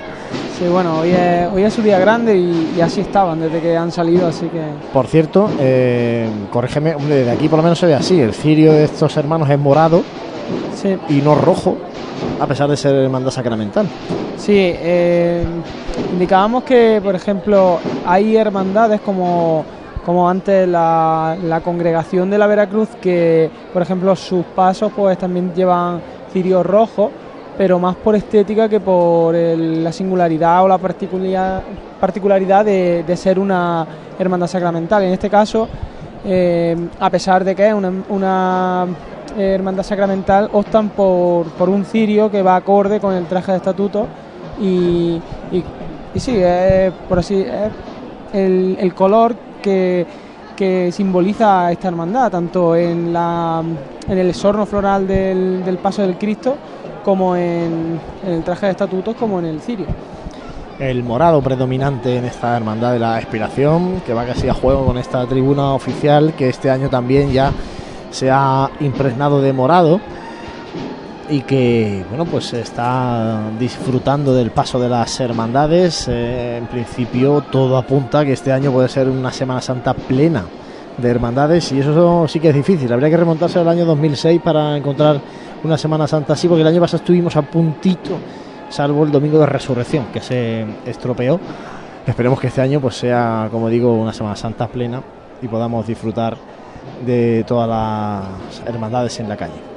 Sí, bueno, hoy es, hoy es su día grande y, y así estaban desde que han salido, así que. Por cierto, eh, corrígeme, hombre, desde aquí por lo menos se ve así. El cirio de estos hermanos es morado Sí. y no rojo, a pesar de ser hermandad sacramental. Sí, eh, indicábamos que, por ejemplo, hay hermandades como, como antes la, la congregación de la Veracruz, que, por ejemplo, sus pasos pues también llevan cirios rojos, pero más por estética que por el- la singularidad o la particularidad, particularidad de, ser una hermandad sacramental. En este caso, eh, a pesar de que es una, una eh, hermandad sacramental, optan por, por un cirio que va acorde con el traje de estatuto y, y sí, es por así, es el color que, que simboliza esta hermandad, tanto en, la, en el exorno floral del, del paso del Cristo como en, en el traje de estatutos como en el cirio. el morado predominante en esta hermandad de la expiración, que va casi a juego con esta tribuna oficial, que este año también ya se ha impregnado de morado y que bueno pues está disfrutando del paso de las hermandades. Eh, en principio todo apunta que este año puede ser una Semana Santa plena de hermandades y eso sí que es difícil. Habría que remontarse al año 2006 para encontrar una Semana Santa así, porque el año pasado estuvimos a puntito salvo el domingo de resurrección que se estropeó. Esperemos que este año pues sea, como digo, una Semana Santa plena y podamos disfrutar de todas las hermandades en la calle.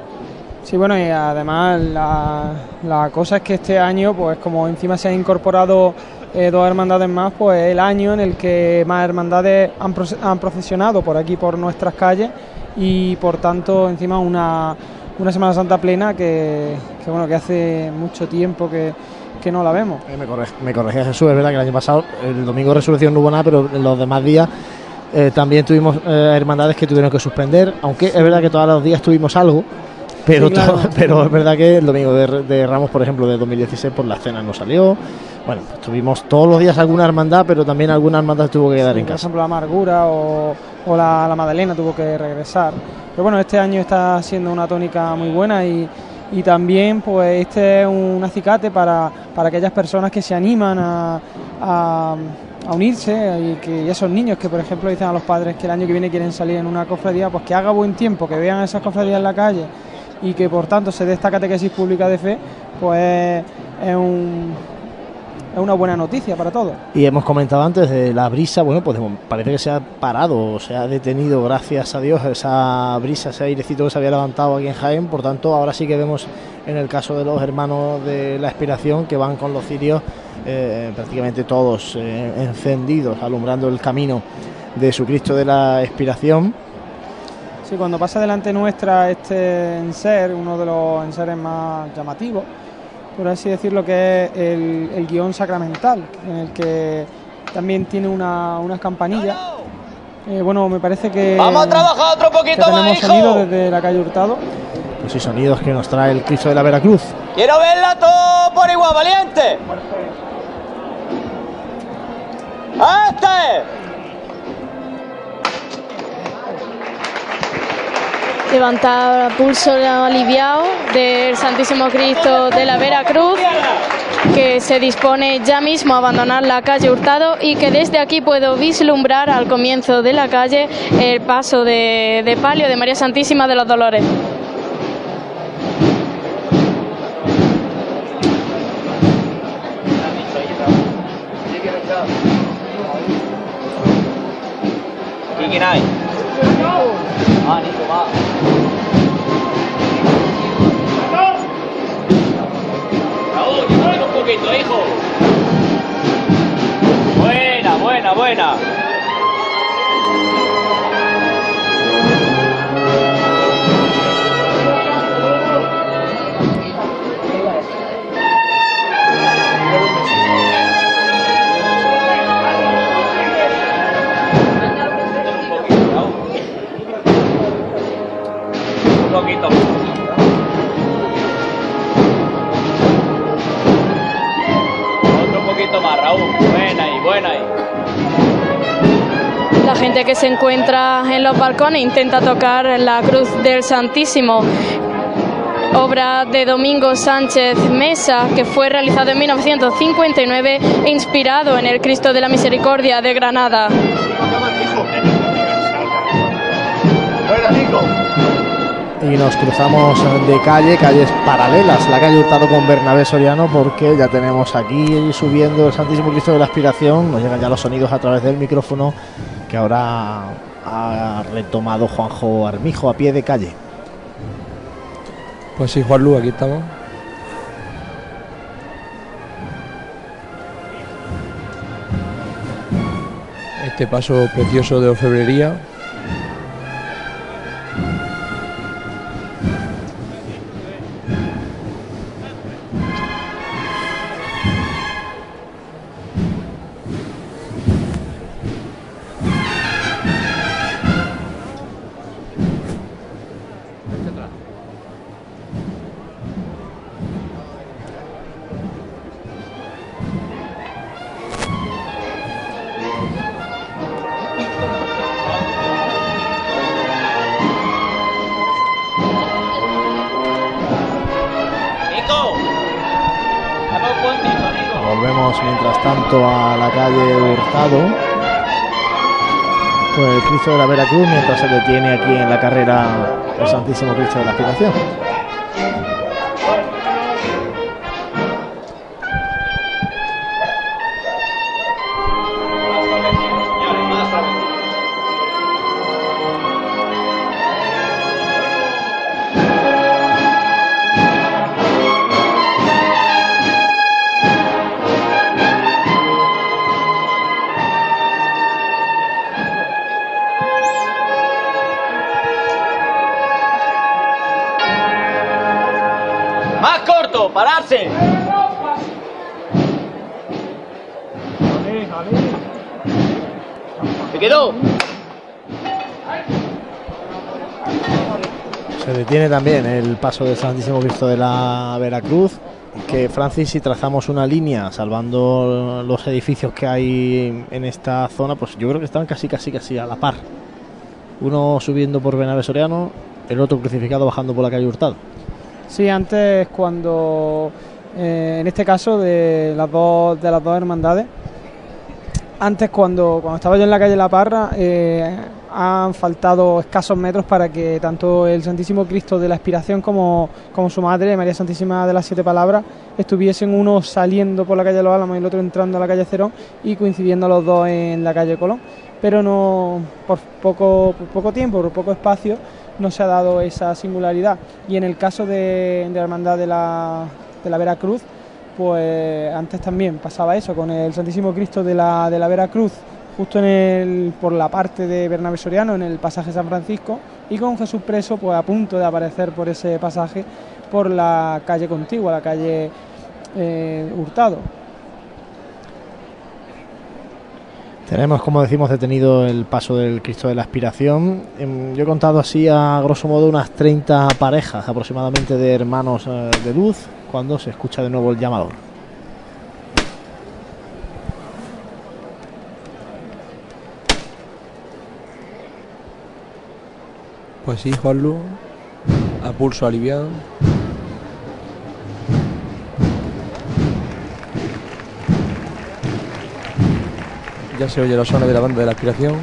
Sí, bueno, y además la, la cosa es que este año, pues como encima se han incorporado eh, dos hermandades más, pues el año en el que más hermandades han, han procesionado por aquí, por nuestras calles, y por tanto encima una, una Semana Santa plena que, que, bueno, que hace mucho tiempo que, que no la vemos. Eh, me, correg- me corregía Jesús, es verdad que el año pasado, el domingo de resurrección no hubo nada, pero en los demás días eh, también tuvimos hermandades que tuvieron que suspender, aunque es verdad que todos los días tuvimos algo. Pero, Sí, claro. [laughs] pero es verdad que el domingo de, de Ramos, por ejemplo, de 2016, por la cena no salió. Bueno, pues tuvimos todos los días alguna hermandad, pero también alguna hermandad tuvo que quedar en por casa. ejemplo la Amargura o, o la, la Madalena tuvo que regresar. Pero bueno, este año está siendo una tónica muy buena y, y también pues este es un acicate para, para aquellas personas que se animan a, a- a unirse y que y esos niños que por ejemplo dicen a los padres que el año que viene quieren salir en una cofradía, pues que haga buen tiempo, que vean esas cofradías en la calle y que por tanto se dé esta catequesis pública de fe, pues es un una buena noticia para todos. Y hemos comentado antes de la brisa, bueno, pues parece que se ha parado, se ha detenido, gracias a Dios, esa brisa, ese airecito que se había levantado aquí en Jaén. Por tanto, ahora sí que vemos en el caso de los hermanos de la expiración que van con los cirios eh, prácticamente todos eh, encendidos, alumbrando el camino de su Cristo de la expiración. Sí, cuando pasa delante nuestra este enser, uno de los enseres más llamativos, por así decirlo, que es el, el guion sacramental, en el que también tiene una, unas campanillas. Eh, bueno, me parece que. Vamos a trabajar otro que poquito tenemos más, hijo. sonido desde la calle Hurtado. Pues y sonidos que nos trae el Cristo de la Veracruz. Quiero verla todo por igual, valiente. ¡Este! Levanta pulso aliviado del Santísimo Cristo de la Veracruz, que se dispone ya mismo a abandonar la calle Hurtado y que desde aquí puedo vislumbrar al comienzo de la calle el paso de, de palio de María Santísima de los Dolores. ¿Aquí quién hay? Ah, Nico, va. Poquito, hijo. Buena, buena, buena. Un poquito. La gente que se encuentra en los balcones intenta tocar la cruz del Santísimo, obra de Domingo Sánchez Mesa, que fue realizado en 1959 e inspirado en el Cristo de la Misericordia de Granada. Y nos cruzamos de calle, calles paralelas, la calle Hurtado con Bernabé Soriano, porque ya tenemos aquí subiendo el Santísimo Cristo de la Aspiración, nos llegan ya los sonidos a través del micrófono que ahora ha retomado Juanjo Armijo a pie de calle. Pues sí, Juan Lu, aquí estamos. Este paso precioso de orfebrería. Volvemos mientras tanto a la calle Hurtado. Con el Cristo de la Veracruz mientras se detiene aquí en la carrera el Santísimo Cristo de la Aspiración. También el paso del Santísimo Cristo de la Veracruz. Que Francis, si trazamos una línea salvando los edificios que hay en esta zona, pues yo creo que están casi, casi, casi a la par. Uno subiendo por Benavé Soriano, el otro crucificado bajando por la calle Hurtado. Sí, antes cuando, eh, en este caso de las dos de las dos hermandades, antes cuando, cuando estaba yo en la calle La Parra, eh, han faltado escasos metros para que tanto el Santísimo Cristo de la Expiración como, como su madre, María Santísima de las Siete Palabras, estuviesen uno saliendo por la calle Los Álamos y el otro entrando a la calle Cerón y coincidiendo los dos en la calle Colón. Pero no, por poco, poco tiempo, por poco espacio, no se ha dado esa singularidad. Y en el caso de, de la Hermandad de la, de la Veracruz, pues antes también pasaba eso, con el Santísimo Cristo de la, de la Veracruz, justo en el, por la parte de Bernabé Soriano, en el pasaje San Francisco, y con Jesús preso, pues a punto de aparecer por ese pasaje, por la calle contigua, la calle eh, Hurtado. Tenemos, como decimos, detenido el paso del Cristo de la Aspiración. Em, Yo he contado así a grosso modo unas 30 parejas aproximadamente de hermanos eh, de luz cuando se escucha de nuevo el llamador. Pues sí, Juanlu, a pulso aliviado. Ya se oye la zona de la banda de la aspiración.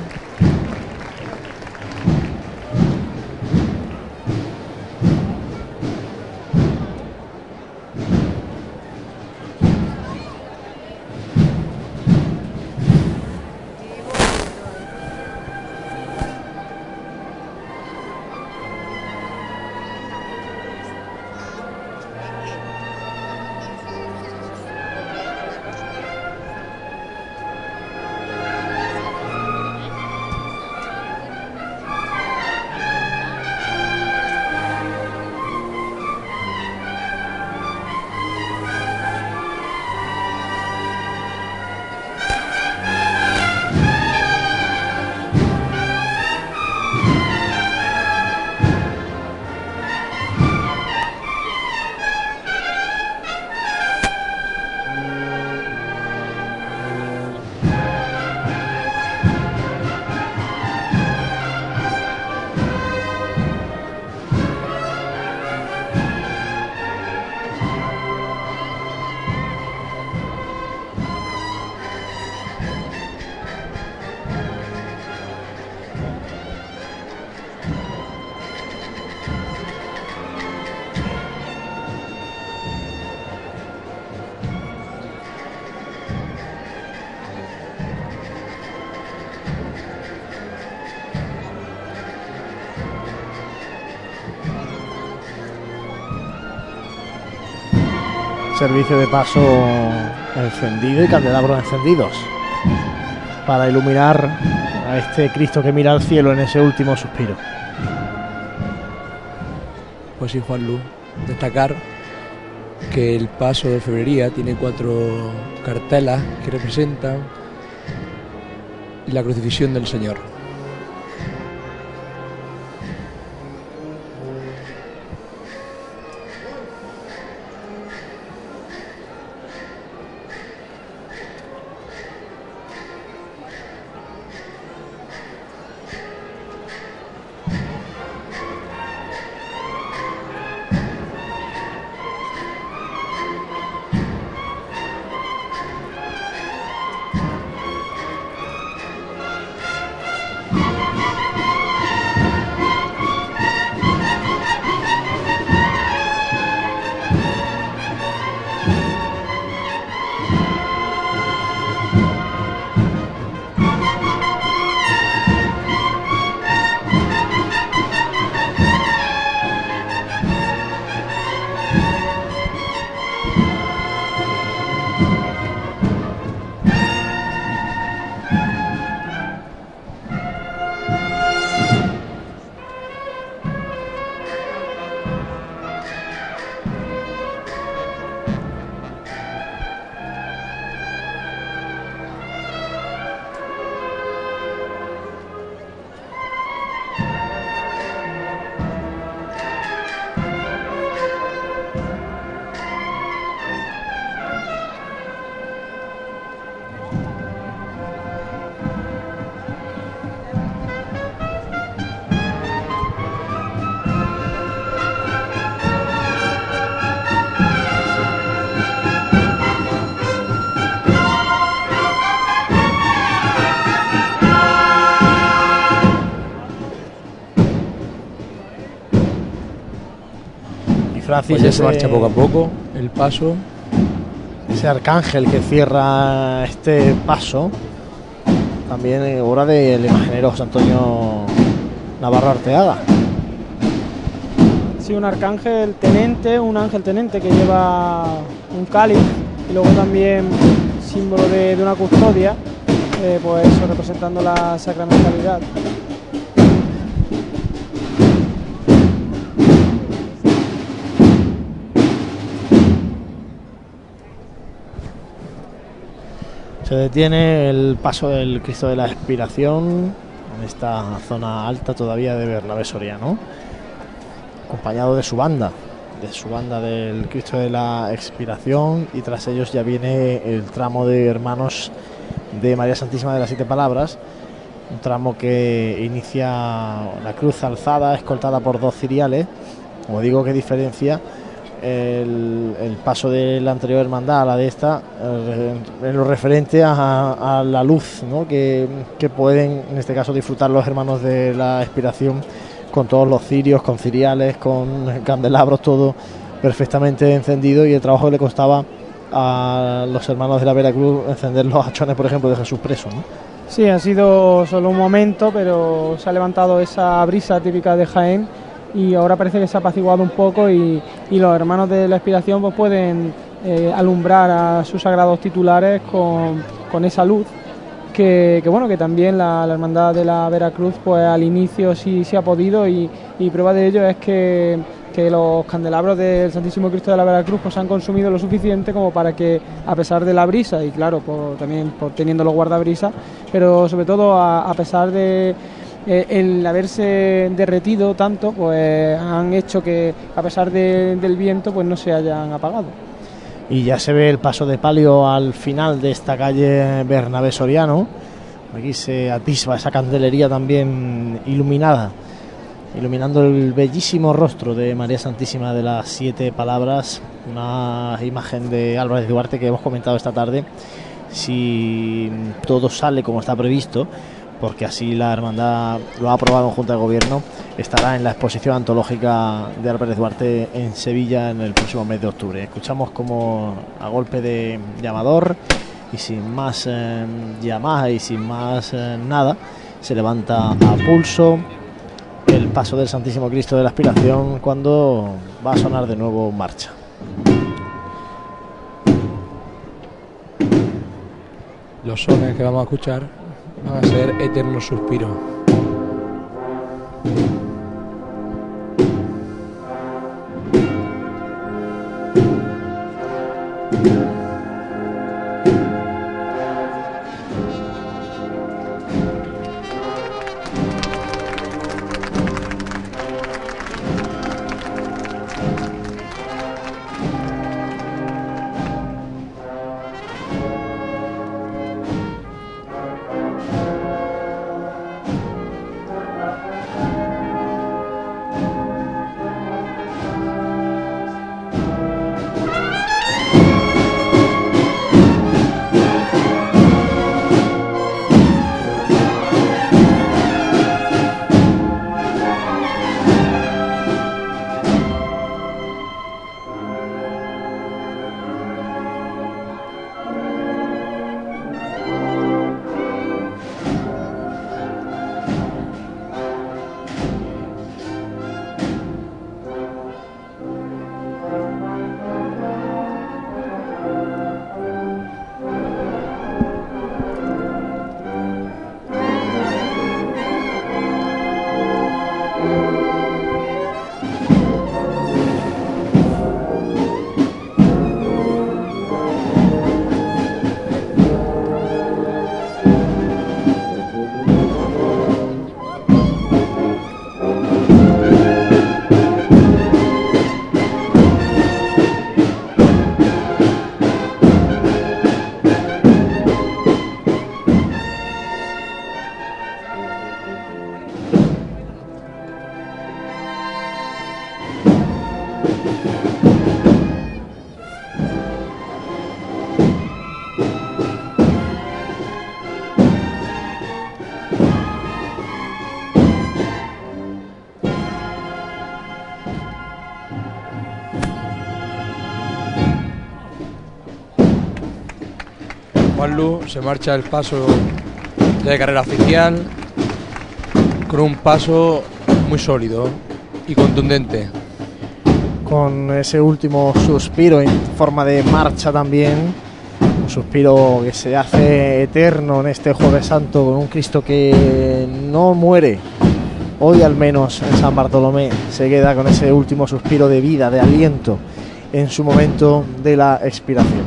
Servicio de paso encendido y candelabros encendidos para iluminar a este Cristo que mira al cielo en ese último suspiro. Pues sí, Juanlu, destacar que el paso de febrería tiene cuatro cartelas que representan la crucifixión del Señor. Francis Pues ya se ese- marcha poco a poco el paso. ese arcángel que cierra este paso. También en obra del imaginero José Antonio Navarro Arteaga. Sí, un arcángel tenente, un ángel tenente que lleva un cáliz y luego también símbolo de, de una custodia, eh, pues eso representando la sacramentalidad. Se detiene el paso del Cristo de la Expiración. En esta zona alta todavía de Bernabé Soriano, acompañado de su banda, de su banda del Cristo de la Expiración. Y tras ellos ya viene el tramo de hermanos de María Santísima de las Siete Palabras, un tramo que inicia la cruz alzada, escoltada por dos ciriales, como digo, que diferencia el, paso de la anterior hermandad a la de esta eh, en lo referente a, la luz ¿no? que, que pueden en este caso disfrutar los hermanos de la expiración con todos los cirios, con ciriales, con candelabros, todo perfectamente encendido y el trabajo que le costaba a los hermanos de la Veracruz encender los hachones, por ejemplo, de Jesús preso. ¿no? Sí, ha sido solo un momento, pero se ha levantado esa brisa típica de Jaén y ahora parece que se ha apaciguado un poco y, y los hermanos de la expiración pues pueden eh, alumbrar a sus sagrados titulares con, con esa luz que, que, bueno que también la, hermandad de la Veracruz pues al inicio sí, sí ha podido y, y prueba de ello es que, que los candelabros del Santísimo Cristo de la Veracruz pues han consumido lo suficiente como para que a pesar de la brisa y claro por, también por teniendo los guardabrisas pero sobre todo a pesar de eh, el haberse derretido tanto, pues han hecho que a pesar de- del viento, pues no se hayan apagado. Y ya se ve el paso de palio al final de esta calle Bernabé Soriano. Aquí se atisba esa candelería también iluminada, iluminando el bellísimo rostro de María Santísima de las Siete Palabras, una imagen de Álvarez Duarte que hemos comentado esta tarde. Si todo sale como está previsto, porque así la hermandad lo ha aprobado en Junta de Gobierno, estará en la exposición antológica de Álvarez Duarte en Sevilla en el próximo mes de octubre. Escuchamos como a golpe de llamador y sin más eh, llamadas y sin más eh, nada, se levanta a pulso el paso del Santísimo Cristo de la Aspiración cuando va a sonar de nuevo marcha. Los sones que vamos a escuchar van a ser Eterno Suspiro. Juanlu se marcha el paso de carrera oficial con un paso muy sólido y contundente. Con ese último suspiro en forma de marcha también. Un suspiro que se hace eterno en este Jueves Santo con un Cristo que no muere. Hoy al menos en San Bartolomé se queda con ese último suspiro de vida, de aliento en su momento de la expiración.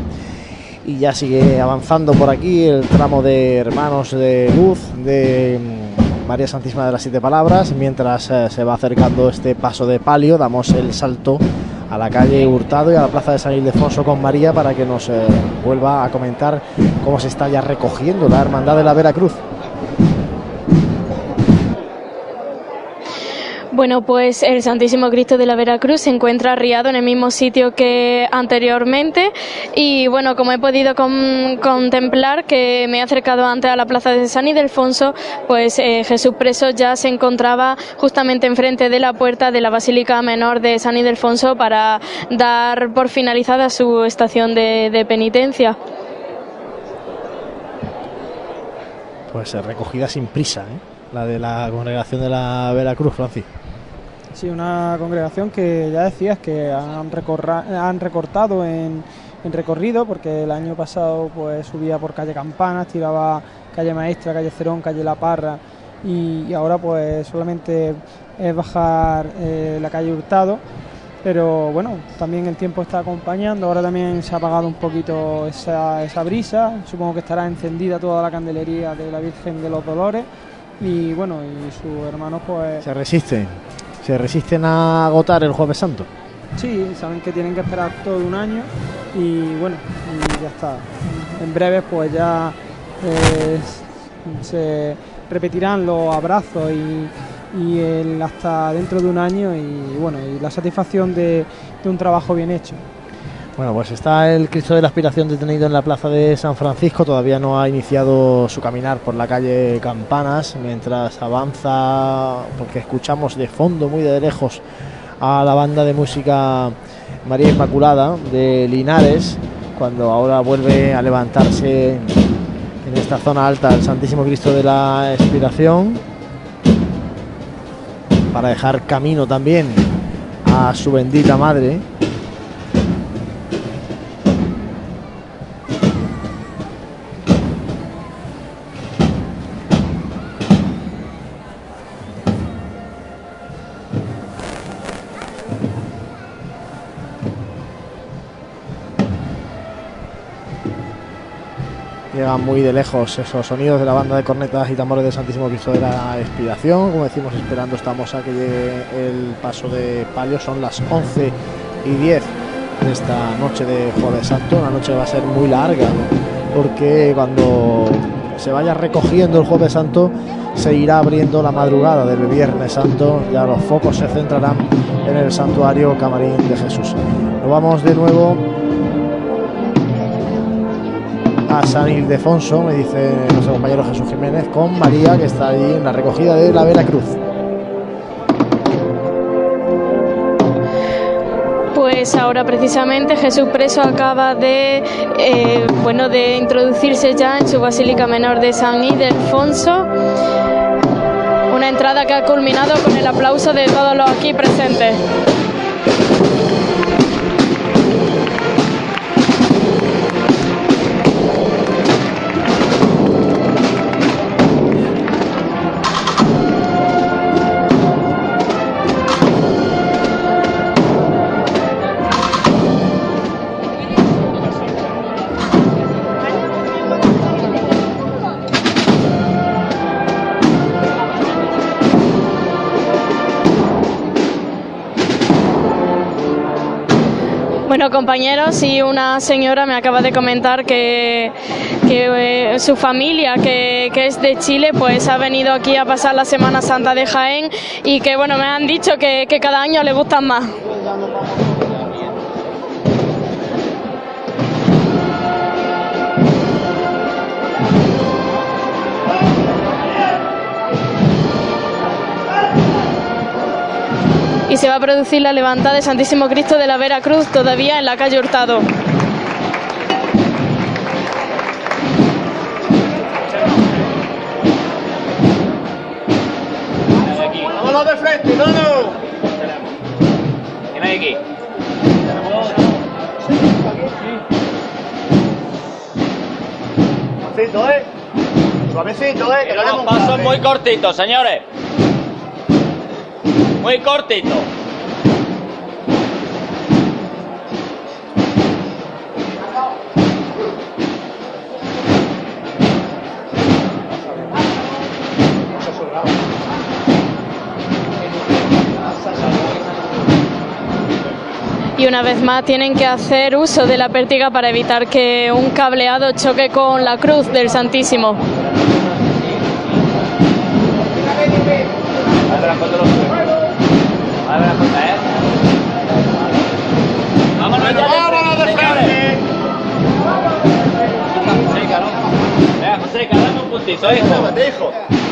Y ya sigue avanzando por aquí el tramo de hermanos de luz de mm, María Santísima de las Siete Palabras. Mientras eh, se va acercando este paso de palio, damos el salto a la calle Hurtado y a la plaza de San Ildefonso con María para que nos eh, vuelva a comentar cómo se está ya recogiendo la Hermandad de la Veracruz. Bueno, pues el Santísimo Cristo de la Veracruz se encuentra arriado en el mismo sitio que anteriormente y bueno, como he podido con- contemplar que me he acercado antes a la plaza de San Ildefonso, pues eh, Jesús preso ya se encontraba justamente enfrente de la puerta de la Basílica Menor de San Ildefonso para dar por finalizada su estación de, de penitencia. Pues eh, recogida sin prisa, ¿eh? la de la congregación de la Veracruz, Francis. Sí, una congregación que ya decías que han, recorra- han recortado en, recorrido, porque el año pasado pues subía por calle Campanas, tiraba calle Maestra, calle Cerón, calle La Parra, y, y ahora pues solamente es bajar eh, la calle Hurtado. Pero bueno, también el tiempo está acompañando, ahora también se ha apagado un poquito esa, esa brisa, supongo que estará encendida toda la candelería de la Virgen de los Dolores y bueno, y sus hermanos pues... Se resisten, se resisten a agotar el Jueves Santo. Sí, saben que tienen que esperar todo un año y bueno, y ya está. En breves pues ya eh, se repetirán los abrazos y, el hasta dentro de un año y bueno, y la satisfacción de un trabajo bien hecho. Bueno, pues está el Cristo de la Aspiración detenido en la plaza de San Francisco. Todavía no ha iniciado su caminar por la calle Campanas mientras avanza, porque escuchamos de fondo, muy de lejos, a la banda de música María Inmaculada de Linares, cuando ahora vuelve a levantarse en esta zona alta el Santísimo Cristo de la Expiración para dejar camino también a su bendita madre. Muy de lejos esos sonidos de la banda de cornetas y tambores del Santísimo Cristo de la Expiración. Como decimos, esperando estamos a que llegue el paso de palio. Son las 11 y 10 de esta noche de Jueves Santo. Una noche va a ser muy larga, porque cuando se vaya recogiendo el Jueves Santo, se irá abriendo la madrugada del Viernes Santo. Ya los focos se centrarán en el santuario Camarín de Jesús. Nos vamos de nuevo a San Ildefonso, me dice nuestro compañero Jesús Jiménez, con María, que está allí en la recogida de la Veracruz. Pues ahora precisamente Jesús preso acaba de eh, bueno de introducirse ya en su basílica menor de San Ildefonso. Una entrada que ha culminado con el aplauso de todos los aquí presentes. Bueno, compañeros, y una señora me acaba de comentar que, que, eh, su familia, que, que es de Chile, pues ha venido aquí a pasar la Semana Santa de Jaén y que, bueno, me han dicho que, que cada año le gustan más. se va a producir la levantada de Santísimo Cristo de la Vera Cruz todavía en la calle Hurtado. ¡Vámonos de frente, no, no! Aquí. Suavecito, ¿eh? Suavecito, ¿eh? Que, los pasos muy cortitos, señores. Muy cortito. Una vez más tienen que hacer uso de la pértiga para evitar que un cableado choque con la cruz del Santísimo. Un puntito, hijo.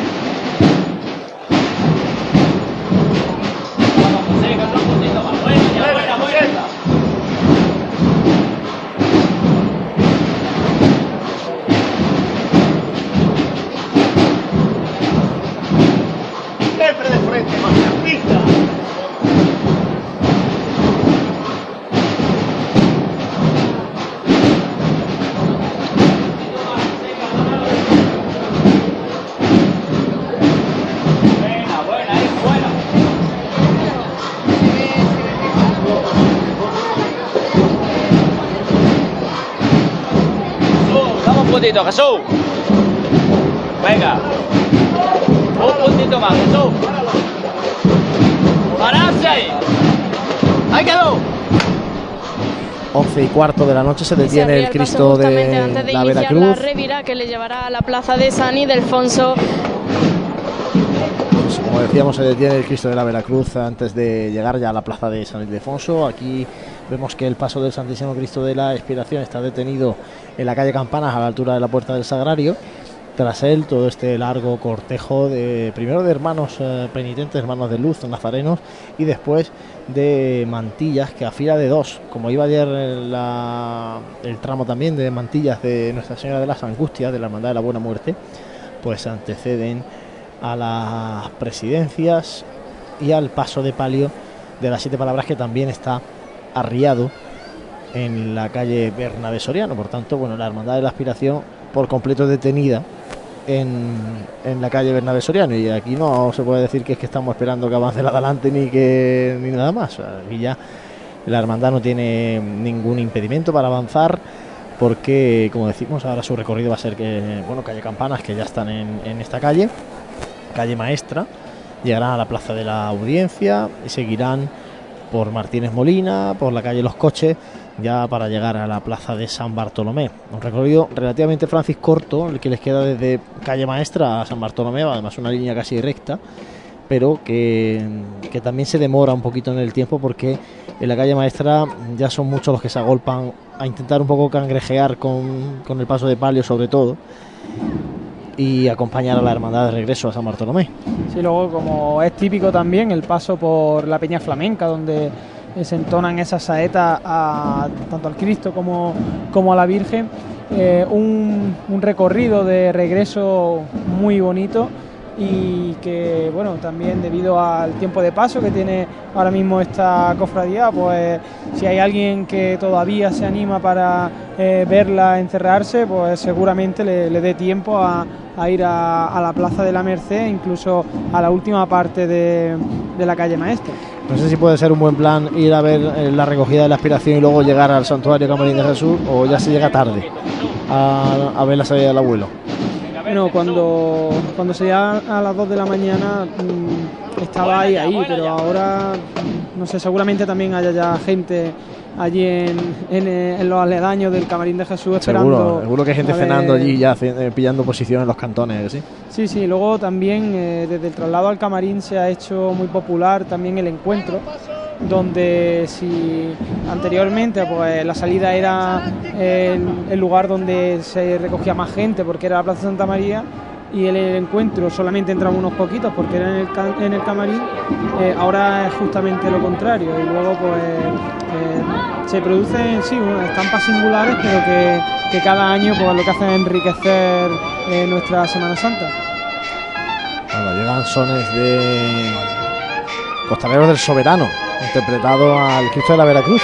Puntito, Jesús. Venga. Un puntito más, Jesús. Pararse ahí. Ahí quedó. 11 y cuarto de la noche se detiene el paso Cristo de de la iniciar la Veracruz. revira que le llevará a la plaza de San Ildefonso. Pues, como decíamos, se detiene el Cristo de la Veracruz antes de llegar ya a la plaza de San Ildefonso. Aquí vemos que el paso del Santísimo Cristo de la Expiración está detenido en la calle Campanas a la altura de la Puerta del Sagrario. Tras él, todo este largo cortejo de primero de hermanos eh, penitentes, hermanos de luz, nazarenos, y después de mantillas, que a fila de dos, como iba ayer el tramo también de mantillas de Nuestra Señora de las Angustias, de la Hermandad de la Buena Muerte, pues anteceden a las presidencias y al paso de palio de las siete palabras que también está arriado en la calle Bernabé Soriano. Por tanto, bueno, la Hermandad de la Aspiración por completo detenida en, en la calle Bernabé Soriano. Y aquí no se puede decir que es que estamos esperando que avance la de adelante ni que ni nada más. Aquí ya la Hermandad no tiene ningún impedimento para avanzar. Porque, como decimos, ahora su recorrido va a ser que, bueno, calle Campanas, que ya están en, en esta calle, calle Maestra, llegarán a la plaza de la audiencia y seguirán por Martínez Molina, por la calle Los Coches, ya para llegar a la plaza de San Bartolomé. Un recorrido relativamente Francis corto, el que les queda desde calle Maestra a San Bartolomé, además una línea casi recta, pero que, que también se demora un poquito en el tiempo porque en la calle Maestra ya son muchos los que se agolpan a intentar un poco cangrejear con, con el paso de palio sobre todo y acompañar a la hermandad de regreso a San Bartolomé. Sí, luego como es típico también el paso por la Peña Flamenca, donde eh, se entonan esas saetas a, tanto al Cristo como, como a la Virgen. Eh, un, un recorrido de regreso muy bonito y que bueno también debido al tiempo de paso que tiene ahora mismo esta cofradía pues si hay alguien que todavía se anima para eh, verla encerrarse pues seguramente le, dé tiempo a, ir a, la plaza de la Merced incluso a la última parte de, la calle Maestra No sé si puede ser un buen plan ir a ver eh, la recogida de la aspiración y luego llegar al santuario Camarín de Jesús o ya se llega tarde a ver la salida del abuelo. Bueno, cuando, cuando se a las 2 de la mañana mm, estaba ahí, ahí, pero ahora, mm, no sé, seguramente también haya ya gente allí en, en, eh, en los aledaños del Camarín de Jesús esperando. Seguro, seguro que hay gente cenando allí ya eh, pillando posición en los cantones, ¿sí? Sí, sí, luego también eh, desde el traslado al camarín se ha hecho muy popular también el encuentro, donde si anteriormente pues la salida era el, lugar donde se recogía más gente porque era la Plaza Santa María y el, encuentro solamente entraban unos poquitos porque era en el, en el camarín, eh, ahora es justamente lo contrario y luego pues eh, se producen sí estampas singulares pero que, cada año pues lo que hacen es enriquecer eh, nuestra Semana Santa. Llegan sones de Costaleros del Soberano, interpretado al Cristo de la Veracruz.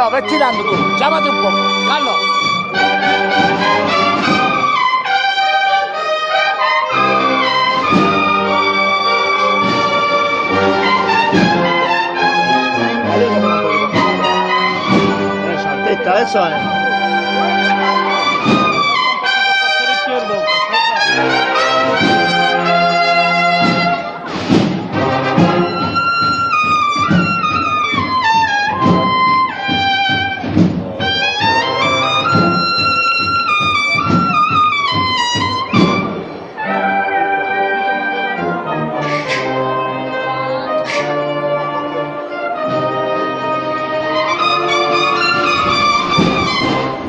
Carlos, ves tirando tú. Llámate un poco. Carlos. Es.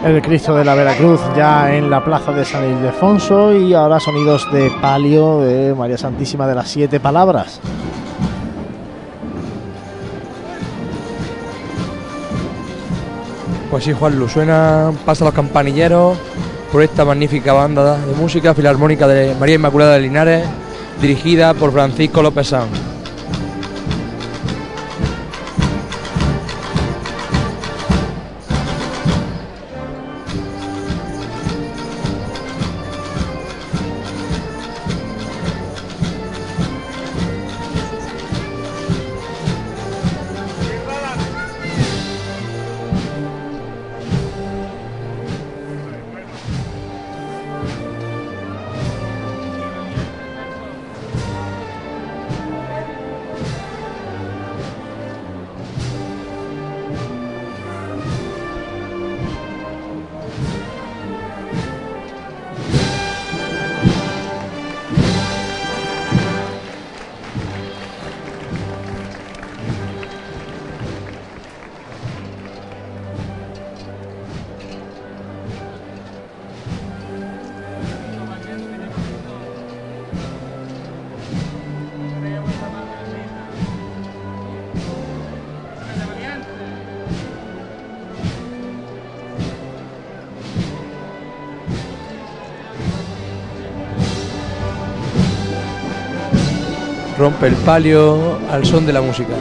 El Cristo de la Veracruz ya en la plaza de San Ildefonso y ahora sonidos de palio de María Santísima de las Siete Palabras. Pues sí, Juan, lo suena, pasa los campanilleros por esta magnífica banda de música filarmónica de María Inmaculada de Linares, dirigida por Francisco López Sanz. Palio al son de la música.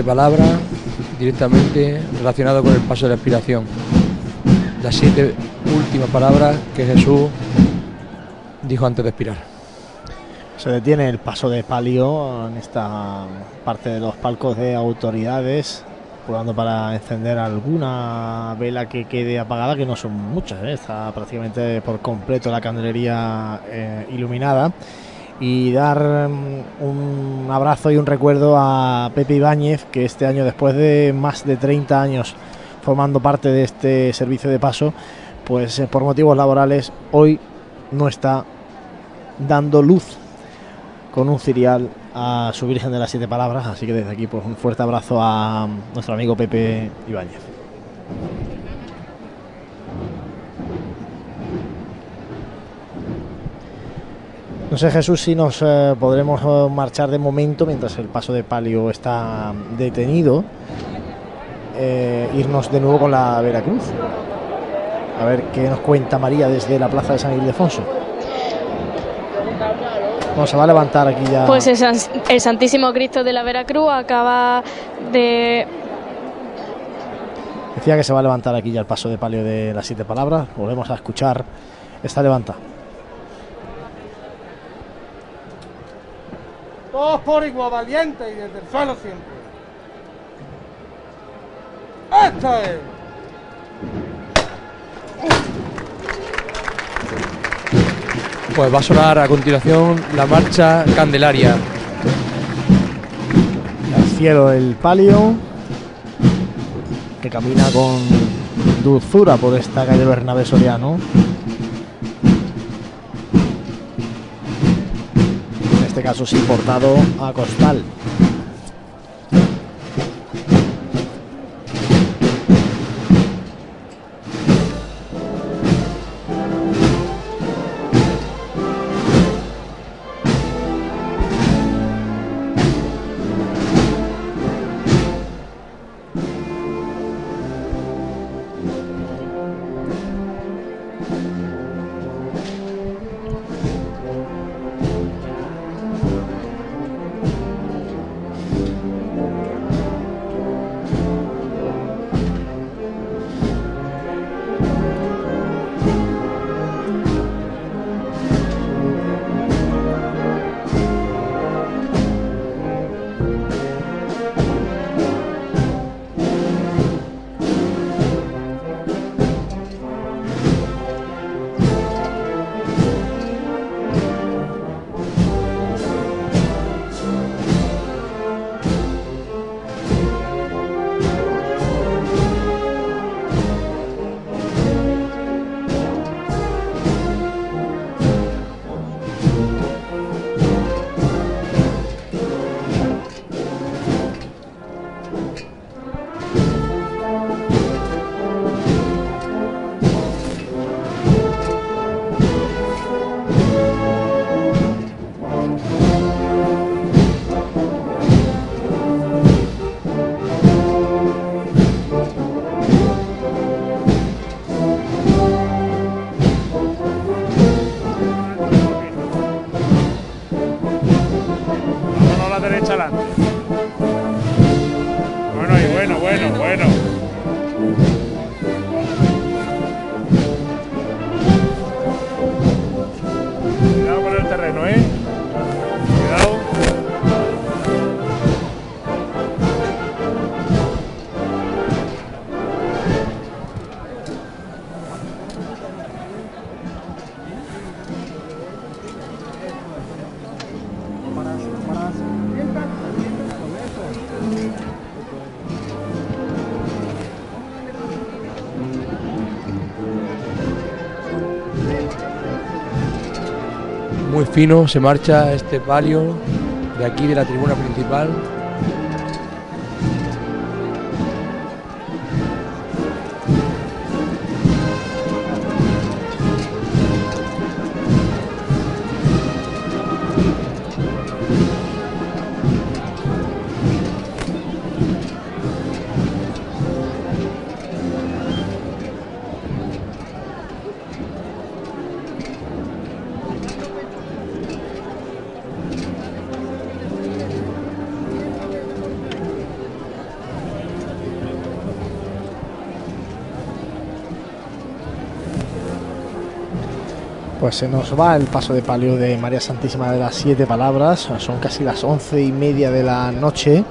Siete palabras directamente relacionado con el paso de la expiración. Las siete últimas palabras que Jesús dijo antes de expirar. Se detiene el paso de palio en esta parte de los palcos de autoridades, probando para encender alguna vela que quede apagada, que no son muchas, ¿eh? está prácticamente por completo la candelería eh, iluminada. Y dar mm, un abrazo y un recuerdo a Pepe Ibáñez, que este año, después de más de 30 años formando parte de este servicio de paso, pues eh, por motivos laborales hoy no está dando luz con un cirial a su Virgen de las Siete Palabras. Así que desde aquí pues un fuerte abrazo a nuestro amigo Pepe Ibáñez. No sé Jesús si nos eh, podremos eh, marchar de momento mientras el paso de palio está detenido. eh, irnos de nuevo con la Veracruz. A ver qué nos cuenta María desde la plaza de San Ildefonso. No, se va a levantar aquí ya. Pues el, San- el Santísimo Cristo de la Veracruz acaba de Decía que se va a levantar aquí ya el paso de palio de las siete palabras. Volvemos a escuchar esta levanta. Todos por igual valiente y desde el suelo siempre. ¡Esto es! Pues va a sonar a continuación la marcha Candelaria. Al cielo el palio que camina con dulzura por esta calle Bernabé Soriano. Este caso sí portado a costal. Se marcha este palio de aquí de la tribuna principal. Pues se nos va el paso de palio de María Santísima de las Siete Palabras. Son casi las once y media de la noche.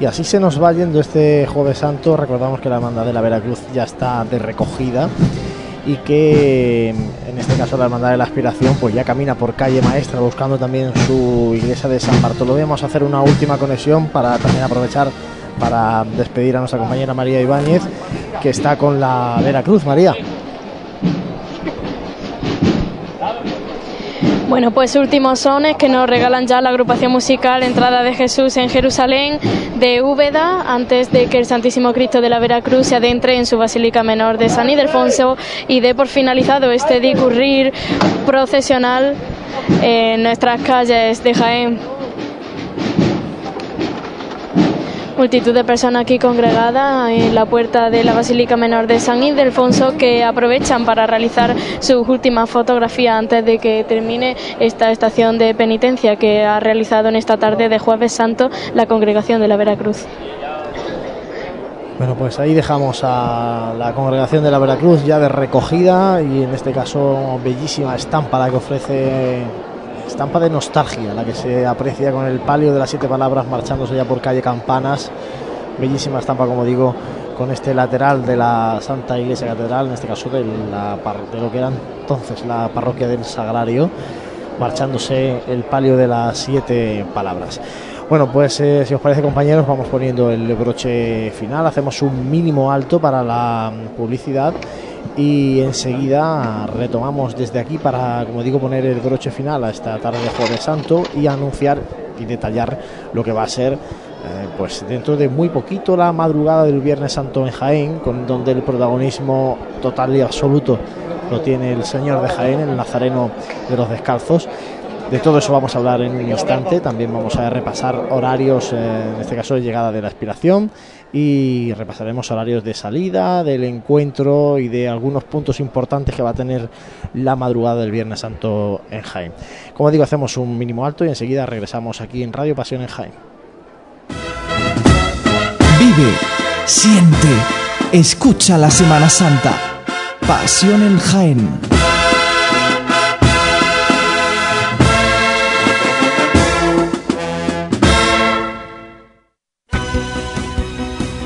Y así se nos va yendo este Jueves Santo. Recordamos que la Hermandad de la Veracruz ya está de recogida. Y que en este caso la Hermandad de la Aspiración pues ya camina por calle Maestra buscando también su iglesia de San Bartolomé. Vamos a hacer una última conexión para también aprovechar para despedir a nuestra compañera María Ibáñez que está con la Veracruz. María. Bueno, pues últimos sones que nos regalan ya la agrupación musical Entrada de Jesús en Jerusalén de Úbeda, antes de que el Santísimo Cristo de la Veracruz se adentre en su Basílica Menor de San Ildefonso y dé por finalizado este discurrir procesional en nuestras calles de Jaén. Multitud de personas aquí congregadas en la puerta de la Basílica Menor de San Ildefonso que aprovechan para realizar sus últimas fotografías antes de que termine esta estación de penitencia que ha realizado en esta tarde de Jueves Santo la congregación de la Veracruz. Bueno, pues ahí dejamos a la congregación de la Veracruz ya de recogida y en este caso bellísima estampa la que ofrece estampa de nostalgia, la que se aprecia con el palio de las siete palabras marchándose ya por calle Campanas. Bellísima estampa, como digo, con este lateral de la Santa Iglesia Catedral, en este caso de, la, de lo que era entonces la parroquia del Sagrario, marchándose el palio de las siete palabras. Bueno, pues eh, si os parece compañeros, vamos poniendo el broche final, hacemos un mínimo alto para la publicidad y enseguida retomamos desde aquí para, como digo, poner el broche final a esta tarde de Jueves Santo y anunciar y detallar lo que va a ser eh, pues dentro de muy poquito la madrugada del Viernes Santo en Jaén, con donde el protagonismo total y absoluto lo tiene el Señor de Jaén, el Nazareno de los Descalzos. De todo eso vamos a hablar en un instante. También vamos a repasar horarios, eh, en este caso de llegada de la aspiración, y repasaremos horarios de salida, del encuentro y de algunos puntos importantes que va a tener la madrugada del Viernes Santo en Jaén. Como digo, hacemos un mínimo alto y enseguida regresamos aquí en Radio Pasión en Jaén. Vive, siente, escucha la Semana Santa. Pasión en Jaén.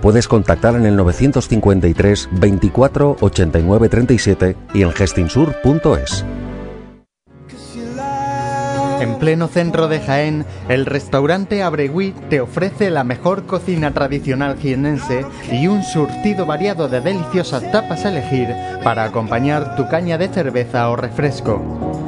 Puedes contactar en el 953 24 89 37 y en gestinsur.es. En pleno centro de Jaén, el restaurante Abregui te ofrece la mejor cocina tradicional jienense y un surtido variado de deliciosas tapas a elegir para acompañar tu caña de cerveza o refresco.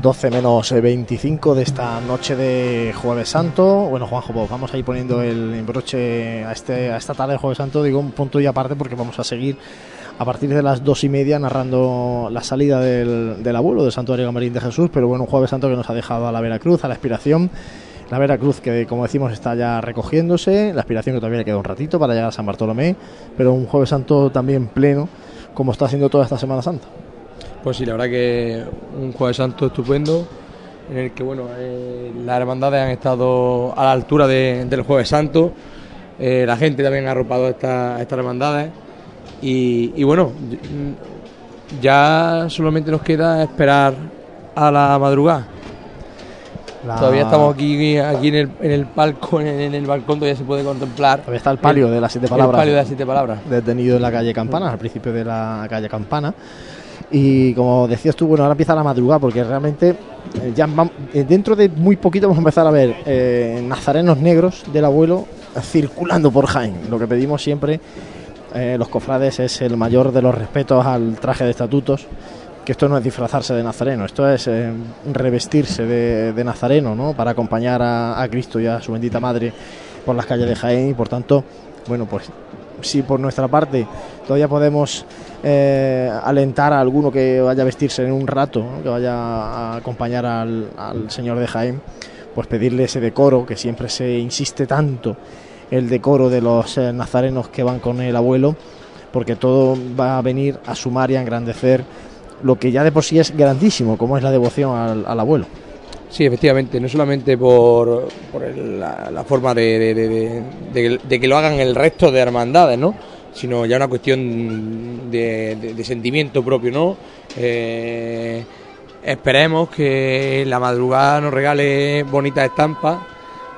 ...12 menos 25 de esta noche de Jueves Santo. Bueno, Juanjo, pues vamos a ir poniendo el embroche a, este, a esta tarde de Jueves Santo, digo un punto y aparte porque vamos a seguir a partir de las dos y media narrando la salida del, del abuelo del Santuario Gamarín de Jesús, pero bueno, un Jueves Santo que nos ha dejado a la Veracruz, a la aspiración. La Veracruz que, como decimos, está ya recogiéndose, la aspiración que todavía le queda un ratito para llegar a San Bartolomé, pero un Jueves Santo también pleno, como está haciendo toda esta Semana Santa. Pues sí, la verdad que un Jueves Santo estupendo, en el que bueno, eh, las hermandades han estado a la altura de- del Jueves Santo, eh, la gente también ha arropado a esta- estas hermandades y, y bueno, ya solamente nos queda esperar a la madrugada. La- Todavía estamos aquí, aquí en, el, en el palco, en el, en el balcón, todavía se puede contemplar. Todavía está el palio de las siete palabras. El palio de las siete palabras. Detenido en la calle Campana, al principio de la calle Campana. Y como decías tú, bueno, ahora empieza la madrugada porque realmente eh, ya vam- eh, dentro de muy poquito vamos a empezar a ver eh, nazarenos negros del abuelo circulando por Jaén. Lo que pedimos siempre eh, los cofrades es el mayor de los respetos al traje de estatutos. Que esto no es disfrazarse de nazareno, esto es revestirse de, nazareno, ¿no? Para acompañar a Cristo y a su bendita madre por las calles de Jaén y por tanto, bueno, pues si por nuestra parte todavía podemos eh, alentar a alguno que vaya a vestirse en un rato, que vaya a acompañar al, señor de Jaén, pues pedirle ese decoro que siempre se insiste tanto, el decoro de los eh, nazarenos que van con el abuelo, porque todo va a venir a sumar y a engrandecer lo que ya de por sí es grandísimo, como es la devoción al abuelo. Sí, efectivamente, no solamente por, por la, forma de, de- que lo hagan el resto de hermandades, ¿no? Sino ya una cuestión de sentimiento propio, ¿no? Eh, esperemos que la madrugada nos regale bonitas estampas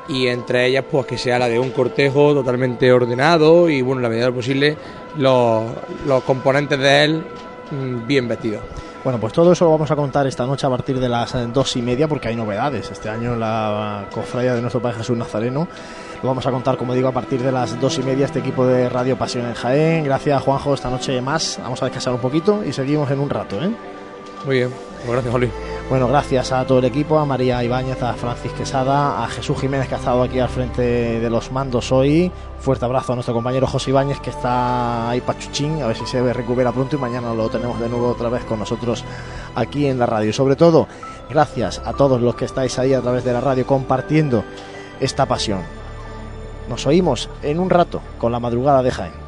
y entre ellas pues que sea la de un cortejo totalmente ordenado y bueno, en la medida de lo posible los, los componentes de él mm, bien vestidos. Bueno, pues todo eso lo vamos a contar esta noche a partir de las eh, dos y media, porque hay novedades. Este año la cofradía de nuestro Padre Jesús Nazareno lo vamos a contar, como digo, a partir de las dos y media. Este equipo de Radio Pasión en Jaén. Gracias, Juanjo, esta noche más. Vamos a descansar un poquito y seguimos en un rato, ¿eh? Muy bien, pues gracias, Jolín. Bueno, gracias a todo el equipo, a María Ibáñez, a Francis Quesada, a Jesús Jiménez que ha estado aquí al frente de los mandos hoy. Fuerte abrazo a nuestro compañero José Ibáñez que está ahí pachuchín, a ver si se recupera pronto y mañana lo tenemos de nuevo otra vez con nosotros aquí en la radio. Y sobre todo, gracias a todos los que estáis ahí a través de la radio compartiendo esta pasión. Nos oímos en un rato con la madrugada de Jaén.